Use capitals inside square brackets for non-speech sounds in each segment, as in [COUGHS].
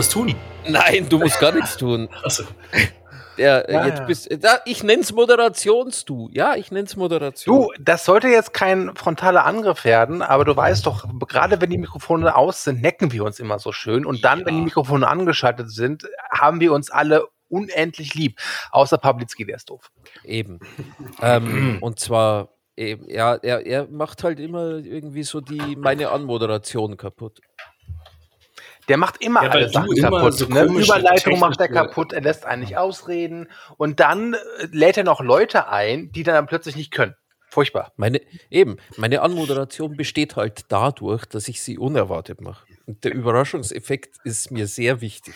Was tun? Nein, du musst gar nichts tun. [LAUGHS] Achso. Äh, Ja, jetzt ja. bist, da, ich nenn's Moderations-Du. Ja, ich nenn's Moderation. Du, das sollte jetzt kein frontaler Angriff werden, aber du weißt doch, gerade wenn die Mikrofone aus sind, necken wir uns immer so schön. Und dann, wenn die Mikrofone angeschaltet sind, haben wir uns alle unendlich lieb. Außer Pawlitzki, der ist doof. Eben. ähm, und zwar, eben, ja, er, er macht halt immer irgendwie so die meine Anmoderation kaputt. Der macht immer Ja, alle Sachen immer kaputt. so ne? Überleitung macht er kaputt, er lässt einen nicht ausreden. Und dann äh, lädt er noch Leute ein, die dann plötzlich nicht können. Furchtbar. Meine, eben, meine Anmoderation besteht halt dadurch, dass ich sie unerwartet mache. Und der Überraschungseffekt ist mir sehr wichtig.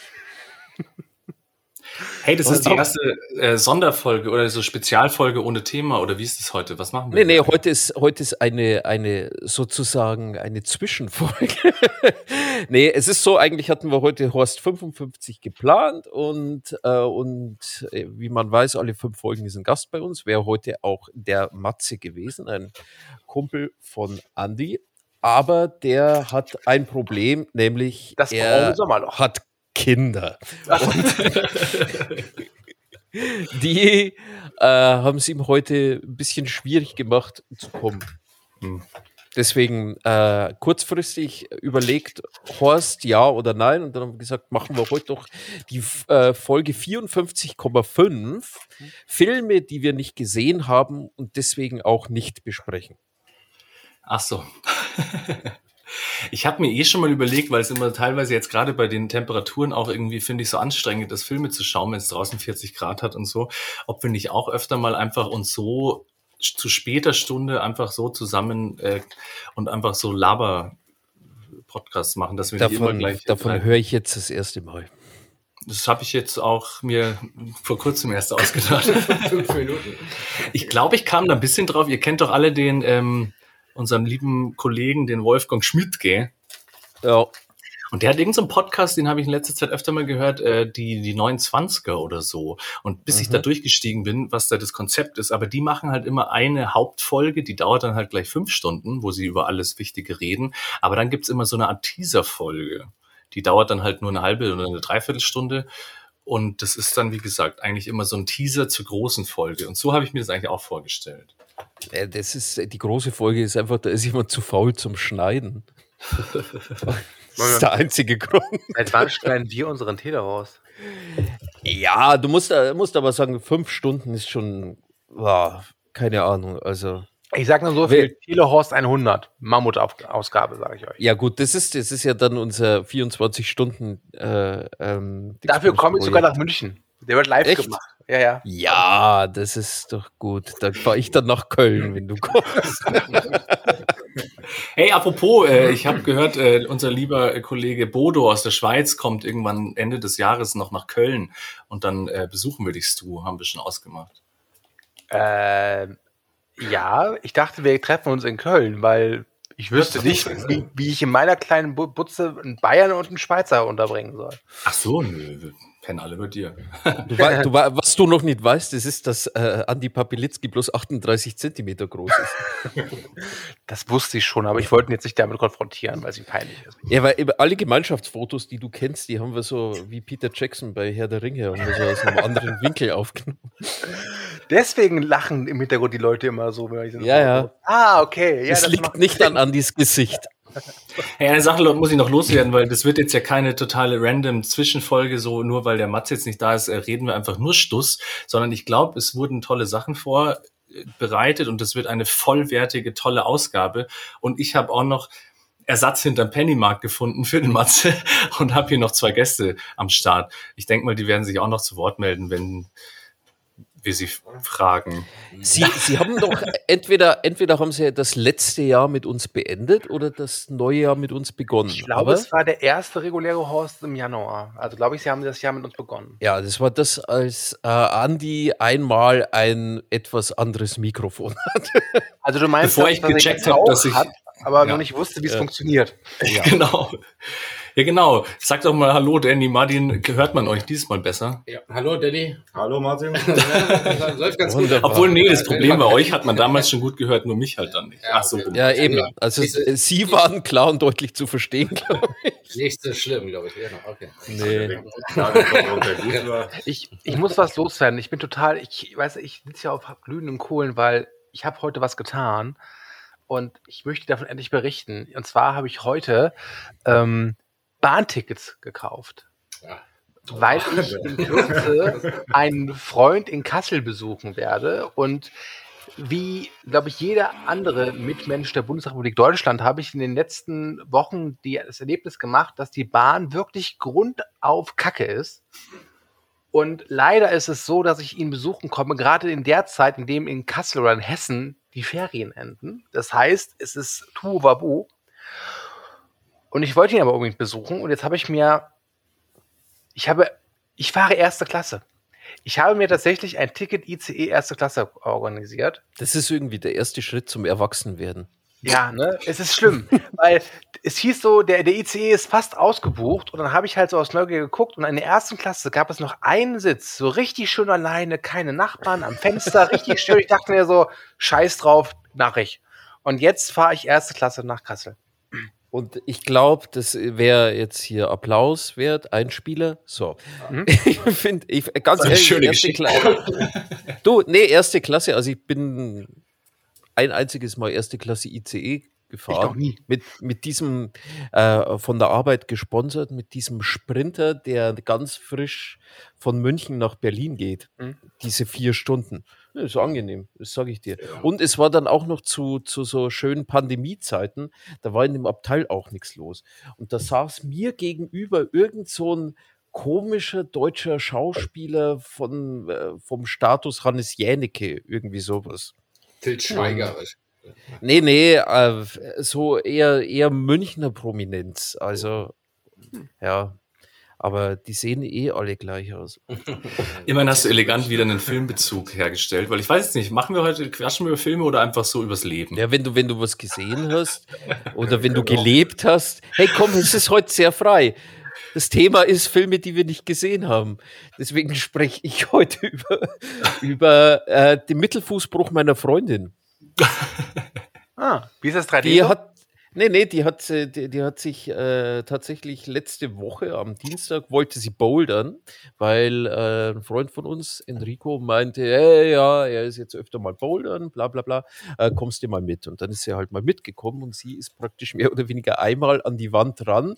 Hey, das Und ist die erste äh, Sonderfolge oder so Spezialfolge ohne Thema oder wie ist das heute? Was machen wir? Nee, nee, heute ist, heute ist eine, eine sozusagen eine Zwischenfolge. [LAUGHS] nee, es ist so, eigentlich hatten wir heute Horst 55 geplant und, äh, und äh, wie man weiß, alle fünf Folgen ist ein Gast bei uns. Wäre heute auch der Matze gewesen, ein Kumpel von Andy. Aber der hat ein Problem, nämlich Das er braune Sommerloch. hat Kinder. [LAUGHS] Die äh, haben es ihm heute ein bisschen schwierig gemacht zu kommen. Hm. Deswegen äh, kurzfristig überlegt, Horst ja oder nein. Und dann haben wir gesagt, machen wir heute doch die äh, Folge 54,5 Filme, die wir nicht gesehen haben und deswegen auch nicht besprechen. Ach so. [LAUGHS] Ich habe mir eh schon mal überlegt, weil es immer teilweise jetzt gerade bei den Temperaturen auch irgendwie, finde ich, so anstrengend ist, Filme zu schauen, wenn es draußen 40 Grad hat und so, ob wir nicht auch öfter mal einfach uns so zu später Stunde einfach so zusammen äh, und einfach so Laber-Podcasts machen, dass wir nicht immer Davon, gleich. davon höre ich jetzt das erste Mal. Das habe ich jetzt auch mir vor kurzem erst ausgedacht. [LAUGHS] Fünf Minuten. Ich glaube, ich kam da ein bisschen drauf. Ihr kennt doch alle den, ähm, unserem lieben Kollegen, den Wolfgang Schmidt, gell? Ja, Und der hat irgendeinen so Podcast, den habe ich in letzter Zeit öfter mal gehört, äh, die, die 29er oder so. Und bis ich Mhm. da durchgestiegen bin, was da das Konzept ist, aber die machen halt immer eine Hauptfolge, die dauert dann halt gleich fünf Stunden, wo sie über alles Wichtige reden. Aber dann gibt's immer so eine Art Teaser-Folge. Die dauert dann halt nur eine halbe oder eine Dreiviertelstunde. Und das ist dann, wie gesagt, eigentlich immer so ein Teaser zur großen Folge. Und so habe ich mir das eigentlich auch vorgestellt. Äh, das ist die große Folge ist einfach, da ist jemand zu faul zum Schneiden. [LAUGHS] Das ist der einzige Grund. Seit wann schneiden wir unseren Telehorst? Ja, du musst, äh, musst aber sagen, fünf Stunden ist schon, wow, keine Ahnung. Also, Ich sag nur so viel, Telehorst 100. Mammutausgabe, sage ich euch. ja gut, das ist, das ist ja dann unser 24 Stunden. Äh, ähm, Dafür komme ich sogar nach München. Der wird live Echt? gemacht. Ja, ja. Ja, das ist doch gut. Dann fahre ich dann nach Köln, wenn du kommst. [LAUGHS] Hey, apropos, äh, ich habe gehört, äh, unser lieber äh, Kollege Bodo aus der Schweiz kommt irgendwann Ende des Jahres noch nach Köln und dann äh, besuchen wir dich, Stu, haben wir schon ausgemacht. Ähm, ja, ich dachte, wir treffen uns in Köln, weil ich wüsste nicht, wie, wie ich in meiner kleinen Bu- Butze einen Bayern und einen Schweizer unterbringen soll. Ach so, nö, pennen alle bei dir. Du, du, [LAUGHS] was du noch nicht weißt, das ist, dass äh, Andi Papilitzki bloß 38 Zentimeter groß ist. [LAUGHS] Das wusste ich schon, aber ich wollte ihn jetzt nicht damit konfrontieren, weil es ihm peinlich ist. Ja, weil alle Gemeinschaftsfotos, die du kennst, die haben wir so wie Peter Jackson bei Herr der Ringe, haben wir so aus einem anderen Winkel aufgenommen. [LAUGHS] Deswegen lachen im Hintergrund die Leute immer so. Wenn ich so Ja, ja. Ah, okay. Ja, das, das liegt nicht an Andis Gesicht. Hey, eine Sache muss ich noch loswerden, weil das wird jetzt ja keine totale random Zwischenfolge, so nur weil der Mats jetzt nicht da ist, äh, reden wir einfach nur Stuss, sondern ich glaube, es wurden tolle Sachen vorbereitet und es wird eine vollwertige, tolle Ausgabe. Und ich habe auch noch Ersatz hinterm Pennymarkt gefunden für den Matze [LAUGHS] und habe hier noch zwei Gäste am Start. Ich denke mal, die werden sich auch noch zu Wort melden, wenn wir sie fragen. Sie, Sie haben doch [LAUGHS] entweder, entweder haben Sie das letzte Jahr mit uns beendet oder das neue Jahr mit uns begonnen. Ich glaube, Aber, es war der erste reguläre Horst im Januar. Also glaube ich, sie haben das Jahr mit uns begonnen. ja, das war das, als äh, Andi einmal ein etwas anderes Mikrofon hatte. [LAUGHS] Also du meinst, Bevor dass ich gecheckt jetzt hab, auch dass ich- hat, aber Ja. noch nicht wusste, wie es Ja. funktioniert. [LAUGHS] Genau. Ja, genau. Sag doch mal Hallo, Danny. Martin, hört man euch diesmal besser? Ja, hallo Danny. Hallo Martin. [LAUGHS] Läuft ganz gut. Obwohl, nee, das Problem bei euch hat man damals schon gut gehört, nur mich halt dann nicht. Ja, Ach so, Ja, eben. Also Sie waren klar und deutlich zu verstehen, [LAUGHS] glaube ich. Nicht so schlimm, glaube ich. Genau, okay. Nee. Ich, [LAUGHS] ich muss was loswerden. Ich bin total, ich weiß, ich sitze ja auf glühenden Kohlen, weil ich habe heute was getan und ich möchte davon endlich berichten. Und zwar habe ich heute ähm, Bahntickets gekauft, Ja. weil ich in Kürze einen Freund in Kassel besuchen werde und wie, glaube ich, jeder andere Mitmensch der Bundesrepublik Deutschland habe ich in den letzten Wochen die, das Erlebnis gemacht, dass die Bahn wirklich grundauf Kacke ist. Und leider ist es so, dass ich ihn besuchen komme, gerade in der Zeit, in dem in Kassel oder in Hessen die Ferien enden. Das heißt, es ist Tuvabu. Und ich wollte ihn aber unbedingt besuchen. Und jetzt habe ich mir, ich habe, ich fahre erste Klasse. Ich habe mir tatsächlich ein Ticket ICE erste Klasse organisiert. Das ist irgendwie der erste Schritt zum Erwachsenwerden. Ja, ne? Es ist schlimm, [LAUGHS] weil es hieß so, der, der ICE ist fast ausgebucht und dann habe ich halt so aus Neugier geguckt und in der ersten Klasse gab es noch einen Sitz, so richtig schön alleine, keine Nachbarn am Fenster, [LAUGHS] richtig schön. Ich dachte mir so, scheiß drauf, mach ich. Und jetzt fahre ich erste Klasse nach Kassel. Und ich glaube, das wäre jetzt hier Applaus wert, Einspieler. So. Mhm. [LAUGHS] Ich finde, ich, ganz ehrlich, erste Geschichte. Klasse. Du, nee, erste Klasse. Also ich bin ein einziges Mal erste Klasse ICE Ich gefahren. noch nie. Mit, mit diesem äh, von der Arbeit gesponsert, mit diesem Sprinter, der ganz frisch von München nach Berlin geht. Mhm. Diese vier Stunden. Ja, ist angenehm, das sage ich dir. Und es war dann auch noch zu, zu so schönen Pandemiezeiten, da war in dem Abteil auch nichts los. Und da saß mir gegenüber irgend so ein komischer deutscher Schauspieler von, äh, vom Status Hannes Jänecke, irgendwie sowas. Til Schweiger. Nee, nee, äh, so eher, eher Münchner Prominenz. Also, ja. Aber die sehen eh alle gleich aus. [LAUGHS] Immerhin hast du elegant wieder einen Filmbezug hergestellt, weil ich weiß jetzt nicht, machen wir heute, quatschen wir über Filme oder einfach so übers Leben? Ja, wenn du, wenn du was gesehen [LAUGHS] hast oder wenn du gelebt hast, hey komm, es ist heute sehr frei. Das Thema ist Filme, die wir nicht gesehen haben. Deswegen spreche ich heute [LAUGHS] über, über äh, den Mittelfußbruch meiner Freundin. Ah, wie ist das 3D? Die so? hat, nee, nee, die hat, äh, die, die hat sich äh, tatsächlich letzte Woche am Dienstag wollte sie bouldern, weil äh, ein Freund von uns, Enrico, meinte, hey, ja, er ist jetzt öfter mal bouldern, bla bla bla, äh, kommst du mal mit? Und dann ist sie halt mal mitgekommen und sie ist praktisch mehr oder weniger einmal an die Wand ran,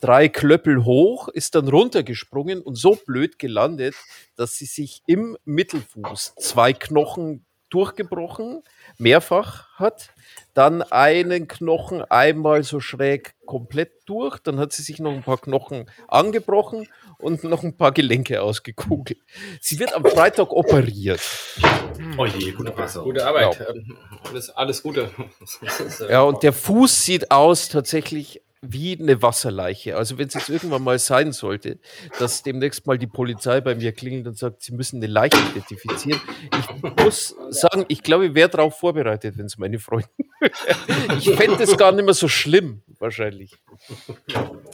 drei Klöppel hoch, ist dann runtergesprungen und so blöd gelandet, dass sie sich im Mittelfuß zwei Knochen durchgebrochen, mehrfach hat, dann einen Knochen einmal so schräg komplett durch, dann hat sie sich noch ein paar Knochen angebrochen und noch ein paar Gelenke ausgekugelt. Sie wird am Freitag operiert. Oh je, gute Besserung. Gute Arbeit. Ähm, Alles, alles Gute. Ja, und der Fuß sieht aus tatsächlich wie eine Wasserleiche. Also wenn es jetzt irgendwann mal sein sollte, dass demnächst mal die Polizei bei mir klingelt und sagt, sie müssen eine Leiche identifizieren. Ich muss sagen, ich glaube, ich wäre darauf vorbereitet, wenn es meine Freundin [LAUGHS] wäre. Ich fände es gar nicht mehr so schlimm, wahrscheinlich.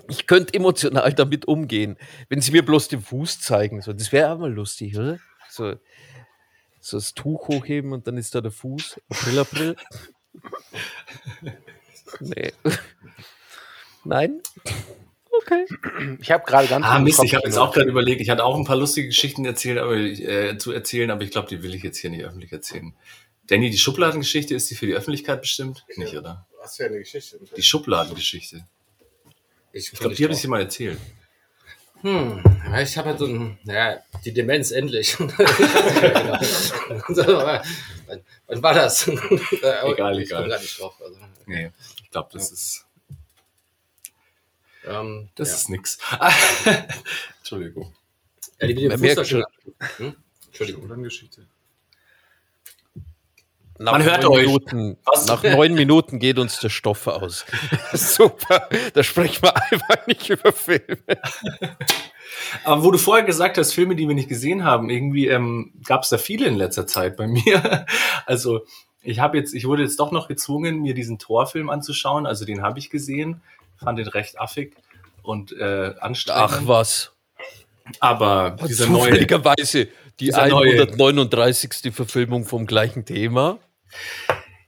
Ich könnte emotional damit umgehen, wenn sie mir bloß den Fuß zeigen. So, das wäre auch mal lustig, oder? So, so das Tuch hochheben und dann ist da der Fuß. April, April. [LAUGHS] Nee. Nein? Okay. Ich habe gerade ganz Ah, Mist, ich habe jetzt auch gerade überlegt, ich hatte auch ein paar lustige Geschichten erzählt, aber, äh, zu erzählen, aber ich glaube, die will ich jetzt hier nicht öffentlich erzählen. Danny, die Schubladengeschichte, ist die für die Öffentlichkeit bestimmt? Nicht, oder? Was für eine Geschichte. Die Schubladengeschichte. Ich, Ich glaube, die habe ich dir mal erzählt. Hm, ja, ich habe halt so ein, ja, die Demenz endlich. [LAUGHS] wann, wann war das? [LAUGHS] Egal, ich egal. nicht drauf. Also, Nee, ich glaube, das ist, ähm, das ja. ist nix. [LAUGHS] Entschuldigung. Ja, die mit dem Man Fuß merkt da schon. Hm? Entschuldigung. Schubladengeschichte. Nach Man hört euch. Minuten, Was? nach neun Minuten geht uns der Stoff aus. [LAUGHS] Super. Da sprechen wir einfach nicht über Filme. [LAUGHS] Aber wo du vorher gesagt hast, Filme, die wir nicht gesehen haben, irgendwie ähm, gab es da viele in letzter Zeit bei mir. Also ich habe jetzt, ich wurde jetzt doch noch gezwungen, mir diesen Torfilm anzuschauen. Also den habe ich gesehen, fand den recht affig. und äh, anstrengend. Ach was. Aber dieser neue, Zufälligerweise die dieser neue- 139. Verfilmung vom gleichen Thema.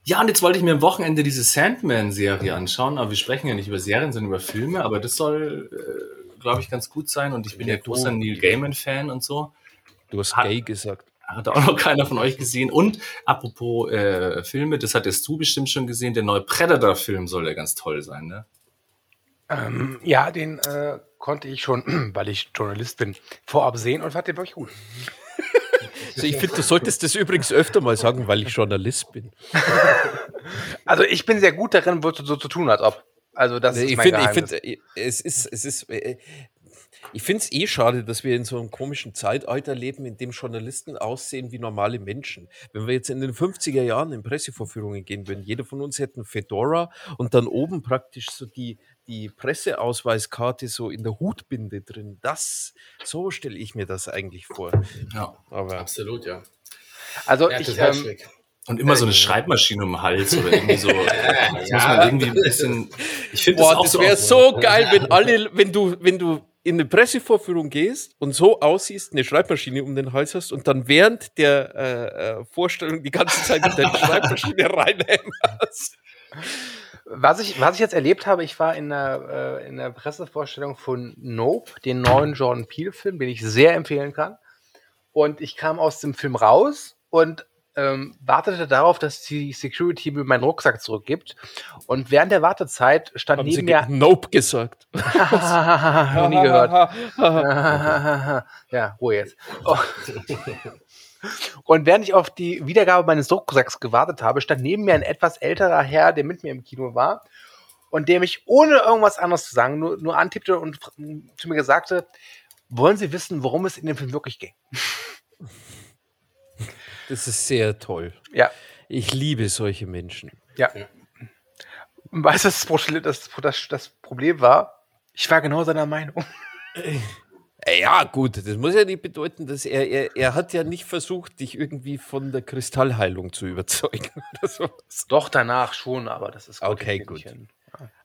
Ja, und jetzt wollte ich mir am Wochenende diese Sandman-Serie anschauen, aber wir sprechen ja nicht über Serien, sondern über Filme, aber das soll, äh, glaube ich, ganz gut sein und ich bin ja Ja, großer du- Neil Gaiman-Fan und so. Du hast Hat- gay gesagt. Hat auch noch [LAUGHS] keiner von euch gesehen. Und apropos äh, Filme, das hattest du bestimmt schon gesehen, der neue Predator-Film soll ja ganz toll sein, ne? Ähm, ja, den äh, konnte ich schon, [CLEARS THROAT] weil ich Journalist bin, vorab sehen und fand den wirklich gut. [LAUGHS] Also ich finde, du solltest das übrigens öfter mal sagen, weil ich Journalist bin. [LAUGHS] Also ich bin sehr gut darin, wo du so zu tun hast, ob. Also das ist ich mein finde, ich Geheimnis. finde, äh, es ist, es ist, äh, ich finde es eh schade, dass wir in so einem komischen Zeitalter leben, in dem Journalisten aussehen wie normale Menschen. Wenn wir jetzt in den 50er Jahren in Pressevorführungen gehen würden, jeder von uns hätte einen Fedora und dann oben praktisch so die, die Presseausweiskarte so in der Hutbinde drin. Das, so stelle ich mir das eigentlich vor. Ja. Aber Absolut, ja. Also Ja, ich, das ähm. Und immer so eine Schreibmaschine um den Hals oder irgendwie so. [LAUGHS] Das muss man irgendwie ein bisschen. Ich finde das auch das so. wäre so geil, wenn alle, wenn du, wenn du in eine Pressevorführung gehst und so aussiehst, eine Schreibmaschine um den Hals hast und dann während der äh, äh, Vorstellung die ganze Zeit in deine [LAUGHS] Schreibmaschine reinhämmerst. Was ich, was ich jetzt erlebt habe, ich war in der, äh, in der Pressevorstellung von Nope, den neuen Jordan Peele-Film, den ich sehr empfehlen kann. Und ich kam aus dem Film raus und ähm, wartete darauf, dass die Security mir meinen Rucksack zurückgibt. Und während der Wartezeit stand Haben sie neben ge- mir. Nope gesagt. [LAUGHS] [LAUGHS] Noch nie gehört. [LAUGHS] ja, Ruhe jetzt. Oh. Und während ich auf die Wiedergabe meines Rucksacks gewartet habe, stand neben mir ein etwas älterer Herr, der mit mir im Kino war und der mich ohne irgendwas anderes zu sagen nur, nur antippte und zu mir sagte, wollen Sie wissen, worum es in dem Film wirklich ging? Das ist sehr toll. Ja, Ich liebe solche Menschen. ja. Und weißt du, das, das, das, das Problem war, ich war genau seiner Meinung. Äh, Ja, gut, das muss ja nicht bedeuten, dass er, er, er hat ja nicht versucht, dich irgendwie von der Kristallheilung zu überzeugen. [LAUGHS] oder sowas. Doch, danach schon, aber das ist Okay, krieg ich gut.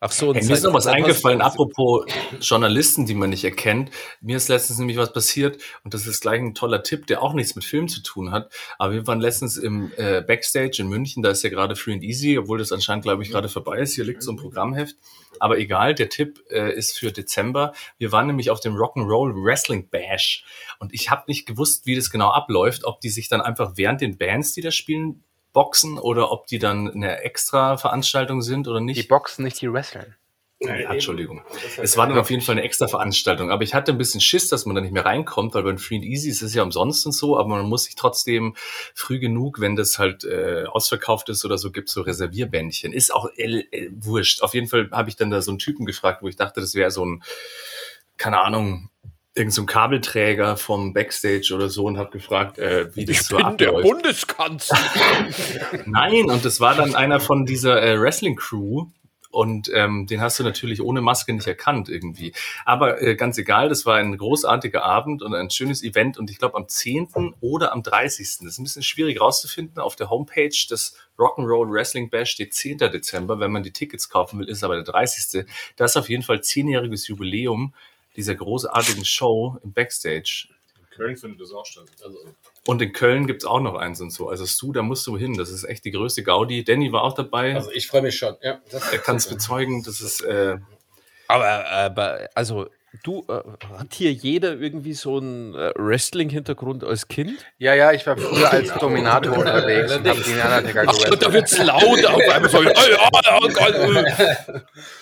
Ach so, und Hey, mir ist noch was eingefallen, hast- apropos Journalisten, die man nicht erkennt. Mir ist letztens nämlich was passiert und das ist gleich ein toller Tipp, der auch nichts mit Film zu tun hat. Aber wir waren letztens im äh, Backstage in München, da ist ja gerade Free and Easy, obwohl das anscheinend, glaube ich, gerade vorbei ist. Hier liegt so ein Programmheft. Aber egal, der Tipp äh, ist für Dezember. Wir waren nämlich auf dem Rock'n'Roll Wrestling Bash und ich habe nicht gewusst, wie das genau abläuft, ob die sich dann einfach während den Bands, die da spielen, boxen oder ob die dann eine extra Veranstaltung sind oder nicht. Die boxen nicht, die wresteln. Ja, Entschuldigung. Es war dann auf jeden Fall eine extra Veranstaltung. Aber ich hatte ein bisschen Schiss, dass man da nicht mehr reinkommt, weil bei Free and Easy ist es ja umsonst und so, aber man muss sich trotzdem früh genug, wenn das halt äh, ausverkauft ist oder so, gibt so Reservierbändchen. Ist auch äh, äh, wurscht. Auf jeden Fall habe ich dann da so einen Typen gefragt, wo ich dachte, das wäre so ein, keine Ahnung, irgend so ein Kabelträger vom Backstage oder so und habe gefragt, äh, wie das Ich so bin der abläuft. Bundeskanzler. [LAUGHS] Nein, und das war dann einer von dieser äh, Wrestling-Crew. Und ähm, den hast du natürlich ohne Maske nicht erkannt irgendwie. Aber äh, ganz egal, das war ein großartiger Abend und ein schönes Event. Und ich glaube am 10. oder am 30. Das ist ein bisschen schwierig rauszufinden. Auf der Homepage des Rock'n'Roll Wrestling Bash steht 10. Dezember. Wenn man die Tickets kaufen will, ist aber der 30. Das ist auf jeden Fall zehnjähriges Jubiläum dieser großartigen Show im Backstage. In Köln findet das auch statt. Also, Und in Köln gibt's auch noch eins und so. Also Stu, da musst du hin. Das ist echt die größte Gaudi. Danny war auch dabei. Also ich freue mich schon. Ja, das er kann es bezeugen. Das ist äh, Aber, aber also, du, äh, hat hier jeder irgendwie so einen äh, Wrestling-Hintergrund als Kind? Ja, ja, ich war früher als Dominator unterwegs und habe den Undertaker Ach, da wird's laut auf einmal so. Oh,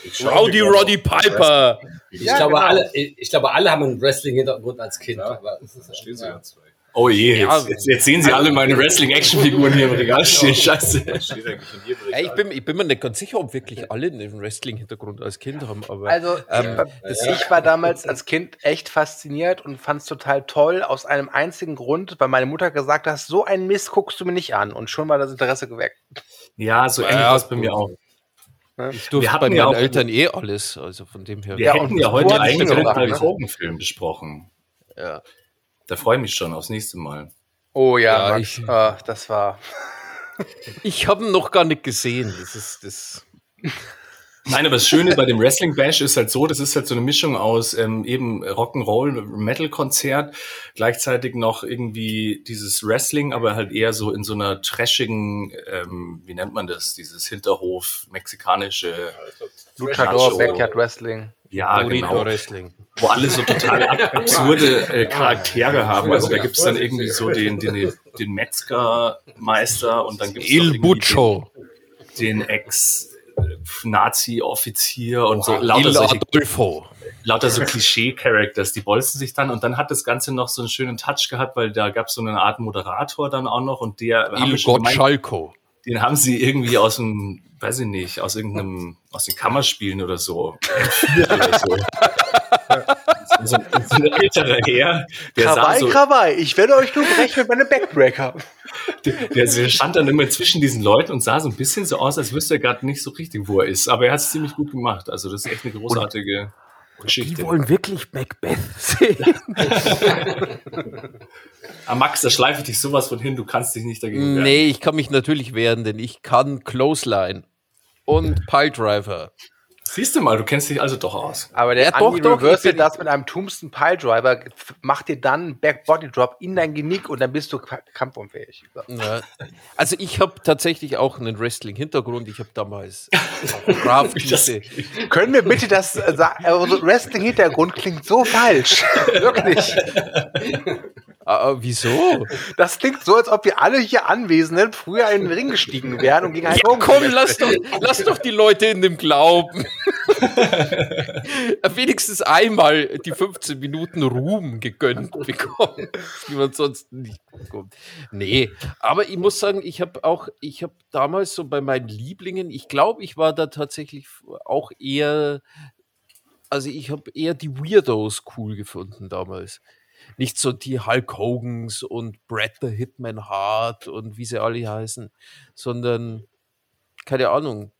ich äh, Rowdy Roddy Piper. ich, Ja, glaube, genau. alle, ich, ich glaube, alle haben einen Wrestling-Hintergrund als Kind. Ja, aber ist, Verstehen Sie ja. ja zwei. Oh je, Ja. jetzt, jetzt, jetzt sehen Sie alle meine Wrestling-Action-Figuren hier im Regal stehen. Scheiße. Ja, ich, bin, ich bin mir nicht ganz sicher, ob wirklich alle einen Wrestling-Hintergrund als Kind haben. Aber Also, Ähm, ich, war, ich war damals als Kind echt fasziniert und fand es total toll, aus einem einzigen Grund, weil meine Mutter gesagt hat, so einen Mist guckst du mir nicht an. Und schon war das Interesse geweckt. Ja, so ähnlich Ja, war es bei mir auch. ich durfte wir hatten bei meinen ja auch- Eltern eh alles. Also von dem her. Wir Ja, hätten und ja heute eigentlich gemacht, ne? Hulk-Hogan-Film besprochen. Ja. Da freue ich mich schon aufs nächste Mal. Oh ja, Ja, Max, ich- äh, das war. [LAUGHS] Ich habe ihn noch gar nicht gesehen. Das ist das. Nein, aber das Schöne bei dem Wrestling Bash ist halt so, das ist halt so eine Mischung aus ähm, eben Rock'n'Roll, Metal-Konzert, gleichzeitig noch irgendwie dieses Wrestling, aber halt eher so in so einer trashigen, ähm, wie nennt man das, dieses Hinterhof, mexikanische Luchador. Backyard Wrestling. Ja, Burrito genau. Wrestling. Wo alle so total ab- [LAUGHS] absurde äh, Charaktere haben. Also da gibt's dann irgendwie so den, den, den Metzgermeister und dann gibt's noch Il Buccio. den, den Ex-Nazi-Offizier und so lauter Il solche Adolfo. lauter so Klischee-Characters, die bolzen sich dann und dann hat das Ganze noch so einen schönen Touch gehabt, weil da gab es so eine Art Moderator dann auch noch und der Il Gottschalko. Den haben sie irgendwie aus dem, weiß ich nicht, aus irgendeinem, aus den Kammerspielen oder so, entführt oder so. [LAUGHS] so, so ein älterer Herr, der Krawai, so, Krawai, ich werde euch nur brechen mit meinem Backbreaker. der, der stand dann immer zwischen diesen Leuten und sah so ein bisschen so aus, als wüsste er gerade nicht so richtig, wo er ist. Aber er hat es ziemlich gut gemacht. Also das ist echt eine großartige Geschichte. Die wollen wirklich Macbeth [LAUGHS] sehen. [LAUGHS] Ah, Max, da schleife ich dich sowas von hin, du kannst dich nicht dagegen wehren. Nee, ich kann mich natürlich wehren, denn ich kann Clothesline und Piledriver. Siehst du mal, du kennst dich also doch aus. Aber der Ja, doch, Andy doch, ich reversal bin- das mit einem Tombstone Piledriver, macht dir dann einen Back Body Drop in dein Genick und dann bist du ka- kampfunfähig. Ja. Also ich habe tatsächlich auch einen Wrestling-Hintergrund. Ich habe damals [LAUGHS] Können wir bitte das sagen? Also Wrestling-Hintergrund klingt so falsch. [LAUGHS] Wirklich. Ah, wieso? Das klingt so, als ob wir alle hier Anwesenden früher in den Ring gestiegen wären und gegen einen Ja, komm, lass doch, lass doch die Leute in dem Glauben. [LAUGHS] Wenigstens einmal die 15 Minuten Ruhm gegönnt bekommen, die man sonst nicht bekommt. Nee, aber ich muss sagen, ich habe auch, ich habe damals so bei meinen Lieblingen, ich glaube, ich war da tatsächlich auch eher, also ich habe eher die Weirdos cool gefunden damals. Nicht so die Hulk Hogans und Bret the Hitman Hart und wie sie alle heißen, sondern, keine Ahnung,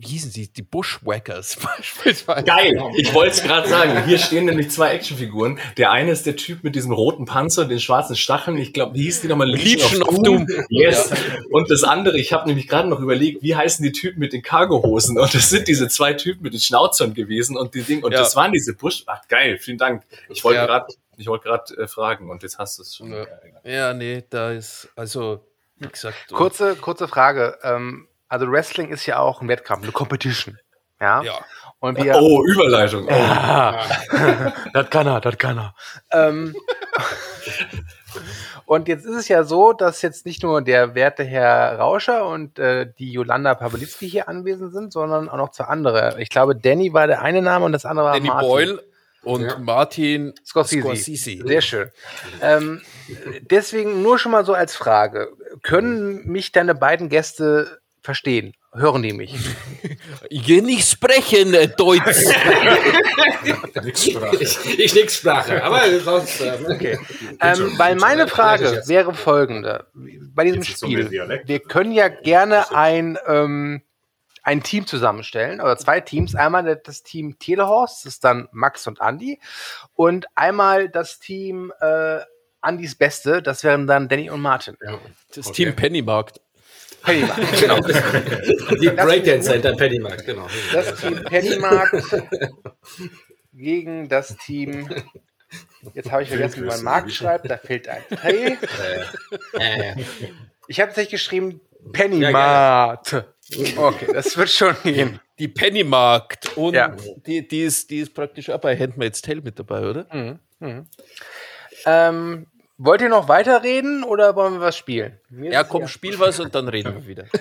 wie hießen sie? Die Bushwhackers [LAUGHS] beispielsweise. Geil, ich wollte es gerade sagen. Hier stehen nämlich zwei Actionfiguren. Der eine ist der Typ mit diesem roten Panzer und den schwarzen Stacheln. Ich glaube, wie hieß die nochmal? Legion of Doom. Yes. Und das andere, ich habe nämlich gerade noch überlegt, wie heißen die Typen mit den Cargohosen? Und das sind diese zwei Typen mit den Schnauzern gewesen und die Ding. Und Ja. das waren diese Bush. Ach geil, vielen Dank. Ich wollte Ja. gerade, ich wollte gerade äh, fragen und jetzt hast du es schon. Ja. Ja, nee, da ist, also, wie gesagt. Kurze, kurze Frage. Ähm, also Wrestling ist ja auch ein Wettkampf, eine Competition. Ja. Ja. Und wir. Oh, Überleitung. Oh. Ja. [LAUGHS] das kann er, das kann er. Ähm, [LAUGHS] und jetzt ist es ja so, dass jetzt nicht nur der werte Herr Rauscher und äh, die Jolanda Pawlitzki hier anwesend sind, sondern auch noch zwei andere. Ich glaube, Danny war der eine Name und das andere war Danny Martin. Boyle und Ja. Martin Scorsese. Scorsese. Sehr schön. Ähm, deswegen nur schon mal so als Frage. Können mich deine beiden Gäste verstehen? Hören die mich? [LAUGHS] Ich nicht sprechen, äh, Deutsch. [LAUGHS] Ich, ich nix Sprache, aber sonst. Ähm, Okay. Ähm, weil meine Frage wäre folgende. Bei diesem Spiel, wir können ja gerne ein, ähm, ein Team zusammenstellen, oder zwei Teams. Einmal das Team Telehorst, das ist dann Max und Andy. Und einmal das Team äh, Andys Beste, das wären dann Danny und Martin. ja. Das Okay. Team Pennymarkt. Pennymarkt, [LAUGHS] genau. Die Breakdance Center Pennymarkt, genau. Das Team Pennymarkt gegen das Team. Jetzt habe ich vergessen, wie man Markt schreibt. Da fehlt ein P. Äh, Ich habe tatsächlich geschrieben Pennymarkt. Okay, das wird schon gehen. Die Pennymarkt. Und Ja. die, die, ist, die ist praktisch auch bei Handmaid's Tale mit dabei, oder? Mhm. Mhm. Ähm, wollt ihr noch weiterreden oder wollen wir was spielen? Mir Ja, komm, spiel was und dann reden wir wieder. [LAUGHS]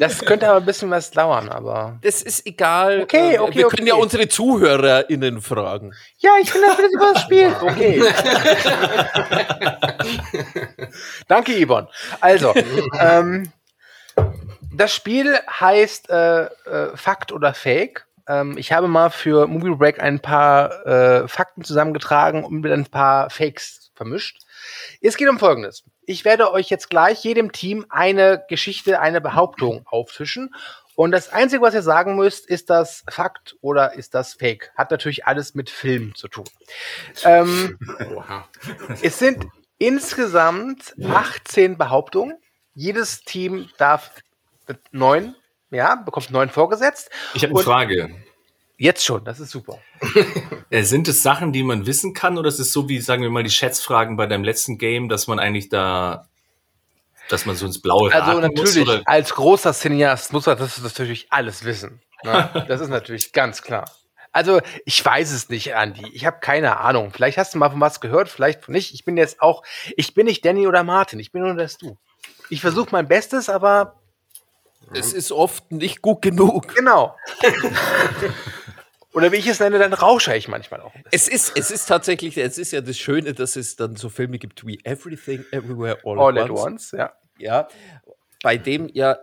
Das könnte aber ein bisschen was dauern, aber. Das ist egal. Okay, Äh, okay, Wir okay. können ja unsere ZuhörerInnen fragen. Ja, ich bin dafür, dass ihr was spielt. Okay. [LAUGHS] Danke, Yvonne. Also, ähm, das Spiel heißt äh, äh, Fakt oder Fake. Ähm, ich habe mal für Movie Break ein paar äh, Fakten zusammengetragen und mit ein paar Fakes vermischt. Es geht um Folgendes. Ich werde euch jetzt gleich jedem Team eine Geschichte, eine Behauptung auftischen. Und das Einzige, was ihr sagen müsst, ist das Fakt oder ist das Fake. Hat natürlich alles mit Film zu tun. Ähm, es sind insgesamt 18 Behauptungen. Jedes Team darf neun ja, bekommt neuen vorgesetzt. Ich habe eine Frage. Jetzt schon, das ist super. [LAUGHS] Äh, sind es Sachen, die man wissen kann, oder ist es so wie, sagen wir mal, die Schätzfragen bei deinem letzten Game, dass man eigentlich da, dass man so ins Blaue Also natürlich, muss? Oder? als großer Cineast muss er das natürlich alles wissen. Ne? [LAUGHS] Das ist natürlich ganz klar. Also ich weiß es nicht, Andi. Ich habe keine Ahnung. Vielleicht hast du mal von was gehört, vielleicht nicht. Ich bin jetzt auch, ich bin nicht Danny oder Martin. Ich bin nur das du. Ich versuche mein Bestes, aber Es ist oft nicht gut genug. genau. [LAUGHS] oder wie ich es nenne, dann rausche ich manchmal auch. Es ist, es ist tatsächlich, es ist ja das Schöne, dass es dann so Filme gibt wie Everything, Everywhere, All, All at at Once. once, ja. Ja, bei dem ja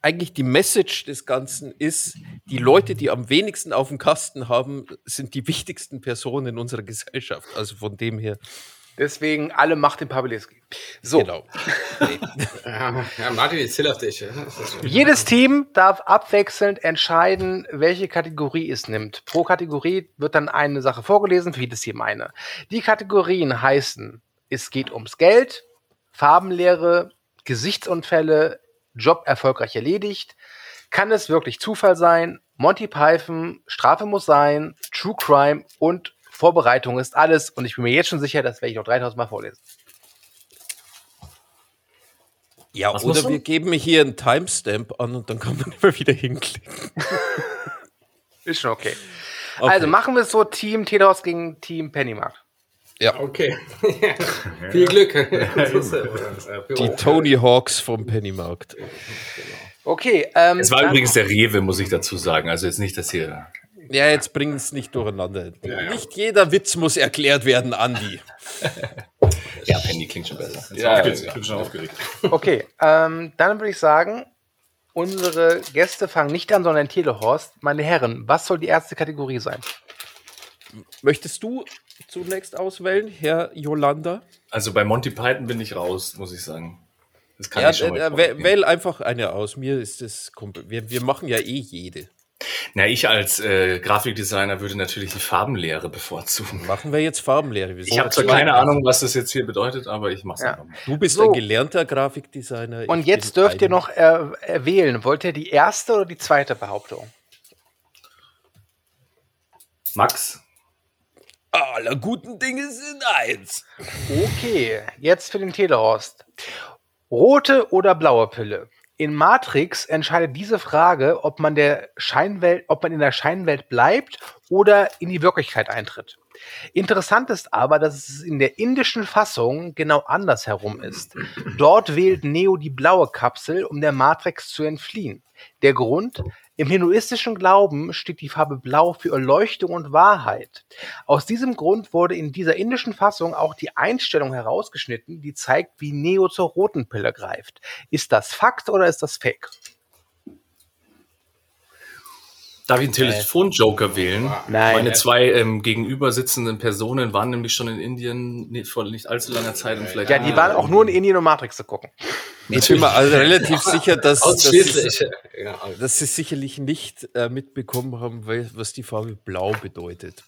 eigentlich die Message des Ganzen ist, die Leute, die am wenigsten auf dem Kasten haben, sind die wichtigsten Personen in unserer Gesellschaft. Also von dem her, Deswegen alle Macht den Pawelewski. So, genau. [LAUGHS] Ja, Martin, jetzt zill auf dich. Jedes Team darf abwechselnd entscheiden, welche Kategorie es nimmt. Pro Kategorie wird dann eine Sache vorgelesen, für jedes Team eine. Die Kategorien heißen, es geht ums Geld, Farbenlehre, Gesichtsunfälle, Job erfolgreich erledigt, kann es wirklich Zufall sein, Monty Python, Strafe muss sein, True Crime und Vorbereitung ist alles. Und ich bin mir jetzt schon sicher, das werde ich noch 3000 Mal vorlesen. Ja, Was oder wir geben hier einen Timestamp an und dann kann man [LAUGHS] immer wieder hinklicken. Ist schon okay. Okay. Also machen wir es so, Team Telos gegen Team Pennymark. Ja, Okay. [LAUGHS] Viel Glück. [LAUGHS] die Tony Hawks vom Pennymarkt. Okay, ähm, Es war übrigens der Rewe, muss ich dazu sagen. Also jetzt nicht, dass hier. Ja, jetzt bringen es nicht durcheinander. Nicht jeder Witz muss erklärt werden, Andi. [LAUGHS] Ja, Penny klingt schon besser. Ja, ich bin schon aufgeregt. Okay, ähm, dann würde ich sagen, unsere Gäste fangen nicht an, sondern Telehorst. Meine Herren, was soll die erste Kategorie sein? Möchtest du zunächst auswählen, Herr Yolanda? Also bei Monty Python bin ich raus, muss ich sagen. Das kann Ja, ich schon äh, äh, wähl einfach eine aus. Mir ist das komplett. Wir, wir machen ja eh jede. Na, ich als äh, Grafikdesigner würde natürlich die Farbenlehre bevorzugen. Machen wir jetzt Farbenlehre. Wir Ich habe zwar keine Ahnung, was das jetzt hier bedeutet, aber ich mache es Ja. einfach mal. Du bist So. ein gelernter Grafikdesigner. Und jetzt dürft ihr noch äh, äh, wählen. Wollt ihr die erste oder die zweite Behauptung? Max, Aller guten Dinge sind eins. Okay, jetzt für den Telehorst. Rote oder blaue Pille? In Matrix entscheidet diese Frage, ob man, der Scheinwelt, ob man in der Scheinwelt bleibt oder in die Wirklichkeit eintritt. Interessant ist aber, dass es in der indischen Fassung genau andersherum ist. Dort wählt Neo die blaue Kapsel, um der Matrix zu entfliehen. Der Grund? Im hinduistischen Glauben steht die Farbe Blau für Erleuchtung und Wahrheit. Aus diesem Grund wurde in dieser indischen Fassung auch die Einstellung herausgeschnitten, die zeigt, wie Neo zur roten Pille greift. Ist das Fakt oder ist das Fake? darf ich einen Telefonjoker wählen? Nein. Meine zwei ähm, gegenüber sitzenden Personen waren nämlich schon in Indien vor nicht allzu langer Zeit und vielleicht. Ja, die waren auch nur in Indien um Matrix zu gucken. Ich bin mir also relativ sicher, dass, dass, sie, dass sie sicherlich nicht äh, mitbekommen haben, was die Farbe Blau bedeutet.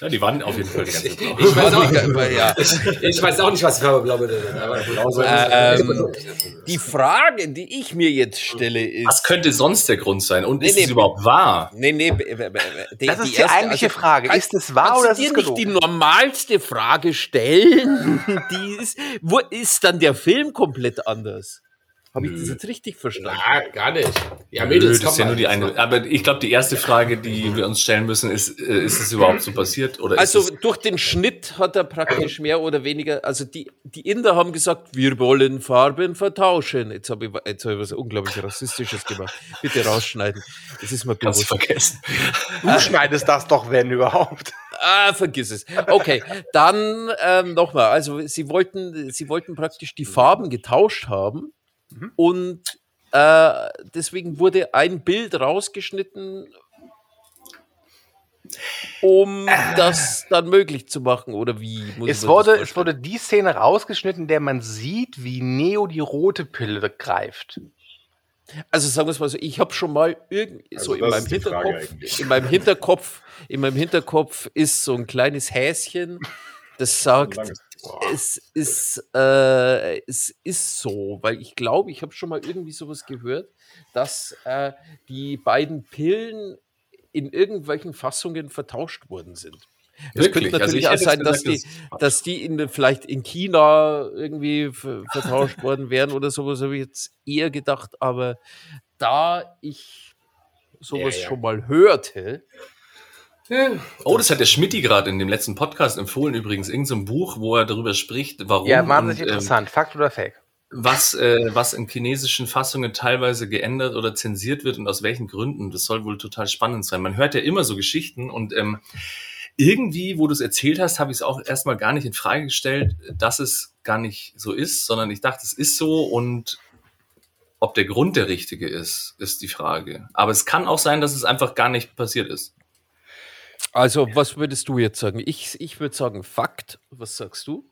Ja, die waren auf jeden Fall die ganze Zeit drauf. ich, weiß auch, Aber ja. ich weiß auch nicht, was Farbe blau bedeutet. Aber blau soll Ähm, die Frage, die ich mir jetzt stelle, Was ist. könnte sonst der Grund sein? Und Nee, ist nee, es überhaupt wahr? Nee, nee, die, Das ist die eigentliche Frage. kann- Ist es wahr kannst oder du ist dir es nicht gelogen? die normalste Frage stellen? [LAUGHS] die ist, wo ist dann der Film komplett anders? Habe ich das jetzt richtig verstanden? Ja, gar nicht. Ja, Nö, Mädels, das ist ja nur die eine. Aber ich glaube, die erste Frage, die wir uns stellen müssen, ist, äh, ist es überhaupt so passiert? Oder Also durch den Schnitt hat er praktisch mehr oder weniger, also die, die Inder haben gesagt, wir wollen Farben vertauschen. Jetzt habe ich, jetzt hab ich was unglaublich Rassistisches gemacht. Bitte rausschneiden. Das ist mir bewusst. vergessen. Du schneidest das doch, wenn überhaupt. Ah, vergiss es. Okay, dann ähm, nochmal. Also sie wollten, sie wollten praktisch die Farben getauscht haben und äh, deswegen wurde ein Bild rausgeschnitten, um das dann möglich zu machen. Oder wie? Es wurde, es wurde die Szene rausgeschnitten, in der man sieht, wie Neo die rote Pille greift. Also sagen wir es mal so, ich habe schon mal irgendwie so Also in das meinem Hinterkopf, in meinem Hinterkopf, in meinem Hinterkopf ist so ein kleines Häschen, das sagt, Es ist, äh, es ist so, weil ich glaube, ich habe schon mal irgendwie sowas gehört, dass äh, die beiden Pillen in irgendwelchen Fassungen vertauscht worden sind. Es könnte? Also natürlich ich auch sein, dass die, dass die in, vielleicht in China irgendwie ver- vertauscht worden wären oder sowas, habe ich jetzt eher gedacht. Aber da ich sowas Ja, ja. schon mal hörte, Oh, das hat der Schmidti gerade in dem letzten Podcast empfohlen, übrigens, irgendein so ein Buch, wo er darüber spricht, warum Ja, wahnsinnig und, ähm, interessant. Fakt oder Fake? was, äh, was in chinesischen Fassungen teilweise geändert oder zensiert wird und aus welchen Gründen. Das soll wohl total spannend sein. Man hört ja immer so Geschichten und ähm, irgendwie, wo du es erzählt hast, habe ich es auch erstmal gar nicht in Frage gestellt, dass es gar nicht so ist, sondern ich dachte, es ist so und ob der Grund der richtige ist, ist die Frage. Aber es kann auch sein, dass es einfach gar nicht passiert ist. Also was würdest du jetzt sagen? Ich, ich würde sagen Fakt. Was sagst du?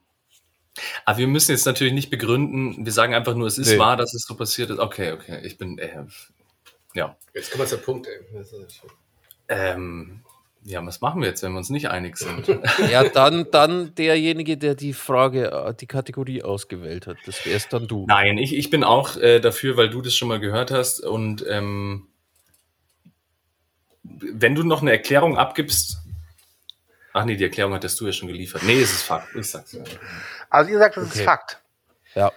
Aber wir müssen jetzt natürlich nicht begründen, wir sagen einfach nur, es ist Nee. wahr, dass es so passiert ist. Okay, okay, ich bin, äh, ja. Jetzt kommen wir zum Punkt, ey. Ähm, ja, was machen wir jetzt, wenn wir uns nicht einig sind? [LAUGHS] Ja, dann, dann derjenige, der die Frage, äh, die Kategorie ausgewählt hat. Das wär's dann du. Nein, ich, ich bin auch äh, dafür, weil du das schon mal gehört hast. Und ähm, wenn du noch eine Erklärung abgibst. Ach nee, die Erklärung hattest du ja schon geliefert. Nee, es ist Fakt. Ich sag's ja. Also ihr sagt, es ist Okay. Fakt. Ja.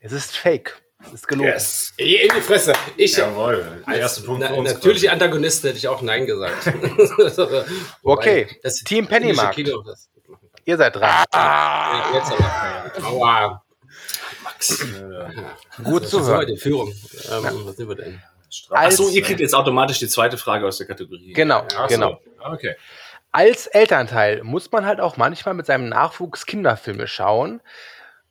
Es ist Fake. Es ist gelogen. Yes. In die Fresse. Ich, Jawohl. Als erste Punkt na, für uns. natürliche Antagonist hätte ich auch Nein gesagt. [LAUGHS] [LAUGHS] Okay, das Team Pennymarkt. Ihr seid dran. Ja, Jetzt aber. Aua. Gut Das zu ist hören. Führung. Ähm, Was sind wir denn? Ach Als, so, ihr kriegt jetzt automatisch die zweite Frage aus der Kategorie. genau, Ach so. genau. Okay. Als Elternteil muss man halt auch manchmal mit seinem Nachwuchs Kinderfilme schauen.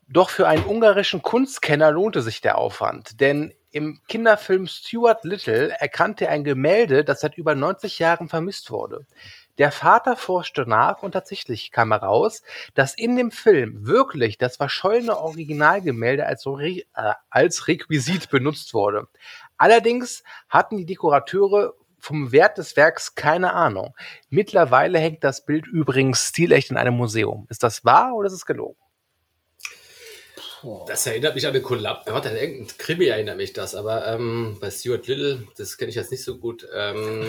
Doch für einen ungarischen Kunstkenner lohnte sich der Aufwand, denn im Kinderfilm Stuart Little erkannte er ein Gemälde, das seit über 90 Jahren vermisst wurde. Der Vater forschte nach und tatsächlich kam heraus, dass in dem Film wirklich das verschollene Originalgemälde als, Re äh, als Requisit benutzt wurde. Allerdings hatten die Dekorateure vom Wert des Werks keine Ahnung. Mittlerweile hängt das Bild übrigens stilecht in einem Museum. Ist das wahr oder ist es gelogen? Das erinnert mich an eine Kollab. Warte, an irgendein Krimi erinnert mich das, aber ähm, bei Stuart Little, das kenne ich jetzt nicht so gut. Ähm,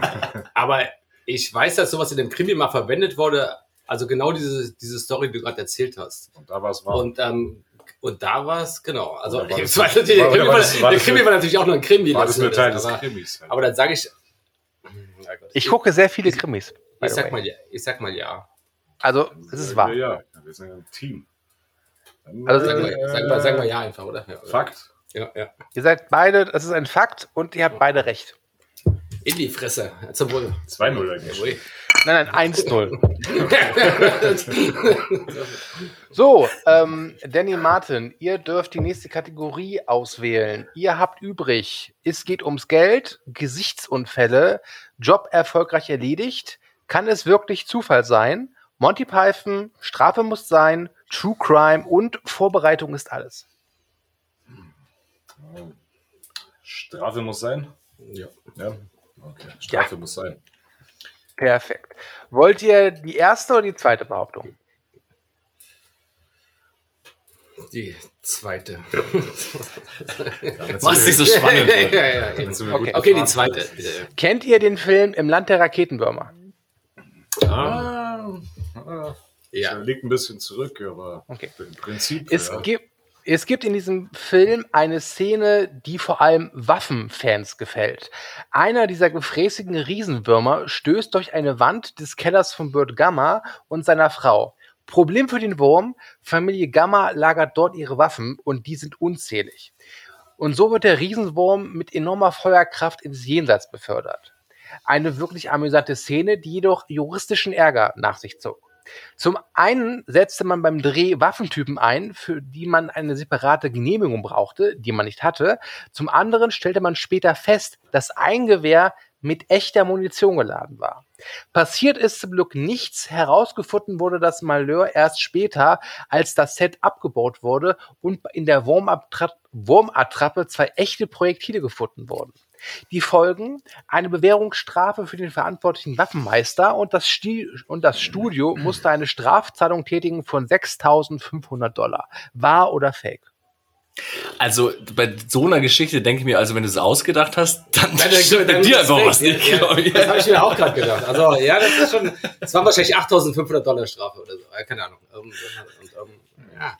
[LAUGHS] aber ich weiß, dass sowas in dem Krimi mal verwendet wurde. Also genau diese, diese Story, die du gerade erzählt hast. Und da war es wahr. Und, ähm, und da war es, genau. Also war [LAUGHS] das- war der, Krimi war war, das- war der das- Krimi war natürlich auch nur ein Krimi. war das nur Teil des aber, Krimis? halt. aber dann sage ich. Ich gucke sehr viele Krimis. Ich the sag mal ja. Ich sag mal ja. Also, es ist wahr. Ja, ja. Wir sind ja ein Team. Dann, Also, Sag äh, mal, sag mal, sag mal ja einfach, oder? Ja, oder? Fakt. Ja, ja. Ihr seid beide, es ist ein Fakt und ihr habt beide recht. In die Fresse. Zum Wohl. 2-0 eigentlich. Nein, nein, 1-0. [LAUGHS] So, ähm, Danny Martin, ihr dürft die nächste Kategorie auswählen. Ihr habt übrig, es geht ums Geld, Gesichtsunfälle, Job erfolgreich erledigt, kann es wirklich Zufall sein, Monty Python, Strafe muss sein, True Crime und Vorbereitung ist alles. Strafe muss sein. ja. Ja. Okay. Strafe muss sein. Perfekt. Wollt ihr die erste oder die zweite Behauptung? Die zweite. [LAUGHS] Mach's nicht so spannend. ja, ja, ja. Okay. Okay, die zweite. Kennt ihr den Film Im Land der Raketenwürmer? Ah, ah, Ja. Der liegt ein bisschen zurück, aber Okay. im Prinzip. Es, ja. gibt, es gibt in diesem Film eine Szene, die vor allem Waffenfans gefällt. Einer dieser gefräßigen Riesenwürmer stößt durch eine Wand des Kellers von Burt Gamma und seiner Frau. Problem für den Wurm, Familie Gamma lagert dort ihre Waffen und die sind unzählig. Und so wird der Riesenwurm mit enormer Feuerkraft ins Jenseits befördert. Eine wirklich amüsante Szene, die jedoch juristischen Ärger nach sich zog. Zum einen setzte man beim Dreh Waffentypen ein, für die man eine separate Genehmigung brauchte, die man nicht hatte. Zum anderen stellte man später fest, dass ein Gewehr mit echter Munition geladen war. Passiert ist zum Glück nichts. Herausgefunden wurde das Malheur erst später, als das Set abgebaut wurde und in der Wurmattrappe zwei echte Projektile gefunden wurden. Die Folgen eine Bewährungsstrafe für den verantwortlichen Waffenmeister und das, Sti und das Studio musste eine Strafzahlung tätigen von 6.500 Dollar. Wahr oder fake? Also bei so einer Geschichte denke ich mir, also wenn du es ausgedacht hast, dann, dann- stimmt dann- dir das einfach ist was nicht. Ja, ich. Das habe ich mir auch gerade gedacht. Also ja, das ist schon, das waren wahrscheinlich 8.500 Dollar Strafe oder so. Ja, keine Ahnung. Ähm, Und, ähm, ja.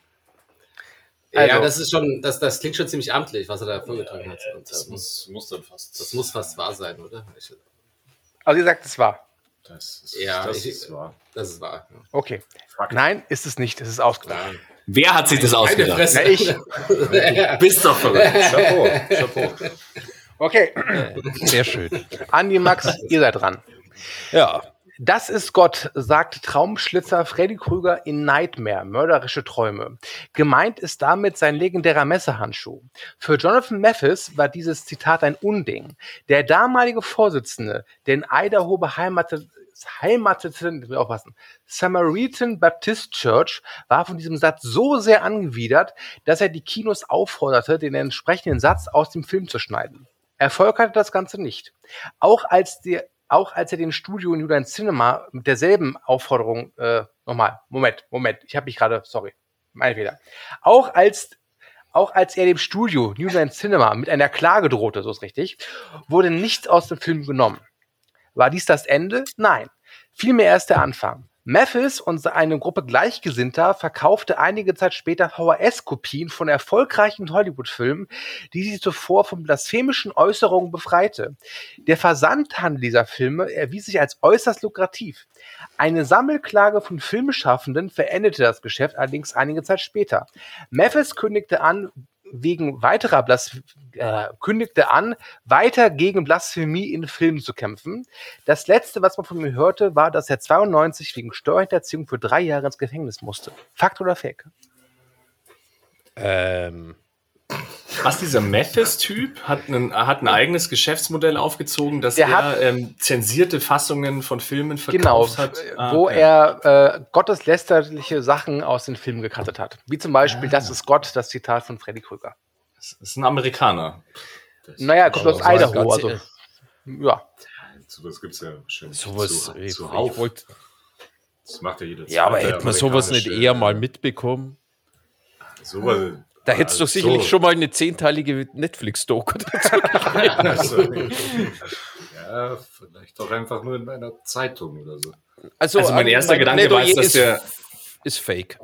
Ja, Also- das ist schon, das, das klingt schon ziemlich amtlich, was er da vorgetragen hat. Und, Das ähm, muss, muss dann fast. das muss fast wahr sein, oder? Ich, Also ihr sagt, es war. Das ist, Ja, das ich- ist wahr. das ist wahr. ja. Okay. Fuck. Nein, ist es nicht. Es ist ausgedacht. Klar. Wer hat sich das ausgedacht? Fresse. Na, ich. Du bist doch verrückt. Chapeau, [LAUGHS] Chapeau. Okay. Sehr schön. Andi, Max, ihr seid dran. Ja. Das ist Gott, sagt Traumschlitzer Freddy Krüger in Nightmare, mörderische Träume. Gemeint ist damit sein legendärer Messerhandschuh. Für Jonathan Mathis war dieses Zitat ein Unding. Der damalige Vorsitzende, der in Idaho beheimatet, heimateten, aufpassen, Samaritan Baptist Church war von diesem Satz so sehr angewidert, dass er die Kinos aufforderte, den entsprechenden Satz aus dem Film zu schneiden. Erfolg hatte das Ganze nicht. Auch als der auch als er dem Studio New Line Cinema mit derselben Aufforderung, äh, nochmal, Moment, Moment, ich habe mich gerade, sorry, mein Fehler. Auch als, auch als er dem Studio New Line Cinema mit einer Klage drohte, so ist richtig, wurde nichts aus dem Film genommen. War dies das Ende? Nein. Vielmehr erst der Anfang. Mathis und eine Gruppe Gleichgesinnter verkaufte einige Zeit später VHS-Kopien von erfolgreichen Hollywood-Filmen, die sie zuvor von blasphemischen Äußerungen befreite. Der Versandhandel dieser Filme erwies sich als äußerst lukrativ. Eine Sammelklage von Filmschaffenden verendete das Geschäft allerdings einige Zeit später. Mathis kündigte an, wegen weiterer Blas äh, kündigte an, weiter gegen Blasphemie in Filmen zu kämpfen. Das letzte, was man von ihm hörte, war, dass er 92 wegen Steuerhinterziehung für drei Jahre ins Gefängnis musste. Fakt oder Fake? Ähm, Was dieser Mathis-Typ hat, einen, hat ein eigenes Geschäftsmodell aufgezogen, dass Der er hat- ähm, zensierte Fassungen von Filmen Genau, verkauft hat. äh, Ah, wo okay. er äh, gotteslästerliche Sachen aus den Filmen gekattet hat. Wie zum Beispiel, das ist Gott, das Zitat von Freddy Krüger. Das ist ein Amerikaner. Das Naja, kommt aus Idaho, Also, ja. Sowas gibt es ja schon sowas. zu, ich, zuhauf. ich wollt, Das macht ja jeder ja, aber hätte man sowas nicht eher mal mitbekommen? Sowas, Da hättest du Ah, sicherlich schon mal eine zehnteilige Netflix-Doku dazu. [LAUGHS] Also, ja, vielleicht doch einfach nur in einer Zeitung oder so. Also, Also mein äh, erster Gedanke war jetzt, dass ist, der- ist fake.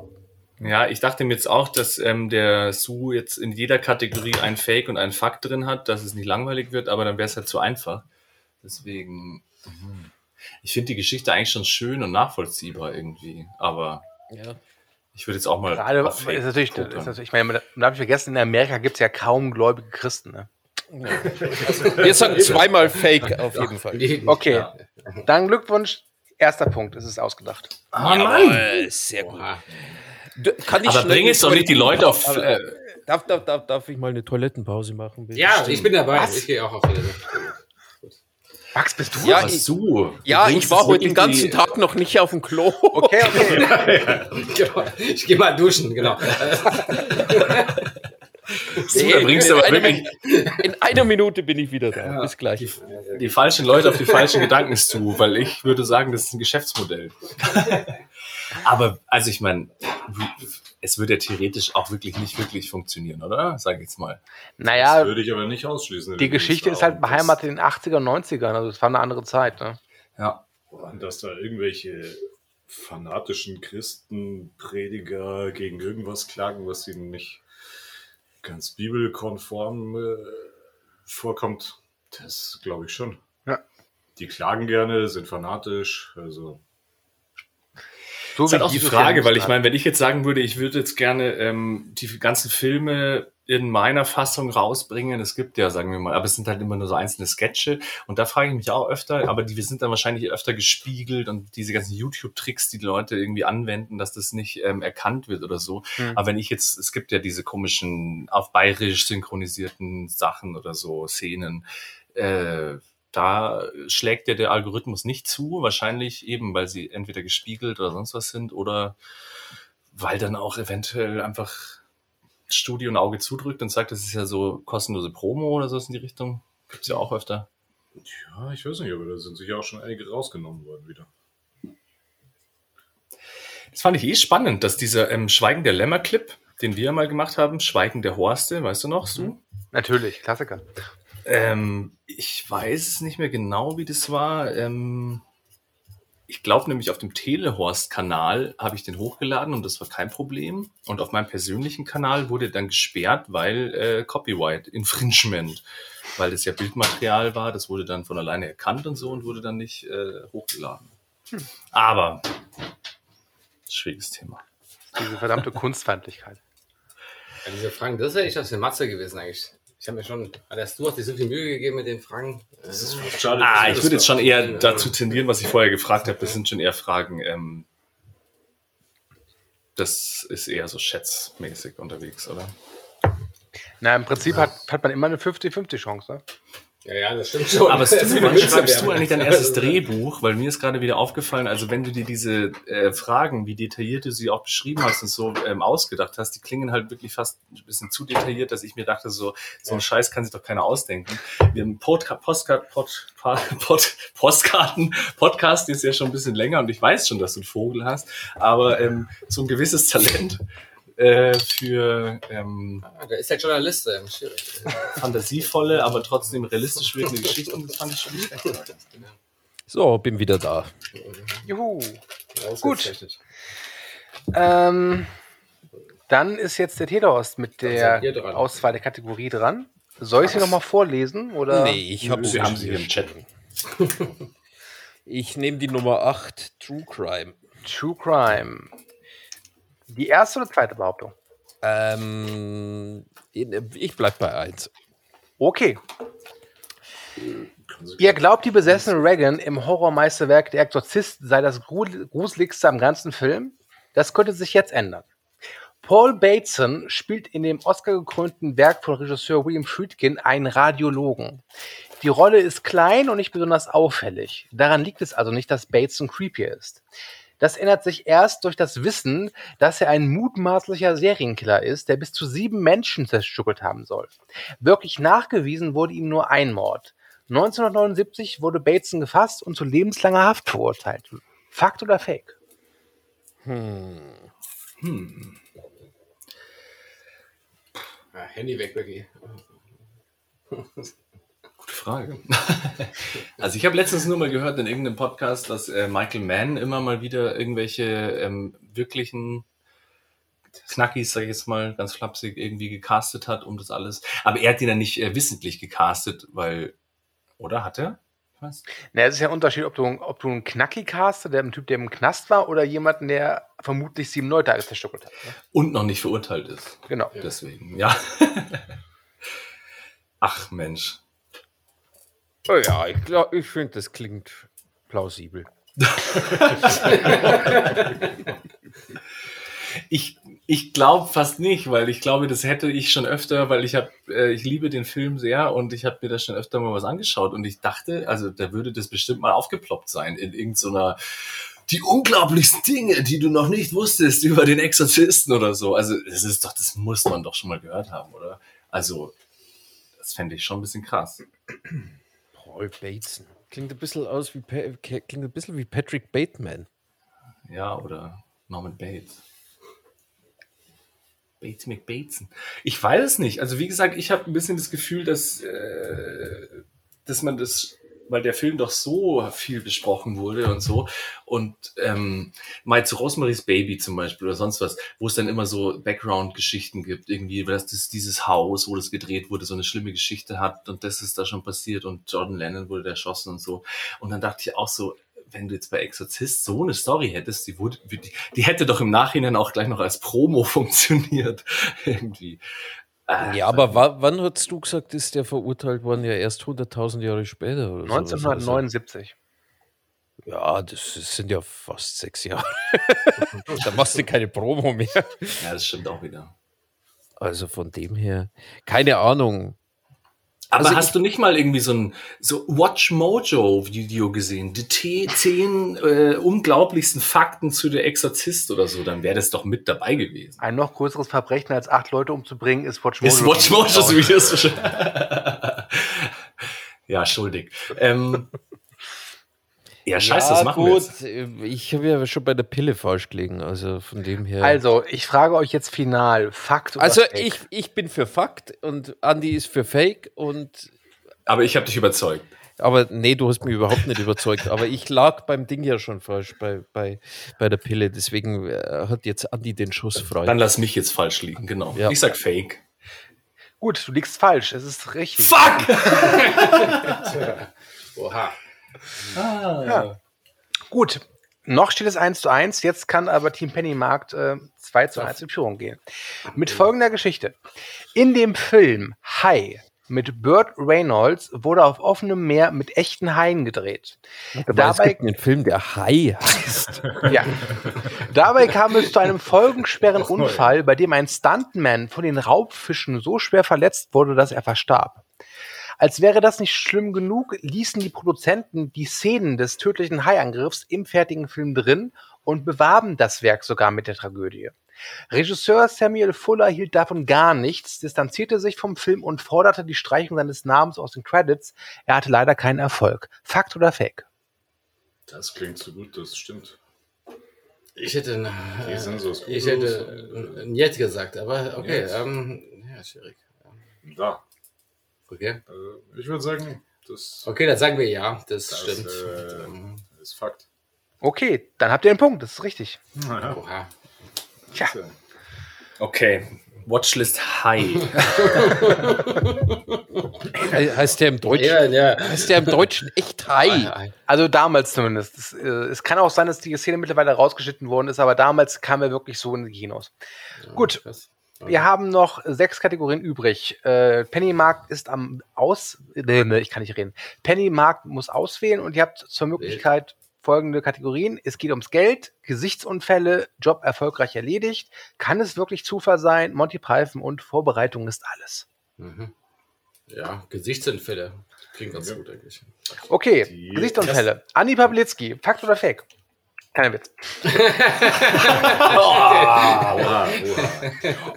Ja, ich dachte mir jetzt auch, dass ähm, der Sue jetzt in jeder Kategorie ein Fake und ein Fakt drin hat, dass es nicht langweilig wird, aber dann wäre es halt zu einfach. Deswegen, mhm. ich finde die Geschichte eigentlich schon schön und nachvollziehbar irgendwie, aber Ja. Ich würde jetzt auch mal Gerade ist natürlich, ist natürlich, ich meine, man darf nicht vergessen, in Amerika gibt es ja kaum gläubige Christen. Ne? [LAUGHS] Wir sagen zweimal fake auf jeden Fall. Okay, dann Glückwunsch. Erster Punkt, es ist ausgedacht. Ah, Jawohl, sehr gut. Du- Kann ich Aber bring jetzt doch nicht die Leute auf. Aber- Äh, Darf, darf, darf, darf ich mal eine Toilettenpause machen? bitte? Ja, ich bin dabei. Was? Ich gehe auch auf Toilette. Max, bist du? Ja, ich- du? Ja, ich war heute den ganzen die- Tag noch nicht auf dem Klo. Okay, okay. Genau. [LAUGHS] Ich gehe mal duschen, genau. [LAUGHS] Du, da bringst du in, wirklich in einer Minute bin ich wieder da. Bis gleich. die falschen Leute auf die falschen Gedanken zu, weil ich würde sagen, das ist ein Geschäftsmodell. [LAUGHS] Aber, also ich meine, es würde ja theoretisch auch wirklich nicht wirklich funktionieren, oder? Sag ich jetzt mal. Das Naja, würde ich aber nicht ausschließen. die Geschichte ist halt beheimatet in den 80er und 90ern. Also es war eine andere Zeit. Ne? Ja. Und dass da irgendwelche fanatischen Christenprediger gegen irgendwas klagen, was ihnen nicht ganz bibelkonform äh, vorkommt, das glaube ich schon. Ja. Die klagen gerne, sind fanatisch, also So Das ist halt auch die Frage, weil ich meine, wenn ich jetzt sagen würde, ich würde jetzt gerne ähm, die ganzen Filme in meiner Fassung rausbringen, es gibt ja, sagen wir mal, aber es sind halt immer nur so einzelne Sketche und da frage ich mich auch öfter, aber die sind dann wahrscheinlich öfter gespiegelt und diese ganzen YouTube-Tricks, die die Leute irgendwie anwenden, dass das nicht ähm, erkannt wird oder so. Hm. Aber wenn ich jetzt, es gibt ja diese komischen auf bayerisch synchronisierten Sachen oder so Szenen, äh, da schlägt ja der Algorithmus nicht zu, wahrscheinlich eben, weil sie entweder gespiegelt oder sonst was sind oder weil dann auch eventuell einfach Studio ein Auge zudrückt und sagt, das ist ja so kostenlose Promo oder so in die Richtung. Gibt's ja auch öfter. Ja, ich weiß nicht, aber da sind sicher auch schon einige rausgenommen worden wieder. Das fand ich eh spannend, dass dieser ähm, Schweigen der Lämmer-Clip, den wir mal gemacht haben, Schweigen der Horste, weißt du noch, Stu? Natürlich, Klassiker. Ähm, ich weiß es nicht mehr genau, wie das war. Ähm, ich glaube nämlich auf dem Telehorst-Kanal habe ich den hochgeladen und das war kein Problem. Und auf meinem persönlichen Kanal wurde dann gesperrt, weil äh, Copyright Infringement, weil das ja Bildmaterial war, das wurde dann von alleine erkannt und so und wurde dann nicht äh, hochgeladen. Aber schwieriges Thema. Diese verdammte [LAUGHS] Kunstfeindlichkeit. Ja, diese Fragen, das ist ja echt aus der Matze gewesen eigentlich. Ich habe mir schon, Alter, du hast dir so viel Mühe gegeben mit den Fragen. Das ist Äh, schade. Ah, dass ich würde jetzt schon eher dazu tendieren, was ich vorher gefragt habe. Das sind schon eher Fragen. Ähm, das ist eher so schätzmäßig unterwegs, oder? Na, im Prinzip hat, hat man immer eine 50-50 Chance. Ne? Ja, ja, das stimmt schon. Aber [LAUGHS] Stu, wann schreibst du eigentlich dein erstes [LAUGHS] Drehbuch? Weil mir ist gerade wieder aufgefallen, also wenn du dir diese äh, Fragen, wie detailliert du sie auch beschrieben hast und so ähm, ausgedacht hast, die klingen halt wirklich fast ein bisschen zu detailliert, dass ich mir dachte, so, so ein Scheiß kann sich doch keiner ausdenken. Wir haben Podca Postcard, Pod, Pod, Postkarten, Podcast ist ja schon ein bisschen länger und ich weiß schon, dass du einen Vogel hast, aber ähm, so ein gewisses Talent äh, für ähm, Ah, Der ist ja Journalist, äh, schwierig. fantasievolle, aber trotzdem realistisch wirkende Geschichten, das fand ich schon nicht schlecht. So, bin wieder da. Juhu. Ausgezeichnet. Ähm, dann ist jetzt der Telehost mit der. Auswahl der Kategorie dran. Soll ich sie nochmal vorlesen? Oder? Nee, ich habe Wir haben sie hier im Chat. Ich nehme die Nummer 8, True Crime. True Crime. Die erste oder zweite Behauptung? Ähm, ich bleib bei 1. Okay. Ihr glaubt, die besessene Reagan im Horrormeisterwerk Der Exorzist sei das grusel- gruseligste am ganzen Film? Das könnte sich jetzt ändern. Paul Bateson spielt in dem Oscar-gekrönten Werk von Regisseur William Friedkin einen Radiologen. Die Rolle ist klein und nicht besonders auffällig. Daran liegt es also nicht, dass Bateson creepy ist. Das ändert sich erst durch das Wissen, dass er ein mutmaßlicher Serienkiller ist, der bis zu sieben Menschen zerstückelt haben soll. Wirklich nachgewiesen wurde ihm nur ein Mord. 1979 wurde Bateson gefasst und zu lebenslanger Haft verurteilt. Fakt oder Fake? Hm. Hm. Ja, Handy weg, Becky. [LAUGHS] Gute Frage. [LAUGHS] also ich habe letztens nur mal gehört in irgendeinem Podcast, dass äh, Michael Mann immer mal wieder irgendwelche ähm, wirklichen Knackis, sag ich jetzt mal, ganz flapsig irgendwie gecastet hat, um das alles. Aber er hat die dann nicht äh, wissentlich gecastet, weil, oder hat er? Weiß. Na, es ist ja ein Unterschied, ob du, ob du einen Knacki castest, der ein Typ, der im Knast war, oder jemanden, der vermutlich sieben Leute zerstückelt hat. Ne? Und noch nicht verurteilt ist. Genau. Deswegen, ja. [LAUGHS] Ach Mensch. Oh ja, ich, ich finde, das klingt plausibel. [LAUGHS] Ich, ich glaube fast nicht, weil ich glaube, das hätte ich schon öfter, weil ich habe, äh, ich liebe den Film sehr und ich habe mir da schon öfter mal was angeschaut und ich dachte, also da würde das bestimmt mal aufgeploppt sein in irgendeiner die unglaublichsten Dinge, die du noch nicht wusstest über den Exorzisten oder so. Also das ist doch, das muss man doch schon mal gehört haben, oder? Also das fände ich schon ein bisschen krass. Paul Bateson. Klingt ein bisschen aus wie klingt ein bisschen wie Patrick Bateman. Ja, oder Norman Bates. Bates McBateson. Ich weiß es nicht. Also wie gesagt, ich habe ein bisschen das Gefühl, dass, äh, dass man das, weil der Film doch so viel besprochen wurde und so. Und ähm, mal zu Rosemary's Baby zum Beispiel oder sonst was, wo es dann immer so Background-Geschichten gibt, irgendwie, dass das dieses Haus, wo das gedreht wurde, so eine schlimme Geschichte hat und das ist da schon passiert und Jordan Lennon wurde erschossen und so. Und dann dachte ich auch so, wenn du jetzt bei Exorzist so eine Story hättest, die, wurde, die, die hätte doch im Nachhinein auch gleich noch als Promo [LAUGHS] funktioniert. Irgendwie. Äh, Ja, aber wa wann hast du gesagt, ist der verurteilt worden? Ja, erst 100.000 Jahre später oder so. 1979. Ja, das sind ja fast sechs Jahre. [LAUGHS] da machst du keine Promo mehr. Ja, das stimmt auch wieder. Also von dem her, keine Ahnung. Aber Also hast du nicht mal irgendwie so ein so Watch Mojo Video gesehen? Die T zehn äh, unglaublichsten Fakten zu der Exorzist oder so, dann wäre das doch mit dabei gewesen. Ein noch größeres Verbrechen als acht Leute umzubringen ist Watch Ist Watch Mojo so Videos. [LAUGHS] Ja, schuldig. Ähm, ja, scheiße, das machen wir jetzt. Ich habe ja schon bei der Pille falsch gelegen, also von dem her. Also, ich frage euch jetzt final, Fakt oder also Fake? ich, ich bin für Fakt und Andi ist für Fake und Aber ich habe dich überzeugt. aber nee, du hast mich überhaupt nicht überzeugt. Aber ich lag beim Ding ja schon falsch bei, bei, bei der Pille. Deswegen äh, hat jetzt Andi den Schuss frei. Dann lass mich jetzt falsch liegen, genau. Ja. Ich sag Fake. Gut, du liegst falsch, es ist richtig. Fuck! [LAUGHS] Oha. Ja. Gut, noch steht es 1 zu 1, jetzt kann aber Team Pennymarkt äh, 2 zu 1 in Führung gehen. Mit folgender Geschichte. In dem Film Hai mit Burt Reynolds wurde auf offenem Meer mit echten Haien gedreht. Aber es dabei- gibt einen Film, der Hai heißt. [LAUGHS] Ja. Dabei kam es zu einem folgenschweren Unfall, bei dem ein Stuntman von den Raubfischen so schwer verletzt wurde, dass er verstarb. Als wäre das nicht schlimm genug, ließen die Produzenten die Szenen des tödlichen Haiangriffs im fertigen Film drin und bewarben das Werk sogar mit der Tragödie. Regisseur Samuel Fuller hielt davon gar nichts, distanzierte sich vom Film und forderte die Streichung seines Namens aus den Credits. Er hatte leider keinen Erfolg. Fakt oder Fake? Das klingt so gut, das stimmt. Ich hätte, äh, sind so ich hätte äh, Njet gesagt, aber okay. Ähm, ja, schwierig. Ja, Okay. äh, ich würde sagen, das, okay, dann sagen wir ja, das, das stimmt. äh, ist Fakt. Okay, dann habt ihr einen Punkt, das ist richtig. Naja, Oha. Tja. Okay. Watchlist High. [LAUGHS] He- heißt der im Deutschen? Ja, ja. Heißt der im Deutschen echt Hai? Also damals zumindest. Es, äh, es kann auch sein, dass die Szene mittlerweile rausgeschnitten worden ist, aber damals kam er wirklich so in die Kinos. Gut. Krass. Wir haben noch sechs Kategorien übrig. Äh, Pennymarkt ist am Aus... Nee, nee, ich kann nicht reden. Pennymarkt muss auswählen und ihr habt zur Möglichkeit folgende Kategorien. Es geht ums Geld, Gesichtsunfälle, Job erfolgreich erledigt, kann es wirklich Zufall sein, Monty Python und Vorbereitung ist alles. Mhm. Ja, Gesichtsunfälle. Klingt ganz Ja. gut eigentlich. Okay, Die- Gesichtsunfälle. Anni Pawlitzki, Fakt oder Fake? Kein Witz. [LAUGHS]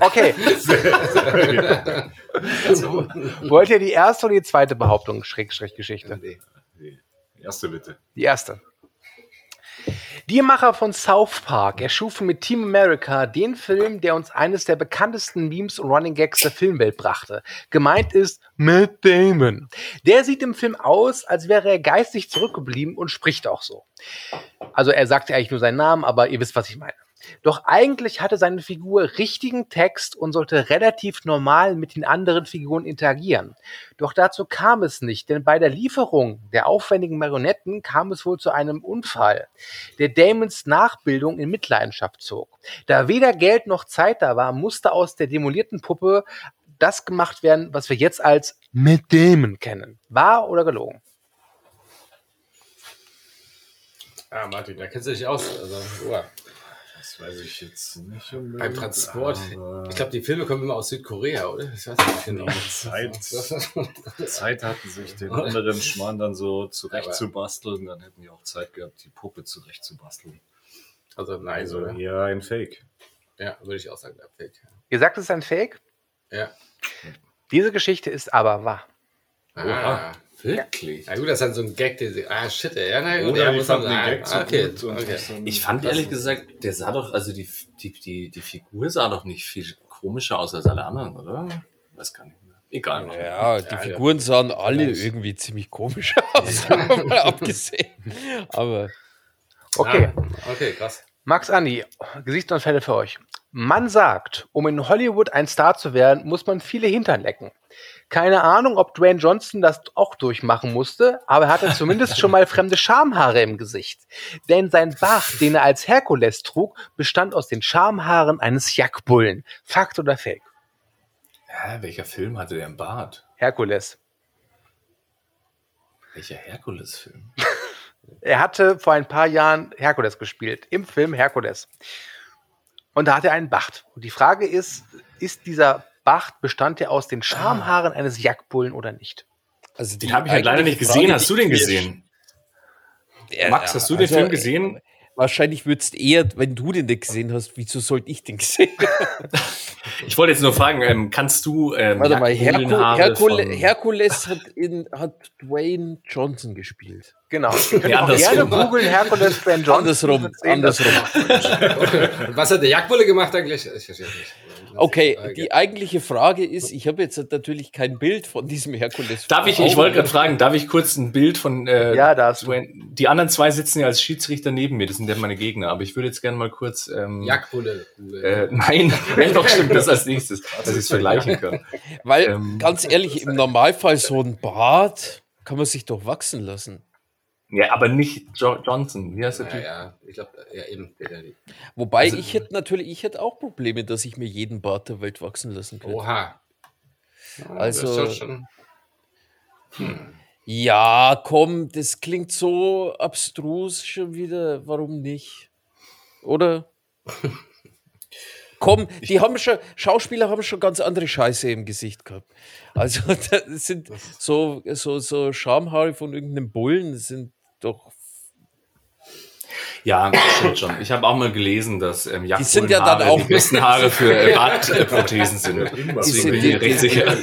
Okay. [LAUGHS] Wollt ihr die erste oder die zweite Behauptung, Schrägstrich Geschichte? Nee. Die erste bitte. Die erste. Die Macher von South Park erschufen mit Team America den Film, der uns eines der bekanntesten Memes und Running Gags der Filmwelt brachte. Gemeint ist Matt Damon. Der sieht im Film aus, als wäre er geistig zurückgeblieben und spricht auch so. Also er sagt ja eigentlich nur seinen Namen, aber ihr wisst, was ich meine. Doch eigentlich hatte seine Figur richtigen Text und sollte relativ normal mit den anderen Figuren interagieren. Doch dazu kam es nicht, denn bei der Lieferung der aufwendigen Marionetten kam es wohl zu einem Unfall, der Damons Nachbildung in Mitleidenschaft zog. Da weder Geld noch Zeit da war, musste aus der demolierten Puppe das gemacht werden, was wir jetzt als mit Damon kennen. Wahr oder gelogen? Ah, Martin, da kennst du dich aus. Also. Das weiß ich jetzt nicht unbedingt. Beim Transport. aber Ich glaube, die Filme kommen immer aus Südkorea, oder? Ich weiß nicht genau. Zeit, [LAUGHS] Zeit hatten, sich den anderen Schmarrn dann so zurechtzubasteln. Dann hätten die auch Zeit gehabt, die Puppe zurechtzubasteln. Also, nein, Also oder? hier ein Fake. Ja, würde ich auch sagen, der Fake. Ihr sagt, es ist ein Fake? Ja. Diese Geschichte ist aber wahr. Ah, Wirklich? Na gut, das ist dann so ein Gag, der sie. Ah, shit, ey. Ja, na gut, Oder ja, die muss fanden den. Gag so okay, gut und okay. Ich fand ehrlich gesagt, der sah doch, also die, die, die, die Figur sah doch nicht viel komischer aus als alle anderen, oder? Weiß gar nicht mehr. Egal. Ja, die Ja, Figuren sahen alle irgendwie ziemlich komisch [LAUGHS] aus, mal abgesehen. Aber Okay. Ah, okay, krass. Max Andi, Gesichtsunfälle für euch. Man sagt, um in Hollywood ein Star zu werden, muss man viele Hintern lecken. Keine Ahnung, ob Dwayne Johnson das auch durchmachen musste, aber er hatte zumindest schon mal fremde Schamhaare im Gesicht. Denn sein Bart, den er als Herkules trug, bestand aus den Schamhaaren eines Jackbullen. Fakt oder Fake? Hä, welcher Film hatte der im Bart? Herkules. Welcher Herkules-Film? [LAUGHS] Er hatte vor ein paar Jahren Herkules gespielt, im Film Herkules. Und da hat er einen Bart. Und die Frage ist, ist dieser Bart, bestand er aus den Schamhaaren eines Jackbullen oder nicht? also Den habe ich halt leider nicht gesehen. Frage, Hast du den gesehen? Ja, Max, hast du den also, Film gesehen? wahrscheinlich würdest eher, wenn du den nicht gesehen hast, wieso sollte ich den gesehen? [LAUGHS] Ich wollte jetzt nur fragen, ähm, kannst du ähm, Warte mal, Herku Herkule Herkules hat, in, hat Dwayne Johnson gespielt. Genau. [LAUGHS] Ja, gerne andersrum. googeln, Hercules Ben Johnson. Andersrum, andersrum. Und was hat der Jagdbulle gemacht eigentlich? Ich verstehe es nicht. Okay, die eigentliche Frage ist, ich habe jetzt natürlich kein Bild von diesem Herkules. Darf ich, ich wollte gerade fragen, darf ich kurz ein Bild von äh, Ja, da hast du. Die anderen zwei sitzen ja als Schiedsrichter neben mir, das sind ja meine Gegner, aber ich würde jetzt gerne mal kurz ähm, Jagdbulle. äh, nein, [LAUGHS] ja, doch stimmt das als nächstes, dass ich es vergleichen kann. Weil, ähm, ganz ehrlich, im Normalfall so ein Bart kann man sich doch wachsen lassen. Ja, aber nicht jo Johnson. Wie heißt der ja, Typ? ja, ich glaube, ja, eben. Der, der, Wobei Also- ich hätte natürlich, ich hätte auch Probleme, dass ich mir jeden Bart der Welt wachsen lassen könnte. Oha. Ja, Also- schon- Ja, komm, das klingt so abstrus schon wieder. Warum nicht? Oder? [LAUGHS] komm, die haben schon, Schauspieler haben schon ganz andere Scheiße im Gesicht gehabt. Also, [LAUGHS] das sind so, so, so Schamhaare von irgendeinem Bullen, das sind doch. Ja, stimmt schon. Ich habe auch mal gelesen, dass ähm, Die sind ja dann auch- die besten Haare für äh, [LAUGHS] Bartprothesen sind. Die Deswegen sind, bin ich mir recht sicher.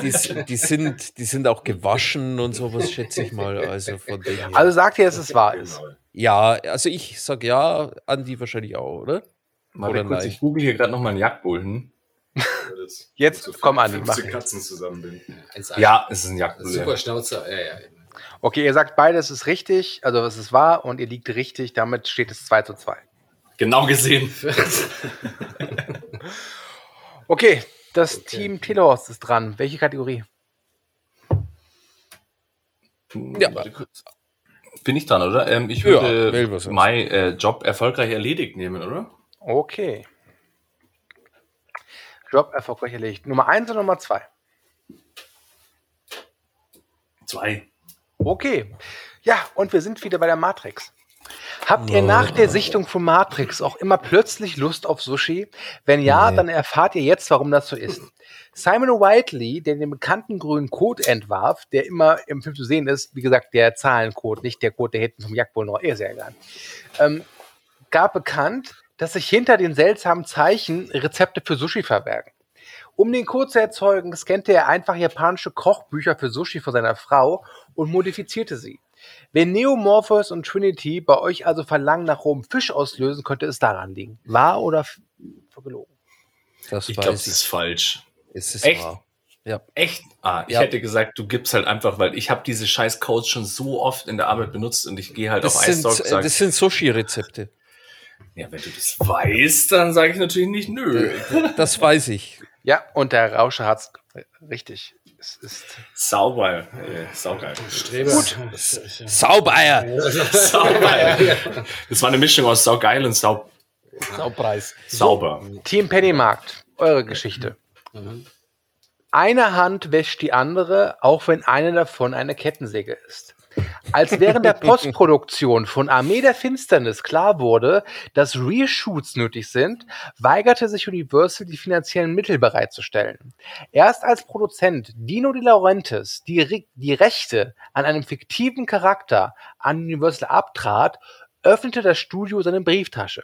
die, die, die, sind, die sind auch gewaschen und sowas, schätze ich mal. Also von dem her. Also sagt ihr, dass es wahr ist. Ja, also ich sag ja, Andi wahrscheinlich auch, oder? Warte Oder kurz, nein? ich google hier gerade nochmal einen Jagdbullen. Das- Jetzt so komm, Andi, mach 15 ihn. Katzen zusammenbinden. Ja, es ist ein Jagdbulle. Super Schnauzer. Ja, ja. Okay, ihr sagt beides ist richtig, also es ist wahr und ihr liegt richtig, damit steht es 2 zu 2. Genau gesehen. [LAUGHS] Okay, das Okay. Team Telehorst ist dran. Welche Kategorie? Ja. Warte kurz. Bin ich dran, oder? Ähm, ich Ja, würde wähl was aus. mein äh, Job erfolgreich erledigt nehmen, oder? Okay. Job erfolgreich erledigt. Nummer 1 und Nummer 2. Zwei. Okay. Ja, und wir sind wieder bei der Matrix. Habt ihr nach der Sichtung von Matrix auch immer plötzlich Lust auf Sushi? Wenn ja, Nee. dann erfahrt ihr jetzt, warum das so ist. Simon Whiteley, der den bekannten grünen Code entwarf, der immer im Film zu sehen ist, wie gesagt, der Zahlencode, nicht der Code, der hinten vom Jagdbull noch, eh sehr egal, ähm, gab bekannt, dass sich hinter den seltsamen Zeichen Rezepte für Sushi verbergen. Um den Code zu erzeugen, scannte er einfach japanische Kochbücher für Sushi von seiner Frau und modifizierte sie. Wenn Neo, Morpheus und Trinity bei euch also Verlangen nach rohem Fisch auslösen, könnte es daran liegen. Wahr oder f- gelogen? Das Ich glaube, es ist falsch. es ist Echt? wahr. Ja. Echt? Ah, ich Ja. hätte gesagt, du gibst halt einfach, weil ich habe diese scheiß Codes schon so oft in der Arbeit benutzt und ich gehe halt Das auf sag, das sind Sushi-Rezepte. ja, wenn du das weißt, dann sage ich natürlich nicht nö. Das weiß ich. Ja, und der Rauscher hat's richtig. Es ist Sauber. Äh, saugeil. Streber. Gut. Saubeier! [LAUGHS] Saugeil. Das war eine Mischung aus saugeil und sau Saupreis. sauber. Team Pennymarkt, eure Geschichte. Mhm. Eine Hand wäscht die andere, auch wenn eine davon eine Kettensäge ist. Als während der Postproduktion von Armee der Finsternis klar wurde, dass Reshoots nötig sind, weigerte sich Universal, die finanziellen Mittel bereitzustellen. Erst als Produzent Dino De Laurentiis die, Re- die Rechte an einem fiktiven Charakter an Universal abtrat, öffnete das Studio seine Brieftasche.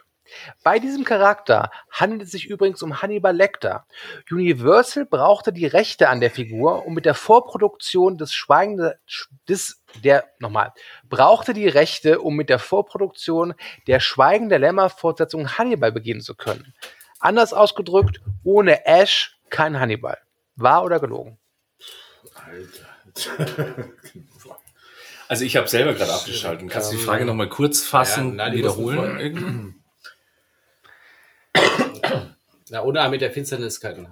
Bei diesem Charakter handelt es sich übrigens um Hannibal Lecter. Universal brauchte die Rechte an der Figur, um mit der Vorproduktion des Schweigende, des, der, nochmal, brauchte die Rechte, um mit der Vorproduktion der Schweigen der Lämmer Fortsetzung Hannibal beginnen zu können. Anders ausgedrückt, ohne Ash kein Hannibal. Wahr oder gelogen? Alter. [LAUGHS] Also ich habe selber gerade abgeschaltet. Kannst du die Ähm, Frage nochmal kurz fassen, ja, nein, wiederholen? [CLEARS THROAT] Na, ohne mit der Finsternis kein.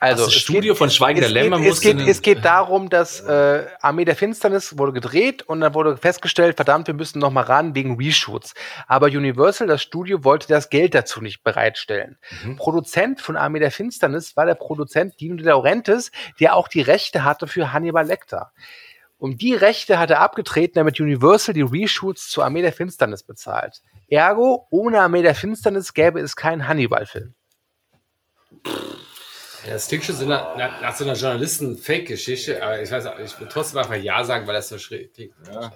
Also, das es Studio geht- von Schweigen der es Lämmer geht, es, geht, es geht darum, dass äh, Armee der Finsternis wurde gedreht und dann wurde festgestellt, verdammt, wir müssen noch mal ran wegen Reshoots. Aber Universal, das Studio, wollte das Geld dazu nicht bereitstellen. Mhm. Produzent von Armee der Finsternis war der Produzent Dino De Laurentiis, der auch die Rechte hatte für Hannibal Lecter. Um die Rechte hat er abgetreten, damit Universal die Reshoots zu Armee der Finsternis bezahlt. Ergo, ohne Armee der Finsternis gäbe es keinen Hannibal-Film. Ja, das klingt schon so nach, nach, nach so einer Journalisten-Fake-Geschichte, aber ich weiß auch, ich will trotzdem einfach Ja sagen, weil das so schräg klingt. Ja.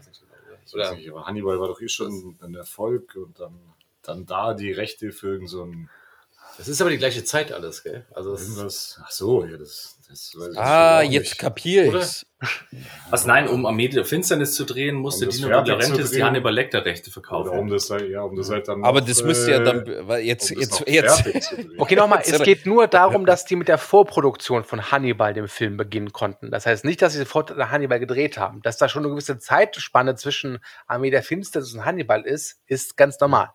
Ich Oder? weiß nicht, aber Hannibal war doch eh schon ein Erfolg und dann, dann da die Rechte für irgend so ein Das ist aber die gleiche Zeit alles, gell? Also irgendwas. Ach so, ja, das, ich Ah, jetzt nicht. kapier Oder? ich's. Was nein, um Armee der Finsternis zu drehen, musste Um Dino zu die. Hannibal Lecter Rechte Oder um verkaufen. das halt, ja, um das halt dann. Aber noch, das müsste ja äh, dann, weil jetzt, um jetzt, jetzt. Okay, nochmal, es geht nur darum, dass die mit der Vorproduktion von Hannibal, dem Film, beginnen konnten. Das heißt nicht, dass sie sofort Hannibal gedreht haben. Dass da schon eine gewisse Zeitspanne zwischen Armee der Finsternis und Hannibal ist, ist ganz normal.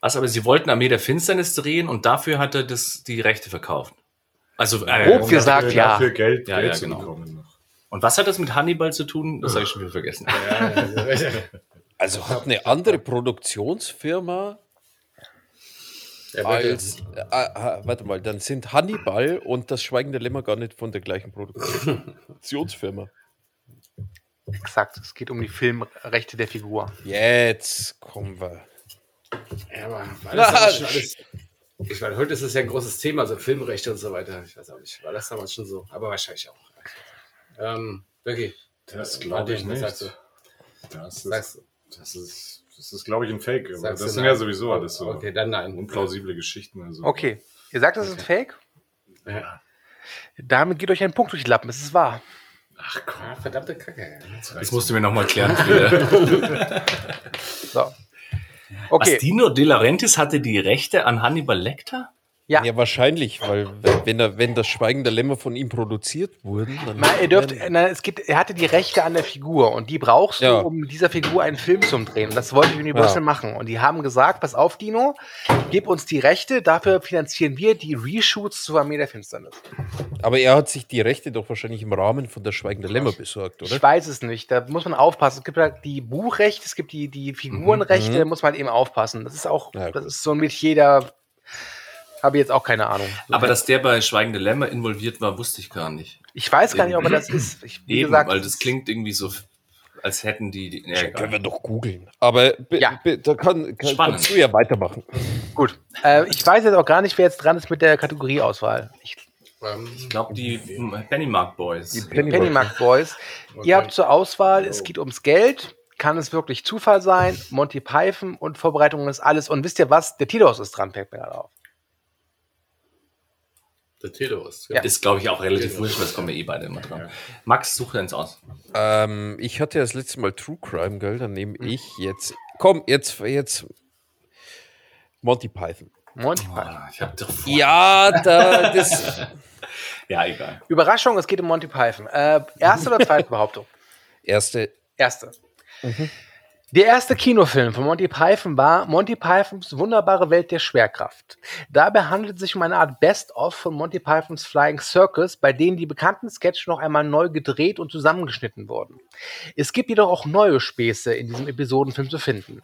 Was, aber sie wollten Armee der Finsternis drehen und dafür hat er das, die Rechte verkauft. Also, Grob äh, gesagt, ja. Dafür Geld, Ja, Geld ja, zu genau. bekommen. noch. und was hat das mit Hannibal zu tun? Das habe ich schon wieder vergessen. [LAUGHS] also hat eine andere Produktionsfirma als, äh, äh, warte mal, dann sind Hannibal und das Schweigen der Lämmer gar nicht von der gleichen Produktionsfirma. [LAUGHS] Exakt. Es geht um die Filmrechte der Figur. Jetzt kommen wir. Ja, aber [LAUGHS] war das alles, ich meine, heute ist es ja ein großes Thema, so Filmrechte und so weiter. Ich weiß auch nicht, war das damals schon so? Aber wahrscheinlich auch. Ähm, Becky, Das glaube ich nicht. sagst du? Das Sagst ist, du? das ist, das ist glaube ich, ein Fake. Sagst das sind nein? ja sowieso alles so Okay, dann nein. unplausible Geschichten. Also. Okay. Ihr sagt, das ist ein Fake? Ja. Damit geht euch ein Punkt durch die Lappen. Es ist wahr. Ach komm, Ah, verdammte Kacke. Das musst du mir nochmal klären. Frieda. [LAUGHS] [LAUGHS] So. Okay. Dino De Laurentiis hatte die Rechte an Hannibal Lecter? Ja. Ja, wahrscheinlich, weil wenn, er, wenn das Schweigen der Lämmer von ihm produziert wurden, dann. Nein, ihr dürft, nein, es geht, er hatte die Rechte an der Figur und die brauchst Ja. du, um mit dieser Figur einen Film zu drehen. Das wollte Universal Ja. machen. Und die haben gesagt, pass auf, Dino, gib uns die Rechte, dafür finanzieren wir die Reshoots zur Armee der Finsternis. Aber er hat sich die Rechte doch wahrscheinlich im Rahmen von der Schweigen der Lämmer besorgt, oder? Ich weiß es nicht, da muss man aufpassen. Es gibt halt die Buchrechte, es gibt die, die Figurenrechte, Mhm. da muss man halt eben aufpassen. Das ist auch, das ist so Metier, da habe ich jetzt auch keine Ahnung. Aber dass der bei Schweigen der Lämmer involviert war, wusste ich gar nicht. ich weiß gar nicht, ob er das ist. Ich, wie Eben, gesagt, weil das klingt irgendwie so, als hätten die. die ja, Ja, können wir doch googeln. Aber be, Ja. da kann, kann, kannst du ja weitermachen. gut. Äh, ich weiß jetzt auch gar nicht, wer jetzt dran ist mit der Kategorieauswahl. Ich Ähm, Ich glaube, die Pennymark Boys. Die Penny Pennymark Boys. Ihr habt zur Auswahl, es geht ums Geld. Kann es wirklich Zufall sein? Monty Python und Vorbereitung ist alles. Und wisst ihr was? Der Tilos ist dran, fällt mir gerade auf. Der Telos. Ja. Ist, glaube ich, auch relativ wurscht, weil es kommen ja eh beide immer dran. Max, suche eins aus. Ähm, ich hatte ja das letzte Mal True Crime, gell? Dann nehme ich jetzt. Komm, jetzt, jetzt. Monty Python. Monty Python. Ah, ich habe doch vor. Ja, da, das. [LAUGHS] Ja, egal. Überraschung, es geht um Monty Python. Äh, erste oder zweite Behauptung? Erste. Erste. Der erste Kinofilm von Monty Python war Monty Pythons wunderbare Welt der Schwerkraft. Dabei handelt es sich um eine Art Best-of von Monty Pythons Flying Circus, bei denen die bekannten Sketche noch einmal neu gedreht und zusammengeschnitten wurden. Es gibt jedoch auch neue Späße in diesem Episodenfilm zu finden.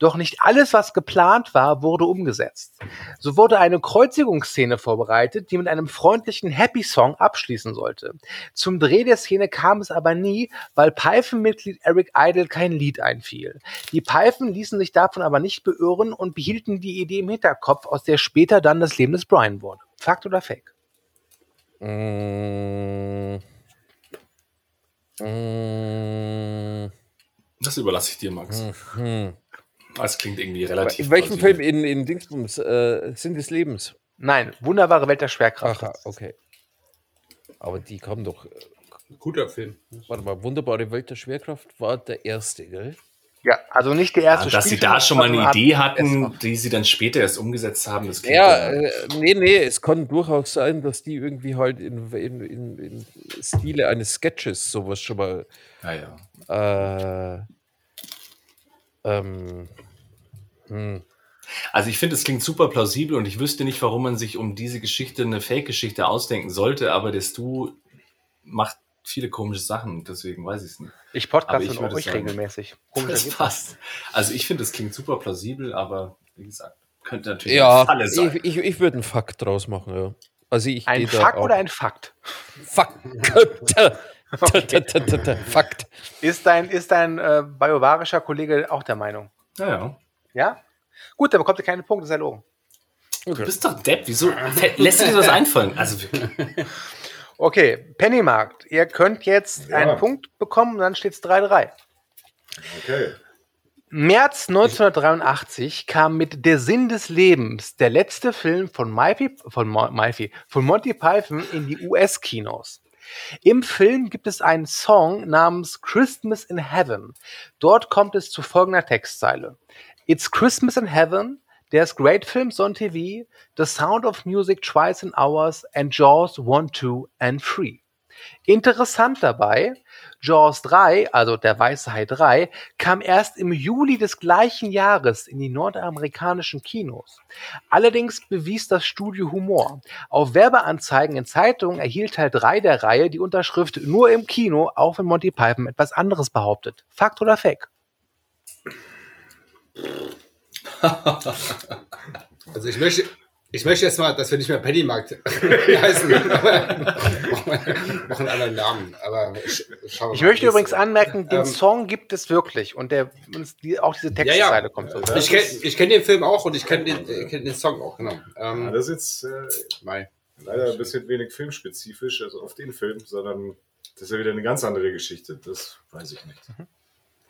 Doch nicht alles, was geplant war, wurde umgesetzt. So wurde eine Kreuzigungsszene vorbereitet, die mit einem freundlichen Happy Song abschließen sollte. Zum Dreh der Szene kam es aber nie, weil Python-Mitglied Eric Idle kein Lied einfiel. Die Python ließen sich davon aber nicht beirren und behielten die Idee im Hinterkopf, aus der später dann das Leben des Brian wurde. Fakt oder Fake? Mm, mm, Das überlasse ich dir, Max. hm. Das klingt irgendwie relativ. In welchem plausibel. Film? In, in Dingsbums? Äh, Sinn des Lebens. Nein, wunderbare Welt der Schwerkraft. Aha, okay. Aber die kam doch. äh, Guter Film. Warte mal, Wunderbare Welt der Schwerkraft war der erste, gell? Ja, also nicht der Ja, erste dass sie Spielfilm, da schon mal eine Idee hatten, die sie dann später erst umgesetzt haben, das klingt Ja, äh, nee, nee, es kann durchaus sein, dass die irgendwie halt in, in, in, in Stile eines Sketches sowas schon mal ja, ja. äh, ähm, hm. Also ich finde, es klingt super plausibel und ich wüsste nicht, warum man sich um diese Geschichte eine Fake-Geschichte ausdenken sollte, aber das Du macht viele komische Sachen, deswegen weiß ich es nicht. Ich Aber podcast ich mit euch sagen, regelmäßig. [LAUGHS] Komisch, Das passt. Also ich finde, es klingt super plausibel, aber wie gesagt, könnte natürlich Ja, eine sein. ich, ich, ich würde einen Fakt draus machen, ja. Also ich Ein Fakt oder ein Fakt? Fakt. [LAUGHS] Fakt. Ist dein, ist dein äh, biovarischer Kollege auch der Meinung? Ja, ja. Ja? Gut, dann bekommt ihr keine Punkte, ist ja logen. Du bist doch Depp, wieso [LAUGHS] lässt dir das einfallen? Also wirklich. [LAUGHS] Okay, Pennymarkt. Ihr könnt jetzt Ja. einen Punkt bekommen und dann steht es 3-3. Okay. März 1983 kam mit Der Sinn des Lebens der letzte Film von, Myfi, von, Myfi, von Monty Python in die US-Kinos. Im Film gibt es einen Song namens Christmas in Heaven. Dort kommt es zu folgender Textzeile. It's Christmas in Heaven, there's great films on TV, The Sound of Music twice in hours and Jaws 1, 2 and 3. Interessant dabei, Jaws 3, also der Weiße Hai 3, kam erst im Juli des gleichen Jahres in die nordamerikanischen Kinos. Allerdings bewies das Studio Humor. Auf Werbeanzeigen in Zeitungen erhielt Teil 3 der Reihe die Unterschrift nur im Kino, auch wenn Monty Python etwas anderes behauptet. Fakt oder Fake? [LAUGHS] Also ich möchte, ich möchte jetzt mal, dass wir nicht mehr Pennymarkt [LAUGHS] heißen. aber einen anderen Namen. Aber Ich mal. möchte übrigens anmerken, den Ähm, Song gibt es wirklich und der, uns die, auch diese Ja, Textzeile ja. kommt so. Ich kenne ich kenn den Film auch und ich kenne den, äh, kenn den Song auch, genau. Ja, Ähm, das ist jetzt äh, leider ein bisschen wenig filmspezifisch, also auf den Film, sondern das ist ja wieder eine ganz andere Geschichte. Das weiß ich nicht.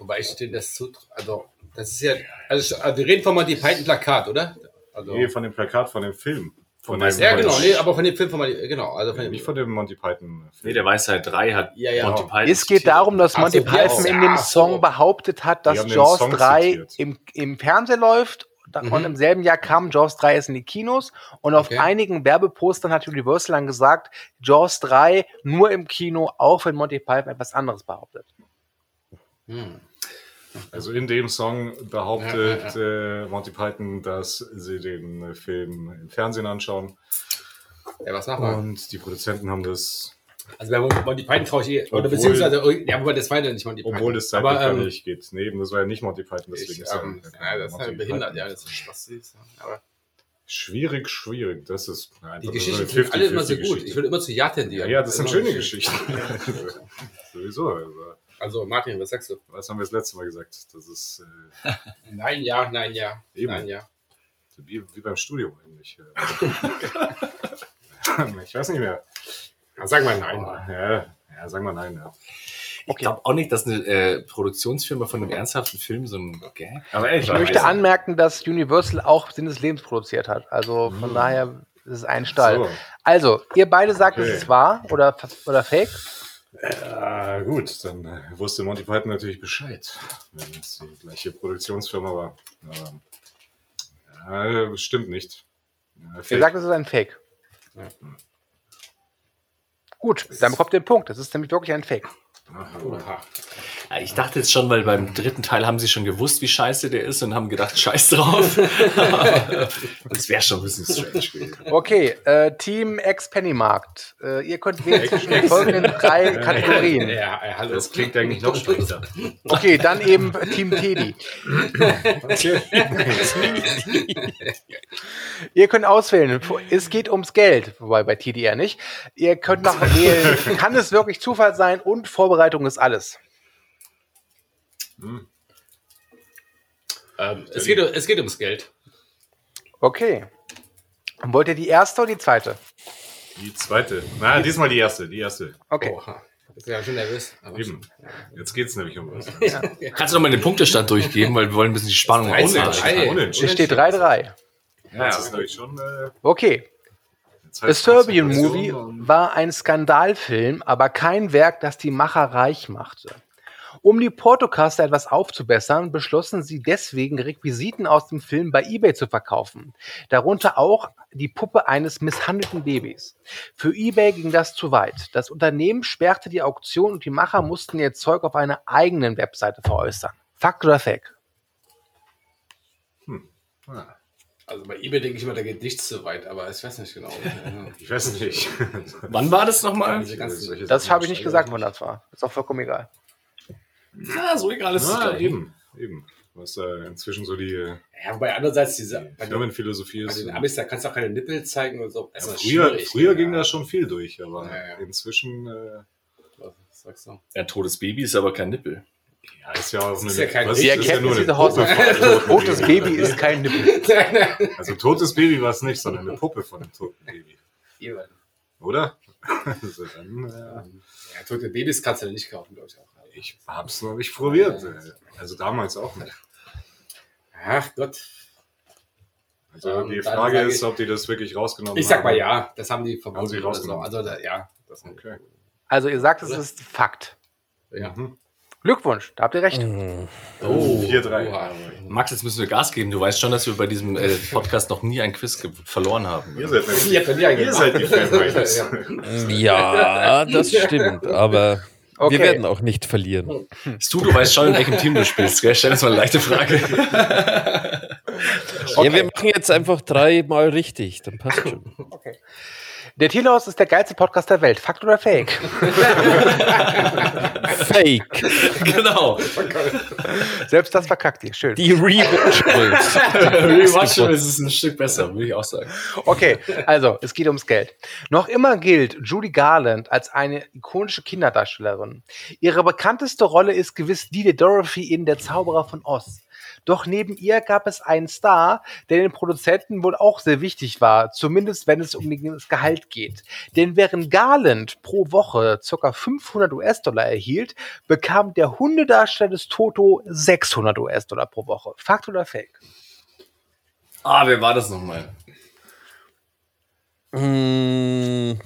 Wobei ich den das zu, also das ist ja, also also wir reden von Monty Python Plakat, oder? Also, Nee, von dem Plakat, von dem Film. Von dem, ja, genau, nee, aber von dem Film von Monty, genau, also von dem, nicht von dem Monty Python. Film. Nee, der Weisheit 3 hat Ja, ja. Monty Python. Es geht darum, dass Ach Monty so, Python auch. in dem Ach so. Song behauptet hat, dass Jaws Song 3 zitiert. im, im Fernsehen läuft. Mhm. Und im selben Jahr kam Jaws 3 erst in die Kinos. Und auf Okay. einigen Werbepostern hat Universal dann gesagt, Jaws 3 nur im Kino, auch wenn Monty Python etwas anderes behauptet. Hm. Also in dem Song behauptet Äh, Monty Python, dass sie den äh, Film im Fernsehen anschauen. Ja, was machen wir? Und die Produzenten haben das, Also bei Monty Python traue ich eh, oder Obwohl- beziehungsweise, ja, wobei das war ja nicht Monty Python. obwohl das zeitlich aber, ähm, nicht geht. Nee, das war ja nicht Monty Python, deswegen ich, ist ähm, ja, das ist ja behindert, Python. ja, das ist Spaß. süß, Aber Schwierig, schwierig. Das ist einfach die so Geschichten eine sind alle immer so 50-50 gut. Ich würde immer zu Ja Ja, tendieren. ja, das sind schöne schön. Geschichten. [LAUGHS] Sowieso. Also, Also Martin, was sagst du? was haben wir das letzte Mal gesagt? Das ist äh, [LAUGHS] Nein, ja, nein, ja. Eben. Nein, ja. wie, wie beim Studium eigentlich. [LAUGHS] ich weiß nicht mehr. Na, Sag mal nein. Ja, ja sagen wir nein. Ja. Ich glaube auch nicht, dass eine äh, Produktionsfirma von einem ernsthaften Film so ein Gag. Aber echt, Ich möchte anmerken, dass Universal auch Sinn des Lebens produziert hat. Also von Mhm. daher ist es ein Stall. So. Also, ihr beide sagt, Okay. es ist wahr oder, oder fake? Ja, gut, dann äh, wusste Monty Python natürlich Bescheid, wenn es die gleiche Produktionsfirma war. Aber, ja, das stimmt nicht. Ihr fake. sagt, es ist ein Fake. Ja. Gut, dann bekommt ihr den Punkt. Das ist nämlich wirklich ein Fake. Ja, ich dachte jetzt schon, weil beim dritten Teil haben sie schon gewusst, wie scheiße der ist und haben gedacht, scheiß drauf. [LAUGHS] das wäre schon ein bisschen strange gewesen. Okay, äh, Team Ex-Pennymarkt. Äh, ihr könnt wählen zwischen den folgenden drei Kategorien. Ja, ja, hallo. Das klingt eigentlich noch schlechter. Okay, dann eben Team Teddy. Okay. Ihr könnt auswählen. Es geht ums Geld, wobei bei Teddy eher nicht. Ihr könnt noch [LAUGHS] wählen, kann es wirklich Zufall sein und Vorbereitung ist alles. Hm. Ähm, es, geht, es geht ums Geld. Okay. Wollt ihr die erste oder die zweite? Die zweite. Na, diesmal die erste. Die erste. Okay. Oha. Ich bin ja schon nervös. Aber Eben. Jetzt geht es nämlich um was. [LAUGHS] Kannst du noch mal den Punktestand durchgeben, weil wir wollen ein bisschen die Spannung. Unentschieden. Es steht 3-3. Ja, das ist nämlich schon. Äh, Okay. The heißt Serbian Movie war ein Skandalfilm, aber kein Werk, das die Macher reich machte. Um die Portokasse etwas aufzubessern, beschlossen sie deswegen, Requisiten aus dem Film bei eBay zu verkaufen. Darunter auch die Puppe eines misshandelten Babys. Für eBay ging das zu weit. Das Unternehmen sperrte die Auktion und die Macher mussten ihr Zeug auf einer eigenen Webseite veräußern. Fakt oder Fake? Ah, Also bei eBay denke ich immer, da geht nichts so weit, aber ich weiß nicht genau. [LAUGHS] Ich weiß nicht. [LAUGHS] Wann war das nochmal? Das habe ich nicht gesagt, wann das war. Ist auch vollkommen egal. Ja, so egal ist es. Ah, eben, eben. Was äh, inzwischen so die Ja, wobei andererseits diese, bei Firmenphilosophie bei ist. den Amis, da kannst du auch keine Nippel zeigen und so. Ja, früher früher ja. ging da schon viel durch, aber Ja, ja. inzwischen äh, Was sagst du? Ja, totes Baby ist aber kein Nippel. Ja, ist ja auch Das eine, ist ja kein- was Die ja Erkenntnis nur eine dieser Puppe Haus- von einem [LAUGHS] toten Totes Baby ist kein Nippel. [LAUGHS] Also totes Baby war es nicht, sondern eine Puppe von einem toten Baby. Ja, Oder? [LAUGHS] Also dann, äh, tote Babys kannst du nicht kaufen, glaube ich auch. Ich hab's noch nicht probiert. Also damals auch nicht. Ach Gott. Also Ähm, die Frage ist, ich- ob die das wirklich rausgenommen haben. Ich sag mal ja, das haben die Haben verboten. sie oder so. rausgenommen. Also da, ja. Das, Okay. Also ihr sagt, es ist Fakt. ja. Mhm. Glückwunsch, da habt ihr recht. Oh, 4-3. oha. Max, jetzt müssen wir Gas geben. Du weißt schon, dass wir bei diesem äh, Podcast noch nie ein Quiz verloren haben. Ihr seid, Ihr ihr seid die Fanboys. Ja. Das stimmt, aber Okay. wir werden auch nicht verlieren. Du, du weißt schon, in welchem Team du spielst. Gell? Stell uns mal eine leichte Frage. Ja, wir machen jetzt einfach dreimal richtig, dann passt schon. Okay. Der Tierhaus ist der geilste Podcast der Welt. Fakt oder Fake? [LAUGHS] Fake. genau. Selbst das verkackt ihr. Schön. Die Rewatchables. [LAUGHS] Rewatchable ist es ein Stück besser, würde ich auch sagen. Okay, also es geht ums Geld. Noch immer gilt Judy Garland als eine ikonische Kinderdarstellerin. Ihre bekannteste Rolle ist gewiss die der Dorothy in Der Zauberer von Oz. Doch neben ihr gab es einen Star, der den Produzenten wohl auch sehr wichtig war, zumindest wenn es um das Gehalt geht. Denn während Garland pro Woche ca. 500 US-Dollar erhielt, bekam der Hundedarsteller des Toto 600 US-Dollar pro Woche. Fakt oder Fake? Ah, wer war das nochmal? Mm,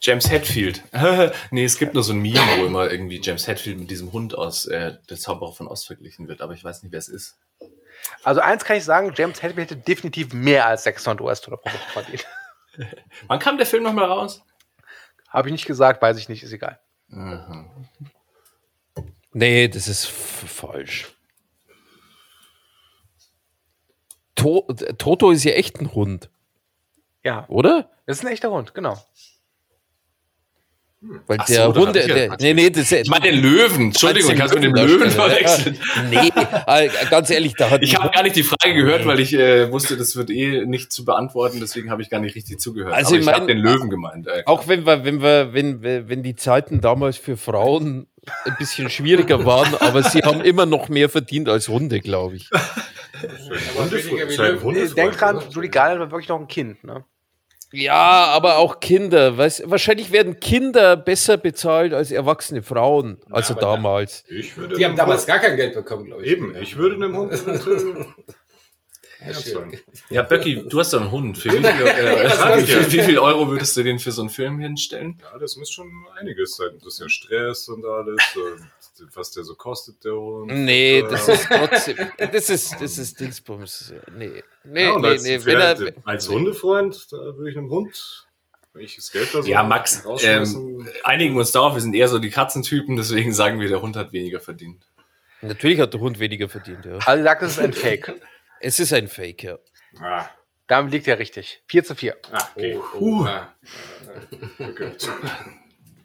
James Hetfield. [LAUGHS] nee, es gibt nur so ein Meme, wo immer irgendwie James Hetfield mit diesem Hund aus äh, Der Zauberer von Ost verglichen wird, aber ich weiß nicht, wer es ist. Also eins kann ich sagen, James Hetfield hätte definitiv mehr als 600 US-Dollar verdient. [LAUGHS] Wann kam der Film nochmal raus? Habe ich nicht gesagt, weiß ich nicht, ist egal. Mhm. nee, das ist falsch. To Toto ist ja echt ein Hund, Ja, oder? das ist ein echter Hund, genau. Weil Ach so, der hab Hunde. Der, nee, nee, das Ich meine den Löwen. Entschuldigung, ich habe mit dem Löwen verwechselt. [LAUGHS] Nee, äh, ganz ehrlich, da hat Ich habe gar nicht die Frage gehört, weil ich äh, wusste, das wird eh nicht zu beantworten, deswegen habe ich gar nicht richtig zugehört. Also Aber ich ich habe mein- den Löwen gemeint. Äh, Auch wenn wir, wenn wir, wenn, wenn die Zeiten damals für Frauen ein bisschen schwieriger waren, aber sie haben immer noch mehr verdient als Hunde, glaube ich. [LAUGHS] Hundefreund, Denk dran? Judy Garland war wirklich noch ein Kind, ne? Ja, aber auch Kinder. Weißt, wahrscheinlich werden Kinder besser bezahlt als erwachsene Frauen. Also da- damals. Ich würde Die haben damals Hund- gar kein Geld bekommen, glaube ich. Eben, ich würde einem Hund. [LAUGHS] Ja, Böcki, du hast doch einen Hund. Für wie viel, äh, [LAUGHS] wie, viel, wie viel Euro würdest du den für so einen Film hinstellen? Ja, das muss schon einiges sein. Das ist ja Stress und alles. Und was der so kostet, der Hund. Nee, Und, das äh, ist trotzdem. Das ist, das ist Dingsbums. Nee. Nee, ja, nee, als, nee. Wenn er, als Hundefreund, da würde ich einem Hund, wenn ich das Geld da so Ja, Max, ähm, einigen wir uns darauf, wir sind eher so die Katzentypen, deswegen sagen wir, der Hund hat weniger verdient. natürlich hat der Hund weniger verdient, ja. Also sagt, es ist ein Fake. Es ist ein Fake, ja. Ah, Damit liegt er richtig. 4 zu 4. ah, okay. Oh, oh, ja. okay.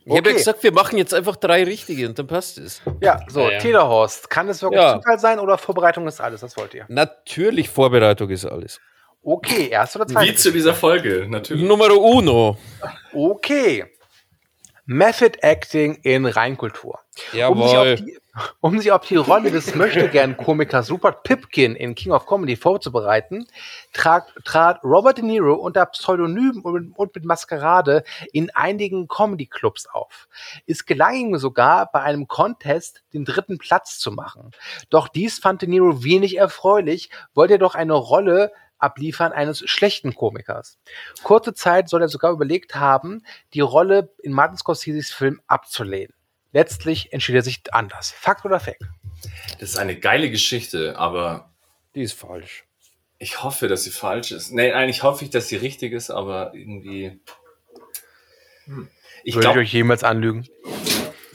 Ich habe ja gesagt, wir machen jetzt einfach drei richtige und dann passt es. Ja, so, Ja, ja. Telehorst. Kann es wirklich Ja. Zufall sein oder Vorbereitung ist alles? Das wollt ihr. Natürlich, Vorbereitung ist alles. Okay, erste oder Wie zweite? zu dieser Folge, natürlich. Numero uno. Okay. Method Acting in Reinkultur. Um sich, auf Jawohl. die, um sich auf die Rolle des Möchtegern-Komikers Rupert Pipkin in King of Comedy vorzubereiten, trat, trat Robert De Niro unter Pseudonym und, mit Maskerade in einigen Comedy-Clubs auf. Es gelang ihm sogar, bei einem Contest den dritten Platz zu machen. Doch dies fand De Niro wenig erfreulich, wollte er doch eine Rolle abliefern eines schlechten Komikers. Kurze Zeit soll er sogar überlegt haben, die Rolle in Martin Scorseses Film abzulehnen. Letztlich entschied er sich anders. Fakt oder Fake? Das ist eine geile Geschichte, aber Die ist falsch. ich hoffe, dass sie falsch ist. Nee, eigentlich hoffe ich, dass sie richtig ist, aber irgendwie. Ich Würde ich glaube, euch jemals anlügen?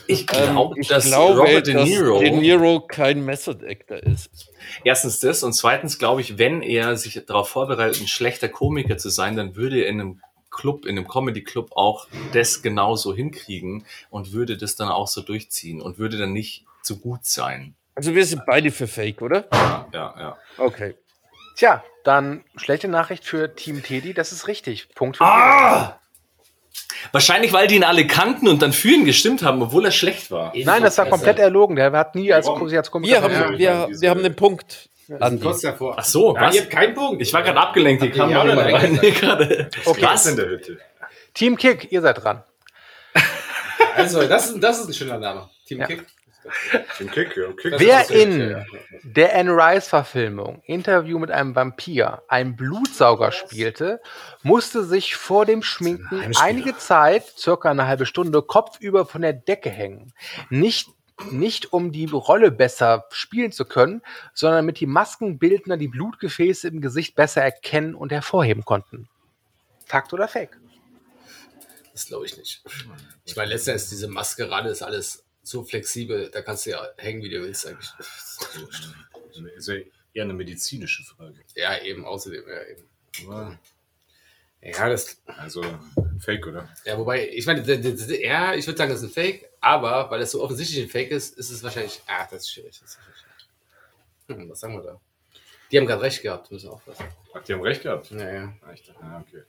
ich Ähm, glaub, ich dass glaube, Robert De dass Niro, De Niro kein Method Actor ist. erstens das und zweitens glaube ich, wenn er sich darauf vorbereitet, ein schlechter Komiker zu sein, dann würde er in einem Club, in einem Comedy-Club auch das genauso hinkriegen und würde das dann auch so durchziehen und würde dann nicht zu gut sein. Also wir sind beide für Fake, oder? Ja, ja, ja. Okay. Tja, dann schlechte Nachricht für Team Teddy, das ist richtig. Punkt für Ah! Wahrscheinlich, weil die ihn alle kannten und dann für ihn gestimmt haben, obwohl er schlecht war. Nein, das war komplett erlogen. Der hat nie als, als Komiker Wir haben, wir, wir haben einen Punkt. Andi. Kurz davor. Ach so, Ja, was? ihr habt keinen Punkt. Ich war gerade abgelenkt, hier Habt kam ihr noch ja jemand oder rein. nein [LAUGHS] gerade. Okay. Was in der Hütte? Team Kick, ihr seid dran. [LAUGHS] Also, das ist, das ist ein schöner Name. Team Ja. Kick. Den Kick, ja, Kick. Wer in ja. der Anne Rice-Verfilmung Interview mit einem Vampir einen Blutsauger spielte, musste sich vor dem Schminken einige Zeit, circa eine halbe Stunde, kopfüber von der Decke hängen. Nicht, nicht um die Rolle besser spielen zu können, sondern damit die Maskenbildner die Blutgefäße im Gesicht besser erkennen und hervorheben konnten. Fakt oder Fake? Das glaube ich nicht. Ich meine, letztendlich ist diese Maskerade ist alles so flexibel, da kannst du ja hängen, wie du willst eigentlich. Das ist ja eher eine medizinische Frage. Ja, eben, außerdem, ja, eben. Aber, Ja, das, Also, Fake, oder? ja, wobei, ich meine, ja, ich würde sagen, das ist ein Fake, aber weil das so offensichtlich ein Fake ist, ist es wahrscheinlich, ah, das ist schwierig. Das ist schwierig. Hm, was sagen wir da? Die haben gerade recht gehabt, müssen wir aufpassen. Ach, die haben recht gehabt. Ja, ja. Ah, ich dachte, ah, okay.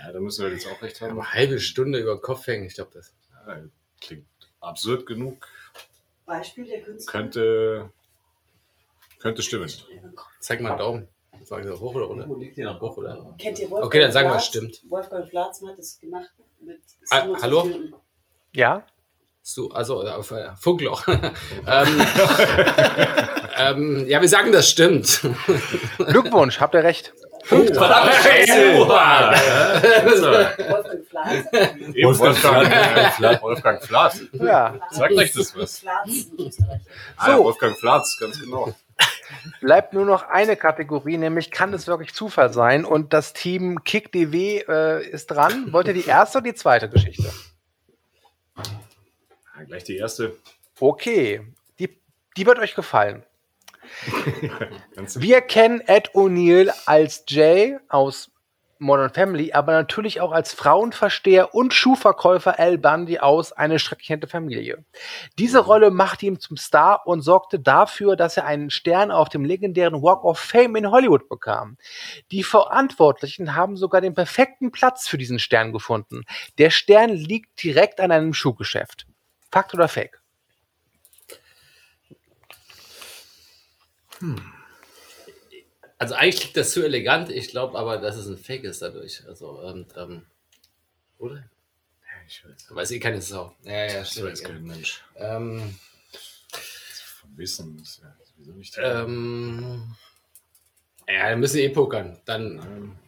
Ja, da müssen wir jetzt auch recht haben. Eine halbe Stunde über den Kopf hängen, ich glaube das. Ja, klingt absurd genug. Beispiel der Künstler. Könnte, könnte stimmen. Zeig mal einen Daumen. Sagen Sie hoch oder runter? Hoch oder? Kennt ihr Wolfgang Okay, dann sagen wir, stimmt. Wolfgang Flatzmann hat das gemacht mit Ah, 27 hallo? Minuten. Ja? So, also äh, auf äh, Funkloch. [LAUGHS] ähm, ähm, ja, wir sagen, das stimmt. Glückwunsch, habt ihr recht. Wolfgang Flatz. Eben Wolfgang, Wolfgang Flatz. Ja. Sagt euch das was? Ah, So. Wolfgang Flatz, ganz genau. Bleibt nur noch eine Kategorie, nämlich kann es wirklich Zufall sein? Und das Team KickDW äh, ist dran. Wollt ihr die erste oder die zweite Geschichte? Ah, gleich die erste. Okay, die, die wird euch gefallen. [LAUGHS] Wir kennen Ed O'Neill als Jay aus Modern Family, aber natürlich auch als Frauenversteher und Schuhverkäufer Al Bundy aus Eine schreckliche Familie. Diese Rolle machte ihn zum Star und sorgte dafür, dass er einen Stern auf dem legendären Walk of Fame in Hollywood bekam. Die Verantwortlichen haben sogar den perfekten Platz für diesen Stern gefunden. Der Stern liegt direkt an einem Schuhgeschäft. Fakt oder Fake? Also eigentlich klingt das zu elegant, ich glaube aber, dass es ein Fake ist dadurch. Also, ähm, ähm, oder? Ich weiß, Weiß eh keine Sau. Ja, ja, das stimmt. weiß kein Mensch. Ähm, Von Wissen ist ja sowieso nicht. ähm, ja, dann müssen wir eh pokern. Dann, Ähm,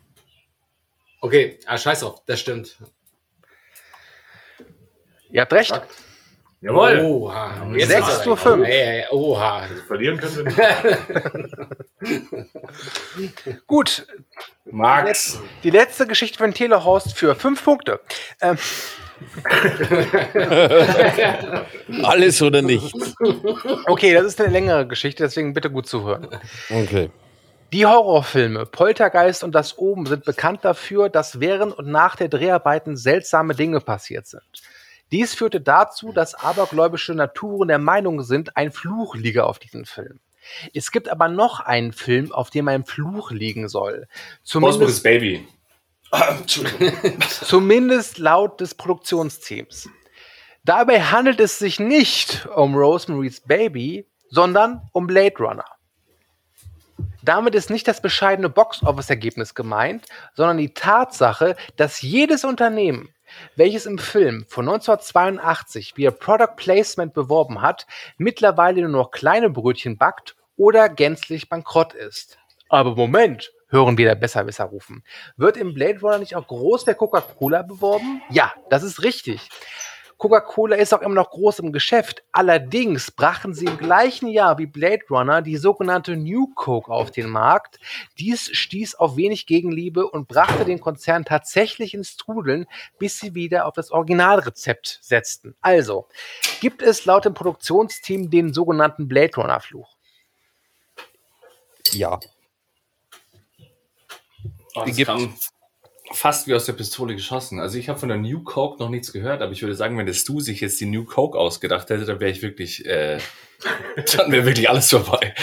okay, ah, scheiß drauf, das stimmt. Ihr habt recht. Jawohl! Oha. Sechs ist aber- zu fünf. Ja, ja, ja, Oha. Verlieren können wir nicht. [LAUGHS] Gut, Max. Die letzte Geschichte von Telehorst für fünf Punkte. Ähm, [LAUGHS] Alles oder nichts. okay, das ist eine längere Geschichte, deswegen bitte gut zuhören. Okay. Die Horrorfilme Poltergeist und Das Oben sind bekannt dafür, dass während und nach der Dreharbeiten seltsame Dinge passiert sind. Dies führte dazu, dass abergläubische Naturen der Meinung sind, ein Fluch liege auf diesem Film. Es gibt aber noch einen Film, auf dem ein Fluch liegen soll. Zumindest, Baby. [COUGHS] zumindest laut des Produktionsteams. Dabei handelt es sich nicht um Rosemary's Baby, sondern um Blade Runner. Damit ist nicht das bescheidene Box-Office-Ergebnis gemeint, sondern die Tatsache, dass jedes Unternehmen, welches im Film von 1982 via Product Placement beworben hat, mittlerweile nur noch kleine Brötchen backt oder gänzlich bankrott ist. Aber Moment, hören wir der Besserwisser rufen. Wird im Blade Runner nicht auch groß der Coca-Cola beworben? Ja, das ist richtig. Coca-Cola ist auch immer noch groß im Geschäft. Allerdings brachten sie im gleichen Jahr wie Blade Runner die sogenannte New Coke auf den Markt. Dies stieß auf wenig Gegenliebe und brachte den Konzern tatsächlich ins Trudeln, bis sie wieder auf das Originalrezept setzten. Also, gibt es laut dem Produktionsteam den sogenannten Blade Runner Fluch? Ja. Oh, gibt's. kam fast wie aus der Pistole geschossen. Also ich habe von der New Coke noch nichts gehört, aber ich würde sagen, wenn der Stu sich jetzt die New Coke ausgedacht hätte, dann wäre ich wirklich, äh, [LAUGHS] dann wäre wirklich alles vorbei.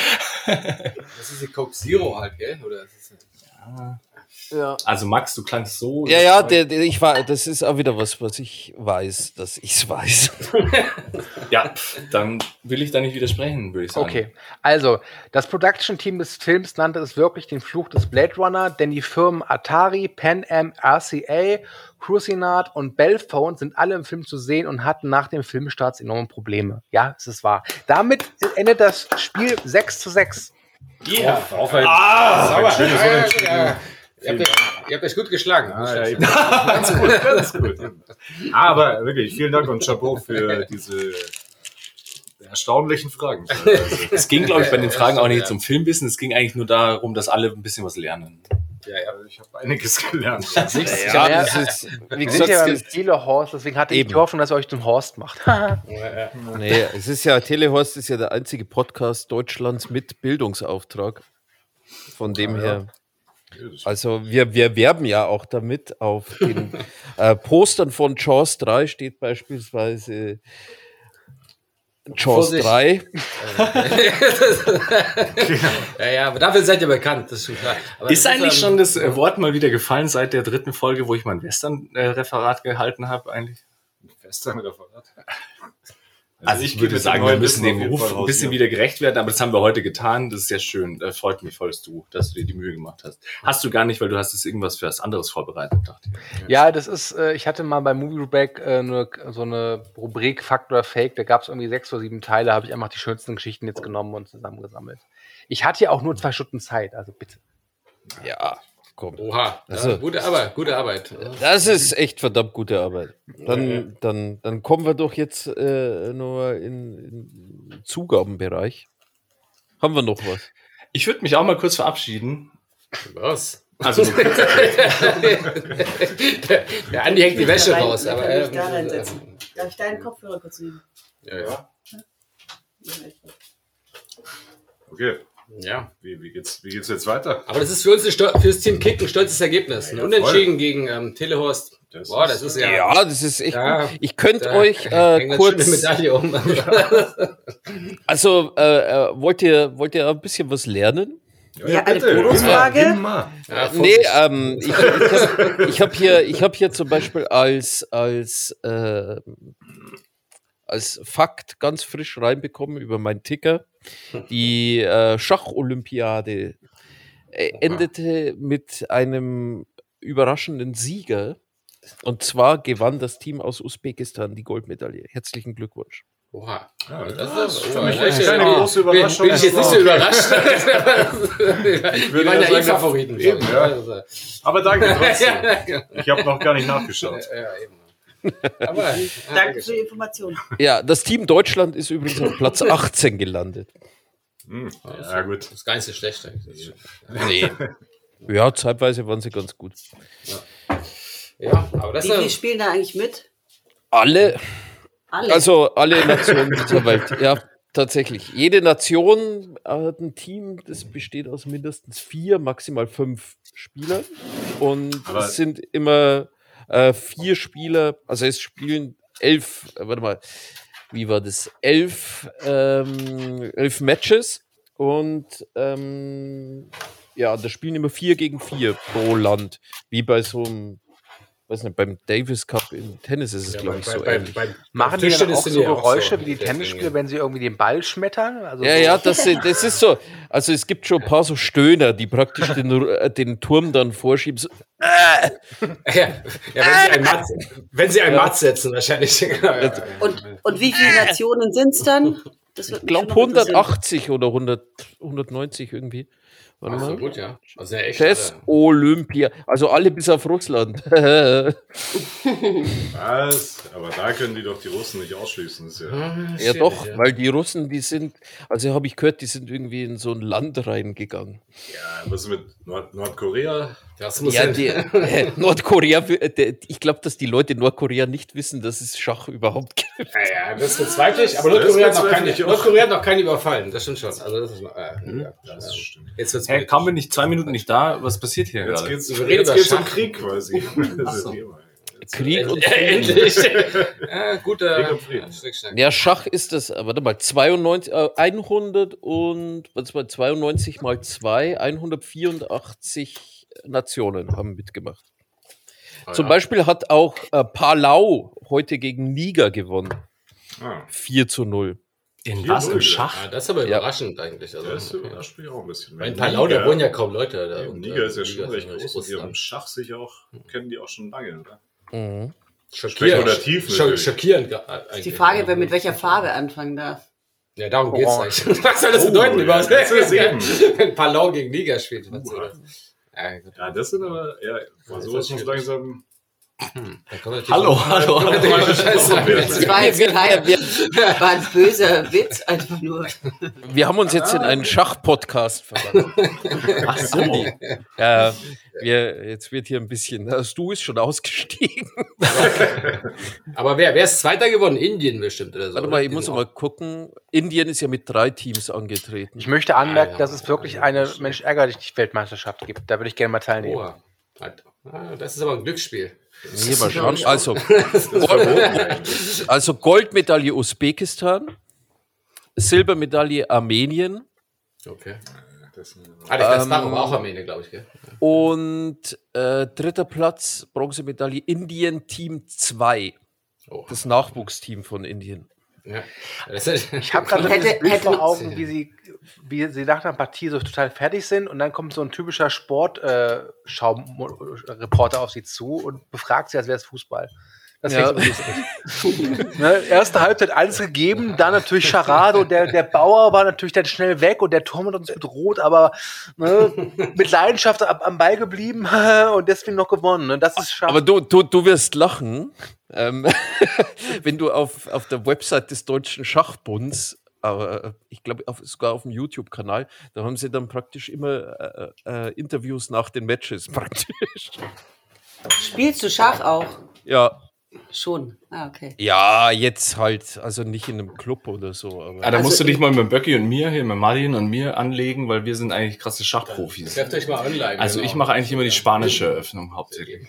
Das ist die Coke Zero halt, gell? Oder das ist Ja. Also Max, du klangst so. Ja, ja, der, der, ich war, das ist auch wieder was, was ich weiß, dass ich es weiß. [LAUGHS] Ja, dann will ich da nicht widersprechen, würde ich sagen. Okay, also das Production-Team des Films nannte es wirklich den Fluch des Blade Runner, denn die Firmen Atari, Pan Am, RCA, Crucinat und Bellphone sind alle im Film zu sehen und hatten nach dem Filmstart enorme Probleme. Ja, es ist wahr. Damit endet das Spiel 6 zu 6. Ja. Auf, auf ein, Ah, auf ein schönes Ja, ja. Ihr habt, euch- ihr habt euch gut geschlagen. Ah, ja, [LAUGHS] ganz gut, ganz gut. Aber wirklich, vielen Dank und Chapeau für [LAUGHS] diese erstaunlichen Fragen. Also, [LAUGHS] Es ging, glaube ich, bei den Fragen auch nicht zum Filmwissen. Es ging eigentlich nur darum, dass alle ein bisschen was lernen. ja, ja. ich habe einiges gelernt. Ja, das ist, wie Wir sind ja beim das, Stile Horst, deswegen hatte ich Eben. die Hoffnung, dass ihr euch zum Horst macht. nee, es ist ja, Telehorst ist ja der einzige Podcast Deutschlands mit Bildungsauftrag. Von dem Ah, ja. her. Also wir, wir werben ja auch damit. Auf den [LAUGHS] äh, Postern von Jaws 3 steht beispielsweise Jaws Vorsicht. 3. [LAUGHS] ja, ja, aber dafür seid ihr bekannt, das ist schon klar. Aber Ist eigentlich schon das äh, Wort mal wieder gefallen seit der dritten Folge, wo ich mein Western-Referat gehalten habe eigentlich? Western-Referat. Also ich gehe würde sagen, wir müssen dem Ruf ein bisschen wieder gerecht werden, aber das haben wir heute getan. Das ist sehr schön. Äh, freut mich voll, dass du, dass du dir die Mühe gemacht hast. Hast du gar nicht, weil du hast jetzt irgendwas für was anderes vorbereitet, dachte ich. Ja, das ist, äh, ich hatte mal bei Movie Break äh, so eine Rubrik Fact oder Fake, da gab es irgendwie sechs oder sieben Teile, habe ich einfach die schönsten Geschichten jetzt genommen und zusammengesammelt. Ich hatte ja auch nur zwei Stunden Zeit, also bitte. Ja, komm. Oha, Also- ja, gute Arbeit, gute Arbeit. Das ist echt verdammt gute Arbeit. Dann, dann, dann kommen wir doch jetzt äh, nur in, in Zugabenbereich. Haben wir noch was? Ich würde mich auch mal kurz verabschieden. Was? Also, [LAUGHS] der, der Andi hängt die Wäsche rein- raus. Aber, ähm, da reinsetzen. Darf ich deinen Kopfhörer kurz nehmen? Ja, ja. Okay, ja. wie, wie, geht's, wie geht's jetzt weiter? Aber das ist für uns fürs Team Kick ein stolzes Ergebnis. Ein Ja, Unentschieden gegen ähm, Telehorst. Das Boah, ist- das ist ja. Ja, das ist echt Ja, gut. Ich könnte euch äh, kurz. Medaille um. [LAUGHS] Also, äh, äh, wollt, ihr, wollt ihr ein bisschen was lernen? Ja, eine Bonusfrage? Immer, immer. Ja, Nee, Vorsicht. ähm, ich, ich habe ich hab hier, ich hab hier zum Beispiel als, als, äh, als Fakt ganz frisch reinbekommen über meinen Ticker. Die äh, Schacholympiade äh, endete mit einem überraschenden Sieger. Und zwar gewann das Team aus Usbekistan die Goldmedaille. Herzlichen Glückwunsch. Oha. Ja, Das das ist für mich echt ich- keine große bin- Überraschung. Bin ich jetzt nicht so überrascht. [LAUGHS] Die würde waren ja eh Favoriten. eben, ich. ja. Also, Aber danke trotzdem. [LAUGHS] Ich habe noch gar nicht nachgeschaut. ja, eben. Aber, Danke für die Information. Ja, das Team Deutschland ist übrigens auf Platz [LAUGHS] 18 gelandet. Hm, Ja, gut. Das so schlecht eigentlich. Nee. [LAUGHS] Ja, zeitweise waren sie ganz gut. Ja, aber das Wie viele spielen da eigentlich mit? Alle, Alle. also alle Nationen der Welt. Ja, tatsächlich. Jede Nation hat ein Team, das besteht aus mindestens vier, maximal fünf Spielern. Und Aber- es sind immer äh, vier Spieler, also es spielen elf, äh, warte mal, wie war das? Elf, ähm, elf Matches und ähm, ja, da spielen immer vier gegen vier pro Land, wie bei so einem, weiß nicht, beim Davis Cup im Tennis ist es, ja, glaube ich, bei, so bei, ähnlich. bei, Machen die dann auch so auch Geräusche so wie die Tennisspieler, wenn sie irgendwie den Ball schmettern? Also Ja, so- ja, [LAUGHS] das, ist- das ist so. Also es gibt schon ein paar so Stöhner, die praktisch den, äh, den Turm dann vorschieben. So, [LAUGHS] ja, ja, wenn sie ein Matt, wenn sie ein Matt setzen, wahrscheinlich. [LAUGHS] Genau. Und, und wie viele Nationen sind es dann? Ich glaube schon noch interessieren. 180 oder 100, 190 irgendwie. Warte so mal. gut, ja. Also ja, echt. Chess alle. Olympia. Also alle bis auf Russland. [LAUGHS] Was? Aber da können die doch die Russen nicht ausschließen. Ist ja, ja doch, weil die Russen, die sind, also habe ich gehört, die sind irgendwie in so ein Land reingegangen. ja, was ist mit Nord Nordkorea? Das muss Ja, ja, die, [LAUGHS] äh, Nordkorea, äh, der- ich glaube, dass die Leute in Nordkorea nicht wissen, dass es Schach überhaupt gibt. ja, ja, das bezweifle ich. Aber Nordkorea hat, noch keine. Nordkorea hat noch keinen überfallen. Das stimmt schon. Also das ist mal, äh, ja, Das ja. stimmt. Jetzt wird's hey, kaum bin ich zwei Minuten nicht da. Was passiert hier Jetzt gerade? geht's, Wir reden jetzt über geht's um Schach. Krieg quasi. [LAUGHS] Das so. Krieg und Endlich. [LAUGHS] ja, guter Krieg und Frieden. Ja, Schach ist das, äh, warte mal, 92, äh, 100 und, was war 92 mal 2, 184 Nationen haben mitgemacht. Ah, Zum ja. Beispiel hat auch äh, Palau heute gegen Niger gewonnen. Ah, 4 zu 0. In Hier was? Im. Schach? Ah, das ist aber Ja. überraschend eigentlich. Also, das überrascht mich auch ein bisschen. Weil in Palau, da wohnen ja kaum Leute. Da, Ja, und, Niger äh, ist ja schon recht ist groß und die haben Russland. Schach sicher auch, kennen die auch schon lange, oder? Mhm. Schockierend, schockierend ge- eigentlich. Die Frage, wer mit welcher Farbe anfangen darf. Ja, darum geht's Orange. eigentlich. [LAUGHS] Was soll das Oh, bedeuten ja, überhaupt? das ist eben. [LAUGHS] Wenn Palau gegen Niger spielt. Das? Ja. Ja, das sind aber, ja, war ist schon langsam. Natürlich Hallo, hallo, hallo. [LAUGHS] Das war jetzt kein, war ein böser Witz, einfach nur. Wir haben uns jetzt in einen Schach-Podcast verwandelt. [LAUGHS] Ach so. Ja, wir, jetzt wird hier ein bisschen. Das Du ist schon ausgestiegen. [LAUGHS] Aber wer, wer ist Zweiter geworden? Indien bestimmt oder so. Warte mal, ich muss sind mal gucken. Indien ist ja mit drei Teams angetreten. Ich möchte anmerken, Ah, ja. dass es wirklich eine Mensch ärgerlich Weltmeisterschaft gibt. Da würde ich gerne mal teilnehmen. Oh, das ist aber ein Glücksspiel. Nee, mal schauen. Also, [LAUGHS] Gold, also Goldmedaille Usbekistan, Silbermedaille Armenien Okay. Das, Ah, der Ähm, Kasparov war auch Armenier, glaube ich. Gell? und äh, dritter Platz Bronzemedaille Indien Team 2, Oh. das Nachwuchsteam von Indien. Ja. Das Ich habe gerade [LAUGHS] Hätte- hätte- vor Augen, wie sie, wie sie nach einer Partie so total fertig sind und dann kommt so ein typischer Sportschau-Reporter auf sie zu und befragt sie, als wäre es Fußball. Das Ja. [LAUGHS] ne, erste Halbzeit alles gegeben, dann natürlich Charade und der, der Bauer war natürlich dann schnell weg und der Torwart hat uns Rot, aber ne, mit Leidenschaft am Ball geblieben [LAUGHS] und deswegen noch gewonnen. Ne? Das ist schade. Aber du, du, du wirst lachen, ähm, [LAUGHS] wenn du auf, auf der Website des Deutschen Schachbunds, aber äh, ich glaube auf, sogar auf dem YouTube-Kanal, da haben sie dann praktisch immer äh, äh, Interviews nach den Matches [LAUGHS] praktisch. Spielst du Schach auch? Ja, Schon. Ah, okay. ja, jetzt halt, also nicht in einem Club oder so. Aber Ah, da Also musst du ich- dich mal mit Böcki und mir, hier mit Martin und mir anlegen, weil wir sind eigentlich krasse Schachprofis. Trefft euch mal online. Also genau. ich mache eigentlich immer die spanische Eröffnung hauptsächlich.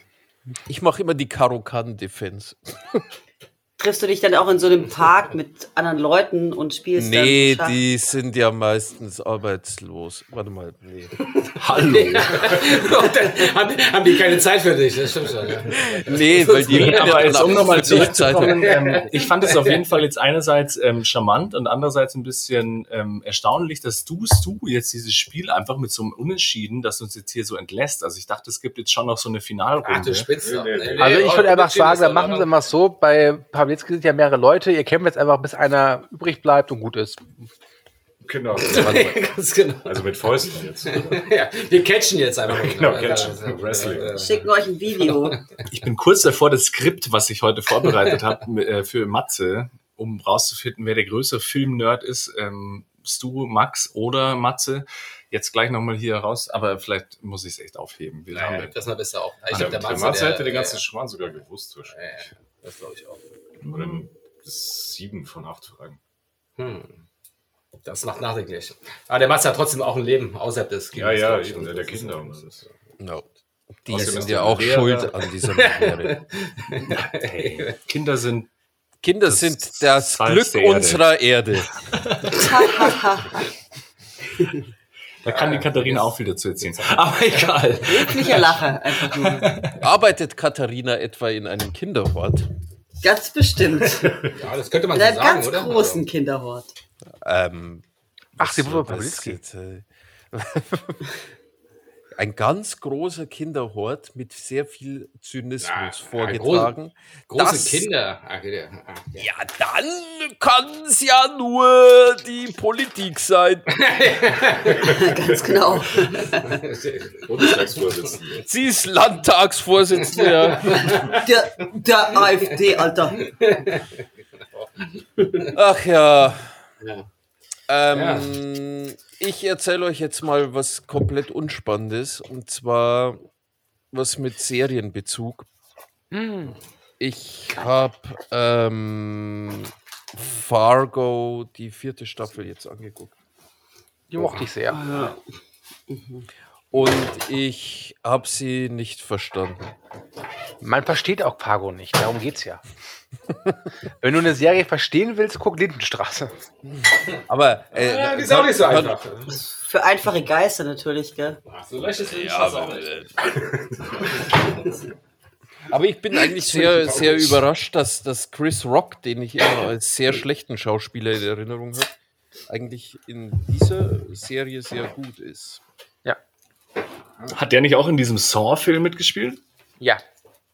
ich mache immer die Karo-Kan-Defense. [LAUGHS] Triffst du dich dann auch in so einem [LAUGHS] Park mit anderen Leuten und spielst Nee, dann Schach? die sind ja meistens arbeitslos. Warte mal, nee. [LAUGHS] Hallo. [LAUGHS] Dann haben, haben die keine Zeit für dich, das stimmt schon. Ja. Nee, weil die Nee, aber jetzt, um nochmal zurückzukommen, ähm, ich fand es auf jeden Fall jetzt einerseits ähm, charmant und andererseits ein bisschen ähm, erstaunlich, dass du, du jetzt dieses Spiel einfach mit so einem Unentschieden, das uns jetzt hier so entlässt. Also ich dachte, es gibt jetzt schon noch so eine Ach, du Finalrunde. Spitze. Nee, nee. Also ich würde einfach Unentschieden sagen, machen sie mal so, bei Pawlitzki sind ja mehrere Leute, ihr kämpft jetzt einfach, bis einer übrig bleibt und gut ist. Genau. [LAUGHS] Ganz genau. Also mit Fäusten jetzt. [LAUGHS] Ja, wir catchen jetzt einfach mal. Genau, catchen. Wrestling. Ja, ja. Schicken euch ein Video. [LAUGHS] Ich bin kurz davor, das Skript, was ich heute vorbereitet habe äh, für Matze, um rauszufinden, wer der größere Filmnerd ist, ähm, Stu, Max oder Matze, jetzt gleich nochmal hier raus, aber vielleicht muss ich es echt aufheben. Wir haben Naja, das mal besser auch. Ich Ich glaub, der Matze, Matze der- hätte den ganzen der- Schmarrn sogar gewusst. Ja, ja, das glaube ich auch. Oder sieben von acht Fragen. Hm. Das macht nachdenklich. Aber der Matze hat trotzdem auch ein Leben außerhalb des Ja, ja, ich. eben, der Das Kinder und alles. No. Die Außerdem sind ja der auch Lehrer- schuld an dieser [LAUGHS] hey, Kinder sind Kinder Das sind das Glück der Erde. unserer Erde. Da kann die Katharina auch viel dazu erzählen. [LAUGHS] Aber egal. Wirklicher Lacher, einfach nur. Arbeitet Katharina etwa in einem Kinderhort? Ganz bestimmt. [LAUGHS] Ja, das könnte man so einem sagen, ganz oder? großen Kinderhort. Ähm, Ach, sie was- wurde bei [LAUGHS] was Pawlitzki. jetzt, äh, Ein ganz großer Kinderhort mit sehr viel Zynismus Ja, ja, vorgetragen. Große Kinder. Ach, ja. Ah, ja. Dann kann es ja nur die Politik sein. [LAUGHS] Ganz genau. [LAUGHS] Sie ist Landtagsvorsitzende. ja. [LAUGHS] Der, der AfD, Alter. Ach ja. Ja. Ähm, Ich erzähle euch jetzt mal was komplett Unspannendes und zwar was mit Serienbezug. Ich habe ähm, Fargo, die vierte Staffel, jetzt angeguckt. Die mochte ich sehr. Und ich habe sie nicht verstanden. Man versteht auch Pago nicht, darum geht's ja. [LAUGHS] Wenn du eine Serie verstehen willst, guck Lindenstraße. Aber äh, Ja, die ist auch nicht so einfach. Für einfache Geister natürlich, gell? Ach, so leicht ist es Ja, aber, nicht. äh, aber ich bin eigentlich sehr, sehr überrascht, dass, dass Chris Rock, den ich immer als sehr schlechten Schauspieler in Erinnerung habe, eigentlich in dieser Serie sehr gut ist. Hat der nicht auch in diesem Saw-Film mitgespielt? Ja,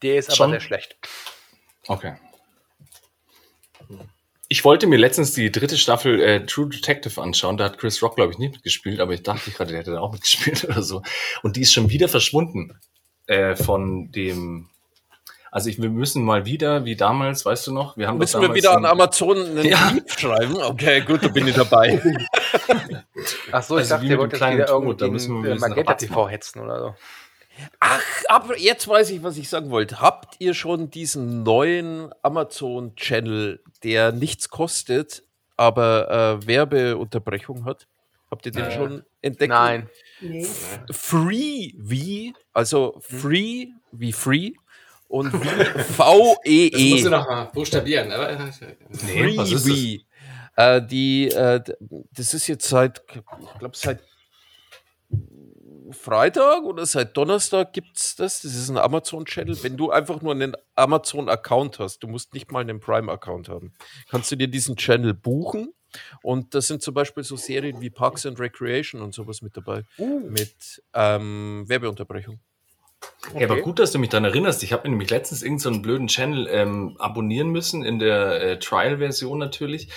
der ist aber Schon? sehr schlecht. Okay. Ich wollte mir letztens die dritte Staffel äh, True Detective anschauen. Da hat Chris Rock, glaube ich, nicht mitgespielt, aber ich dachte gerade, der hätte da auch mitgespielt [LAUGHS] oder so. Und die ist schon wieder verschwunden äh, von dem. Also ich, wir müssen mal wieder, wie damals, weißt du noch? Wir haben Müssen wir wieder an Amazon einen [LAUGHS] Ja. Brief schreiben? Okay, gut, da bin ich dabei. [LAUGHS] Ach so, ich Also dachte, wie ihr wollt jetzt wieder Tod, irgendwie da müssen wir äh, Magenta TV machen. hetzen oder so. Ach, aber jetzt weiß ich, was ich sagen wollte. Habt ihr schon diesen neuen Amazon-Channel, der nichts kostet, aber äh, Werbeunterbrechung hat? Habt ihr den Nein. schon entdeckt? Nein. Nee. Free wie, also Free wie Free und [LAUGHS] wie Das musst du V-E-E. noch mal buchstabieren. Aber, Nee, was ist das? Freebie. Äh, die, äh, das ist jetzt seit, ich glaube, seit Freitag oder seit Donnerstag gibt es das. Das ist ein Amazon-Channel. Wenn du einfach nur einen Amazon-Account hast, du musst nicht mal einen Prime-Account haben, kannst du dir diesen Channel buchen. Und da sind zum Beispiel so Serien wie Parks and Recreation und sowas mit dabei. Mit ähm, Werbeunterbrechung. Ja, aber Okay. gut, dass du mich daran erinnerst. Ich habe mir nämlich letztens irgendeinen so einen blöden Channel ähm, abonnieren müssen, in der äh, Trial-Version natürlich.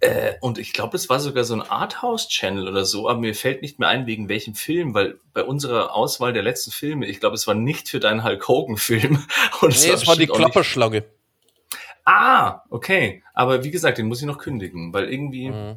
Äh, und ich glaube, es war sogar so ein Arthouse-Channel oder so, aber mir fällt nicht mehr ein, wegen welchem Film, weil bei unserer Auswahl der letzten Filme, ich glaube, es war nicht für deinen Hulk Hogan-Film. [LAUGHS] Nee, es war die Klapperschlange. Ah, okay. Aber wie gesagt, den muss ich noch kündigen, weil irgendwie. Mhm.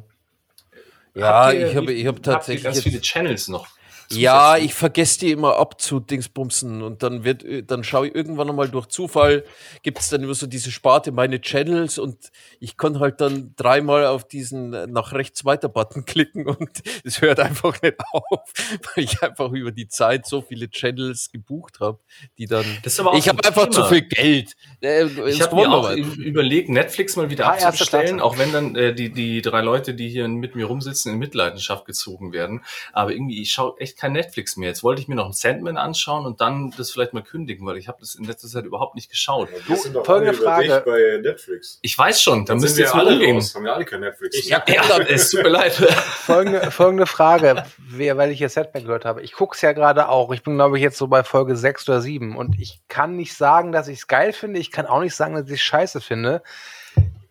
Ja, ihr- ich habe ich hab tatsächlich. ganz viele Channels noch. Ja, ich vergesse die immer ab zu Dingsbumsen und dann wird, dann schaue ich irgendwann einmal durch Zufall, gibt es dann immer so diese Sparte, meine Channels und ich kann halt dann dreimal auf diesen äh, nach rechts weiter Button [LAUGHS] klicken und es hört einfach nicht auf, [LAUGHS] weil ich einfach über die Zeit so viele Channels gebucht habe, die dann. Ich habe ein einfach zu viel Geld. Äh, Ich habe mir auch überlegt, Netflix mal wieder Ah, abzustellen, auch wenn dann äh, die, die drei Leute, die hier mit mir rumsitzen, in Mitleidenschaft gezogen werden. Aber irgendwie, ich schaue echt kein Netflix mehr. Jetzt wollte ich mir noch einen Sandman anschauen und dann das vielleicht mal kündigen, weil ich habe das in letzter Zeit überhaupt nicht geschaut. Wir sind doch folgende Frage. bei Netflix. Ich weiß schon, da Dann müsst ihr jetzt alle umgehen. raus. Haben wir alle kein Netflix. Ja, Ja, [LAUGHS] es tut mir leid. Folgende, folgende Frage, wer, weil ich hier Setback gehört habe. Ich gucke es ja gerade auch. Ich bin, glaube ich, jetzt so bei Folge 6 oder 7. Und ich kann nicht sagen, dass ich es geil finde. Ich kann auch nicht sagen, dass ich es scheiße finde.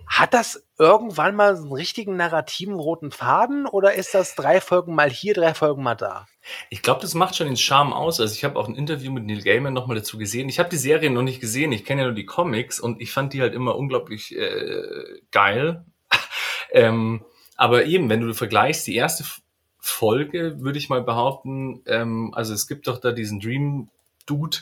Hat das irgendwann mal einen richtigen narrativen roten Faden oder ist das drei Folgen mal hier, drei Folgen mal da? Ich glaube, das macht schon den Charme aus. Also ich habe auch ein Interview mit Neil Gaiman nochmal dazu gesehen. Ich habe die Serie noch nicht gesehen. Ich kenne ja nur die Comics und ich fand die halt immer unglaublich äh, geil. [LAUGHS] ähm, aber eben, wenn du vergleichst, die erste Folge, würde ich mal behaupten, ähm, also es gibt doch da diesen Dream Dude,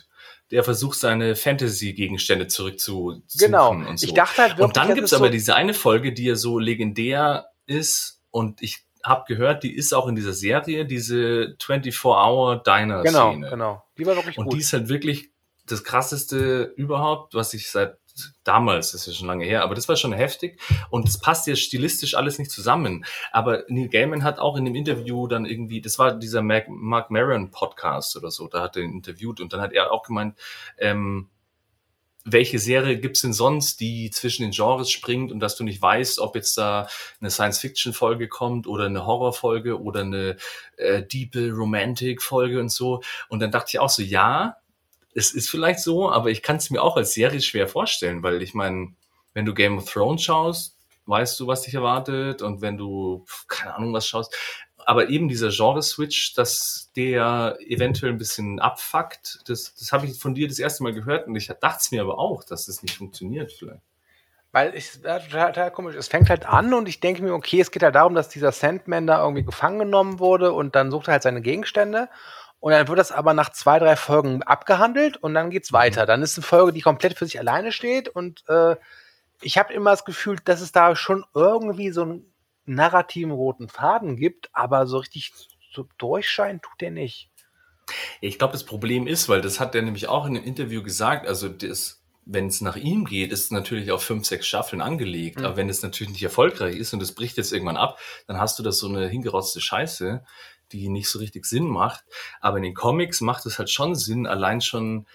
der versucht, seine Fantasy-Gegenstände zurückzusuchen Genau. und so. Ich dachte halt wirklich, Und dann gibt's aber so, diese eine Folge, die ja so legendär ist und ich habe gehört, die ist auch in dieser Serie, diese 24-Hour-Diner-Szene. Genau, genau. Die war wirklich Und gut. die ist halt wirklich das krasseste überhaupt, was ich seit damals, das ist ja schon lange her, aber das war schon heftig und es passt ja stilistisch alles nicht zusammen. Aber Neil Gaiman hat auch in dem Interview dann irgendwie, das war dieser Mark, Mark Maron Podcast oder so, da hat er ihn interviewt und dann hat er auch gemeint, ähm, welche Serie gibt's denn sonst, die zwischen den Genres springt und dass du nicht weißt, ob jetzt da eine Science-Fiction-Folge kommt oder eine Horror-Folge oder eine äh, diepe Romantic-Folge und so. Und dann dachte ich auch so, ja, es ist vielleicht so, aber ich kann es mir auch als Serie schwer vorstellen, weil ich meine, wenn du Game of Thrones schaust, weißt du, was dich erwartet und wenn du, keine Ahnung, was schaust, aber eben dieser Genre-Switch, dass der eventuell ein bisschen abfuckt, das, das habe ich von dir das erste Mal gehört und ich dachte es mir aber auch, dass das nicht funktioniert vielleicht. Weil ich, total, total komisch. Es fängt halt an und ich denke mir, okay, es geht halt darum, dass dieser Sandman da irgendwie gefangen genommen wurde und dann sucht er halt seine Gegenstände. Und dann wird das aber nach zwei, drei Folgen abgehandelt und dann geht's weiter. Dann ist eine Folge, die komplett für sich alleine steht und äh, ich habe immer das Gefühl, dass es da schon irgendwie so einen narrativen roten Faden gibt, aber so richtig so durchscheinen tut der nicht. Ich glaube, das Problem ist, weil das hat er nämlich auch in einem Interview gesagt, also das, wenn es nach ihm geht, ist es natürlich auf fünf, sechs Staffeln angelegt. Mhm. Aber wenn es natürlich nicht erfolgreich ist und es bricht jetzt irgendwann ab, dann hast du das so eine hingerotzte Scheiße, die nicht so richtig Sinn macht. Aber in den Comics macht es halt schon Sinn, allein schon,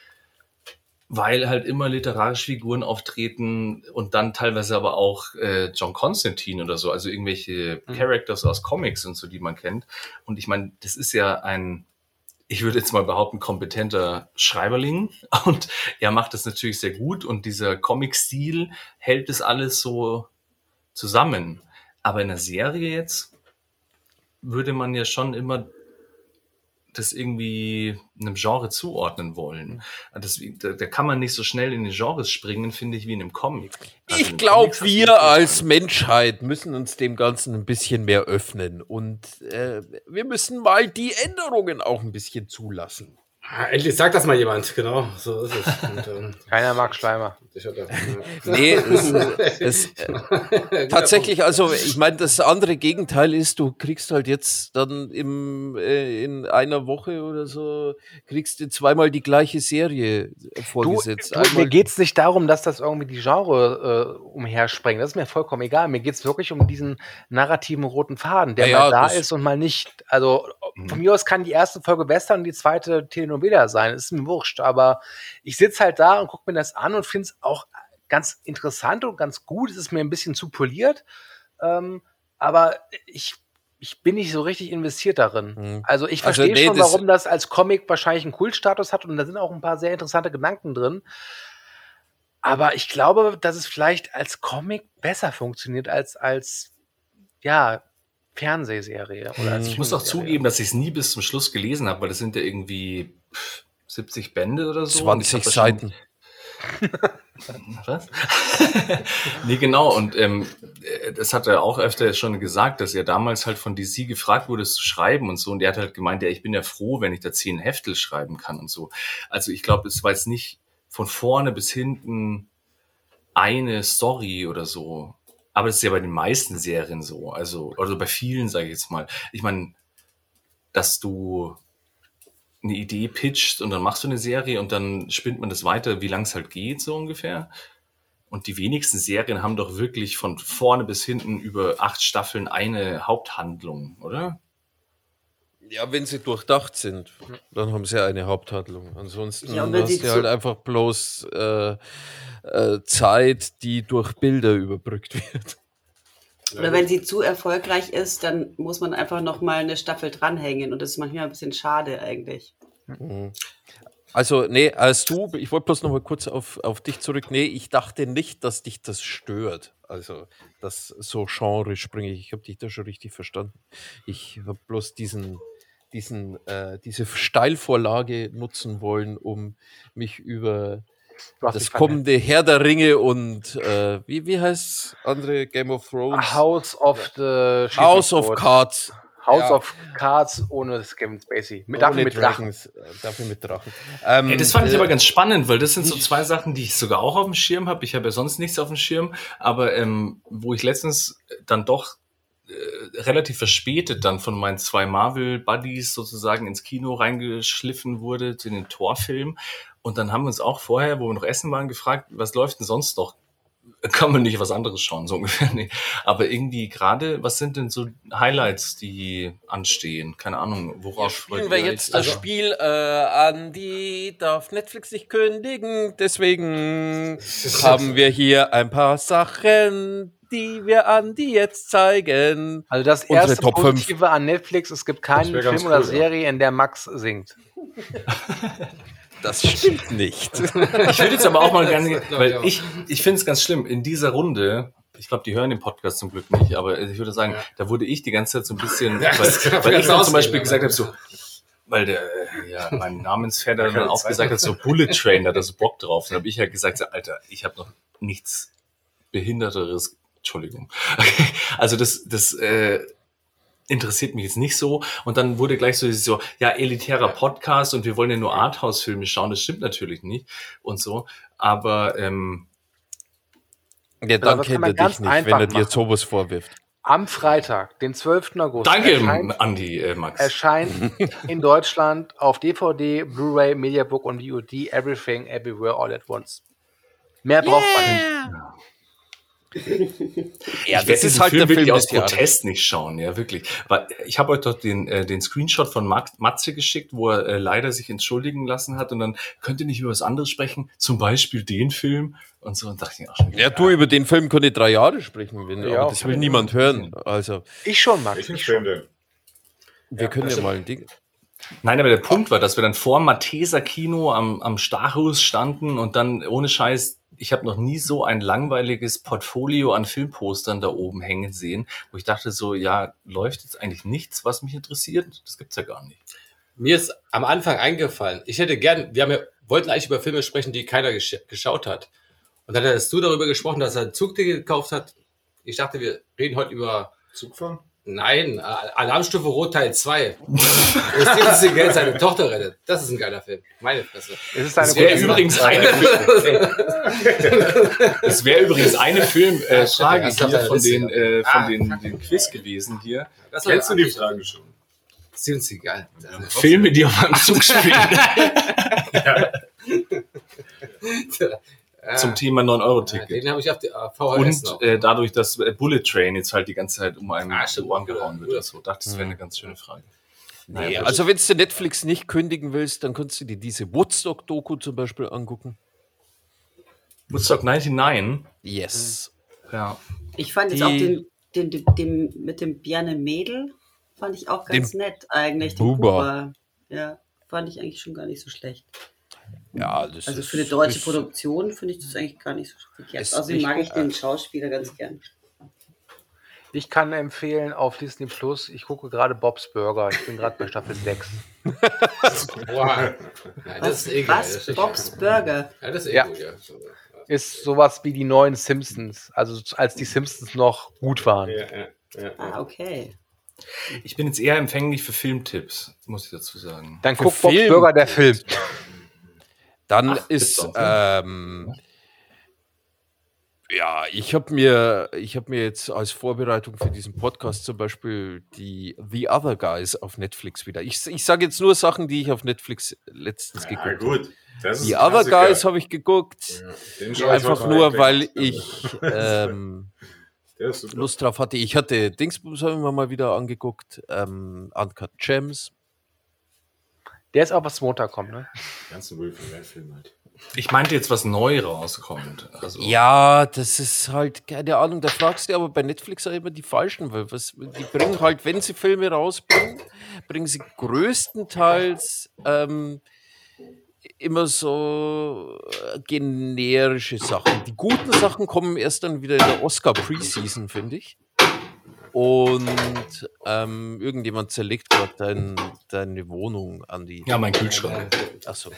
weil halt immer literarische Figuren auftreten und dann teilweise aber auch äh, John Constantine oder so, also irgendwelche Mhm. Characters aus Comics und so, die man kennt. Und ich meine, das ist ja ein, ich würde jetzt mal behaupten, kompetenter Schreiberling [LAUGHS] und er macht das natürlich sehr gut und dieser Comic-Stil hält das alles so zusammen. Aber in der Serie jetzt würde man ja schon immer das irgendwie einem Genre zuordnen wollen. Das, da, da kann man nicht so schnell in die Genres springen, finde ich, wie in einem Comic. Also Ich glaube, wir als Menschheit müssen uns dem Ganzen ein bisschen mehr öffnen und äh, wir müssen mal die Änderungen auch ein bisschen zulassen. Endlich sagt das mal jemand, genau. So ist es. Und, ähm, [LAUGHS] Keiner mag Schleimer. [LAUGHS] Nee, es, es, äh, tatsächlich, also ich meine, das andere Gegenteil ist, du kriegst halt jetzt dann im, äh, in einer Woche oder so, kriegst du zweimal die gleiche Serie vorgesetzt. Du, du, mir geht es nicht darum, dass das irgendwie die Genre äh, umhersprengt. Das ist mir vollkommen egal. Mir geht es wirklich um diesen narrativen roten Faden, der Ja, mal ja, da ist und mal nicht. Also von mir aus kann die erste Folge Western und die zweite Telenovela sein. Ist mir wurscht. Aber ich sitze halt da und gucke mir das an und finde es auch ganz interessant und ganz gut. Es ist mir ein bisschen zu poliert. Ähm, aber ich, ich bin nicht so richtig investiert darin. Mhm. Also ich Also, verstehe nee, schon, das- warum das als Comic wahrscheinlich einen Kultstatus hat und da sind auch ein paar sehr interessante Gedanken drin. Aber ich glaube, dass es vielleicht als Comic besser funktioniert als als ja Fernsehserie oder als Ich muss auch zugeben, dass ich es nie bis zum Schluss gelesen habe, weil das sind ja irgendwie pff, 70 Bände oder so. Und ich 20 hab das Seiten. [LAUGHS] Was? [LAUGHS] nee, genau. Und ähm, äh, das hat er auch öfter schon gesagt, dass er damals halt von DC gefragt wurde, es zu schreiben und so. Und er hat halt gemeint, ja, ich bin ja froh, wenn ich da zehn Heftel schreiben kann und so. Also ich glaube, es war jetzt nicht von vorne bis hinten eine Story oder so. Aber das ist ja bei den meisten Serien so. Also, oder bei vielen, sage ich jetzt mal. Ich meine, dass du eine Idee pitcht und dann machst du eine Serie und dann spinnt man das weiter, wie lang es halt geht, so ungefähr. Und die wenigsten Serien haben doch wirklich von vorne bis hinten über acht Staffeln eine Haupthandlung, oder? Ja, wenn sie durchdacht sind, dann haben sie eine Haupthandlung. Ansonsten Ja, hast sie du halt einfach bloß äh, äh, Zeit, die durch Bilder überbrückt wird. Oder wenn sie zu erfolgreich ist, dann muss man einfach noch mal eine Staffel dranhängen und das ist manchmal ein bisschen schade eigentlich. Mhm. Also, nee, als du, ich wollte bloß noch mal kurz auf, auf dich zurück. Nee, ich dachte nicht, dass dich das stört. Also, dass so Genre springe ich. Ich habe dich da schon richtig verstanden. Ich habe bloß diesen, diesen, äh, diese Steilvorlage nutzen wollen, um mich über das kommende Herr der Ringe und äh, wie, wie heißt andere Game of Thrones? House of the House of. Cards. House Ja. of Cards ohne Kevin Spacey. Mit, dafür mit Drachen. Dragons, äh, Dafür mit Drachen. Ähm, Ey, das fand ich äh, aber ganz spannend, weil das sind so zwei Sachen, die ich sogar auch auf dem Schirm habe. Ich habe ja sonst nichts auf dem Schirm, aber ähm, wo ich letztens dann doch äh, relativ verspätet dann von meinen zwei Marvel-Buddies sozusagen ins Kino reingeschliffen wurde, zu den Torfilm. Und dann haben wir uns auch vorher, wo wir noch essen waren, gefragt, was läuft denn sonst noch? Kann man nicht was anderes schauen, so [LAUGHS] ungefähr. Nee. Aber irgendwie gerade, was sind denn so Highlights, die anstehen? Keine Ahnung, worauf Spielen freut wir jetzt euch? das Also- Spiel äh, an die darf Netflix nicht kündigen. Deswegen [LAUGHS] haben wir hier ein paar Sachen, die wir an die jetzt zeigen. Also das Unsere erste Top fünf. Positive an Netflix, es gibt keinen Film oder cool, ja. Serie, in der Max singt. Das stimmt nicht. Ich würde jetzt aber auch mal gerne, weil ich ich, finde es ganz schlimm, in dieser Runde, ich glaube, die hören den Podcast zum Glück nicht, aber ich würde sagen, Ja. da wurde ich die ganze Zeit so ein bisschen, Ja, weil, weil ich dann zum Beispiel ja. gesagt habe, so, weil der, äh, ja, mein Namensvetter dann auch gesagt hat, so Bullet Train, da hat er so Bock drauf. Dann habe ich ja gesagt, so, Alter, ich habe noch nichts Behinderteres, Entschuldigung. Also das, das, äh, interessiert mich jetzt nicht so. Und dann wurde gleich so, so ja, elitärer Podcast und wir wollen ja nur Arthouse-Filme schauen. Das stimmt natürlich nicht und so. Aber ähm, Ja, dann kann kennt er ganz dich nicht, wenn er dir sowas vorwirft. Am Freitag, den 12. August, Danke, erscheint, Andi, äh, Max. erscheint [LAUGHS] in Deutschland auf DVD, Blu-ray, Mediabook und VOD Everything Everywhere All at Once. Mehr braucht man nicht. [LAUGHS] Ja, ich werde diesen halt Film wirklich aus des Jahres. Protest nicht schauen, ja wirklich. Weil ich habe euch doch den, äh, den Screenshot von Matze geschickt, wo er äh, leider sich entschuldigen lassen hat und dann könnt ihr nicht über was anderes sprechen, zum Beispiel den Film und so. Und dachte ich, ach, schon Ja, du, über den Film kann ich drei Jahre sprechen, wenn, Ja, aber das will niemand hören. Also, Ich schon, Max. Ich Film schon. wir können ja mal ein Ding. Nein, aber der Punkt war, dass wir dann vor dem Matheser Kino am, am Starhus standen und dann ohne Scheiß, ich habe noch nie so ein langweiliges Portfolio an Filmpostern da oben hängen sehen, wo ich dachte so, ja, läuft jetzt eigentlich nichts, was mich interessiert? Das gibt's ja gar nicht. Mir ist am Anfang eingefallen, ich hätte gern, wir haben ja, wollten eigentlich über Filme sprechen, die keiner gesch geschaut hat. Und dann hast du darüber gesprochen, dass er ein Zugticket gekauft hat. Ich dachte, wir reden heute über, Zugfahren? Nein, Alarmstufe Rot Teil 2. Wo Steven Seagal seine Tochter rettet. Das ist ein geiler Film. Meine Fresse. Es ist eine Das wäre übrigens eine Es wäre übrigens eine Filmfrage äh, hier von den, äh, von Ah, den, den Quiz gewesen hier. Das Kennst du die Frage schon? Steven Seagal. Das ist eine Filme, die auf einem Zug spielen. [LAUGHS] Ja. [LAUGHS] Zum Thema Ja, 9-Euro-Ticket. Den habe ich auf die äh, VHS noch. Und äh, dadurch, dass äh, Bullet Train jetzt halt die ganze Zeit um einen Ah, stimmt. Ohren gehauen wird. Und So dachte, das wäre eine ganz schöne Frage. Nee, also wenn du Netflix nicht kündigen willst, dann kannst du dir diese Woodstock-Doku zum Beispiel angucken. Woodstock 99. Yes. Ja. Ich fand jetzt Die- auch den, den, den, den mit dem Bjarne Mädel, fand ich auch ganz nett eigentlich. Den Buba. Buba. Ja, fand ich eigentlich schon gar nicht so schlecht. Ja, das Also für eine deutsche ist, Produktion finde ich das eigentlich gar nicht so verkehrt. Ist Außerdem mag ich den Schauspieler ganz gern. Ich kann empfehlen auf Disney Plus, ich gucke gerade Bob's Burger. Ich bin gerade bei Staffel [LAUGHS] 6. Boah. Ja, das ist eh. Das Was? ist Bob's Burger. Ja, das ist eh Ja. gut, ja. Ist sowas wie die neuen Simpsons. Also als die Simpsons noch gut waren. Ja, ja, ja, Ah, okay. Ich bin jetzt eher empfänglich für Filmtipps, muss ich dazu sagen. Dann Für guck Bob's Film. Burger, der Film. Dann Ach, ist, doch, ähm, ja, ich habe mir, ich habe mir jetzt als Vorbereitung für diesen Podcast zum Beispiel die The Other Guys auf Netflix wieder. Ich, ich sage jetzt nur Sachen, die ich auf Netflix letztens Ja, geguckt habe. Die Other Klassiker. Guys habe ich geguckt, ich einfach nur, weil ich [LAUGHS] ähm. Lust drauf hatte. Ich hatte Dingsbums haben wir mal wieder angeguckt, ähm, Uncut Gems. Der ist auch was Montag kommt, ne? Die ganzen Will Ferrell-Filme halt. Ich meinte jetzt, was neu rauskommt. Also, Ja, das ist halt, keine Ahnung, da fragst du aber bei Netflix auch immer die Falschen, weil was, die bringen halt, wenn sie Filme rausbringen, bringen sie größtenteils ähm, immer so äh, generische Sachen. Die guten Sachen kommen erst dann wieder in der Oscar-Preseason, finde ich. Und ähm, irgendjemand zerlegt gerade dein, deine Wohnung an die. ja, mein Kühlschrank. Achso.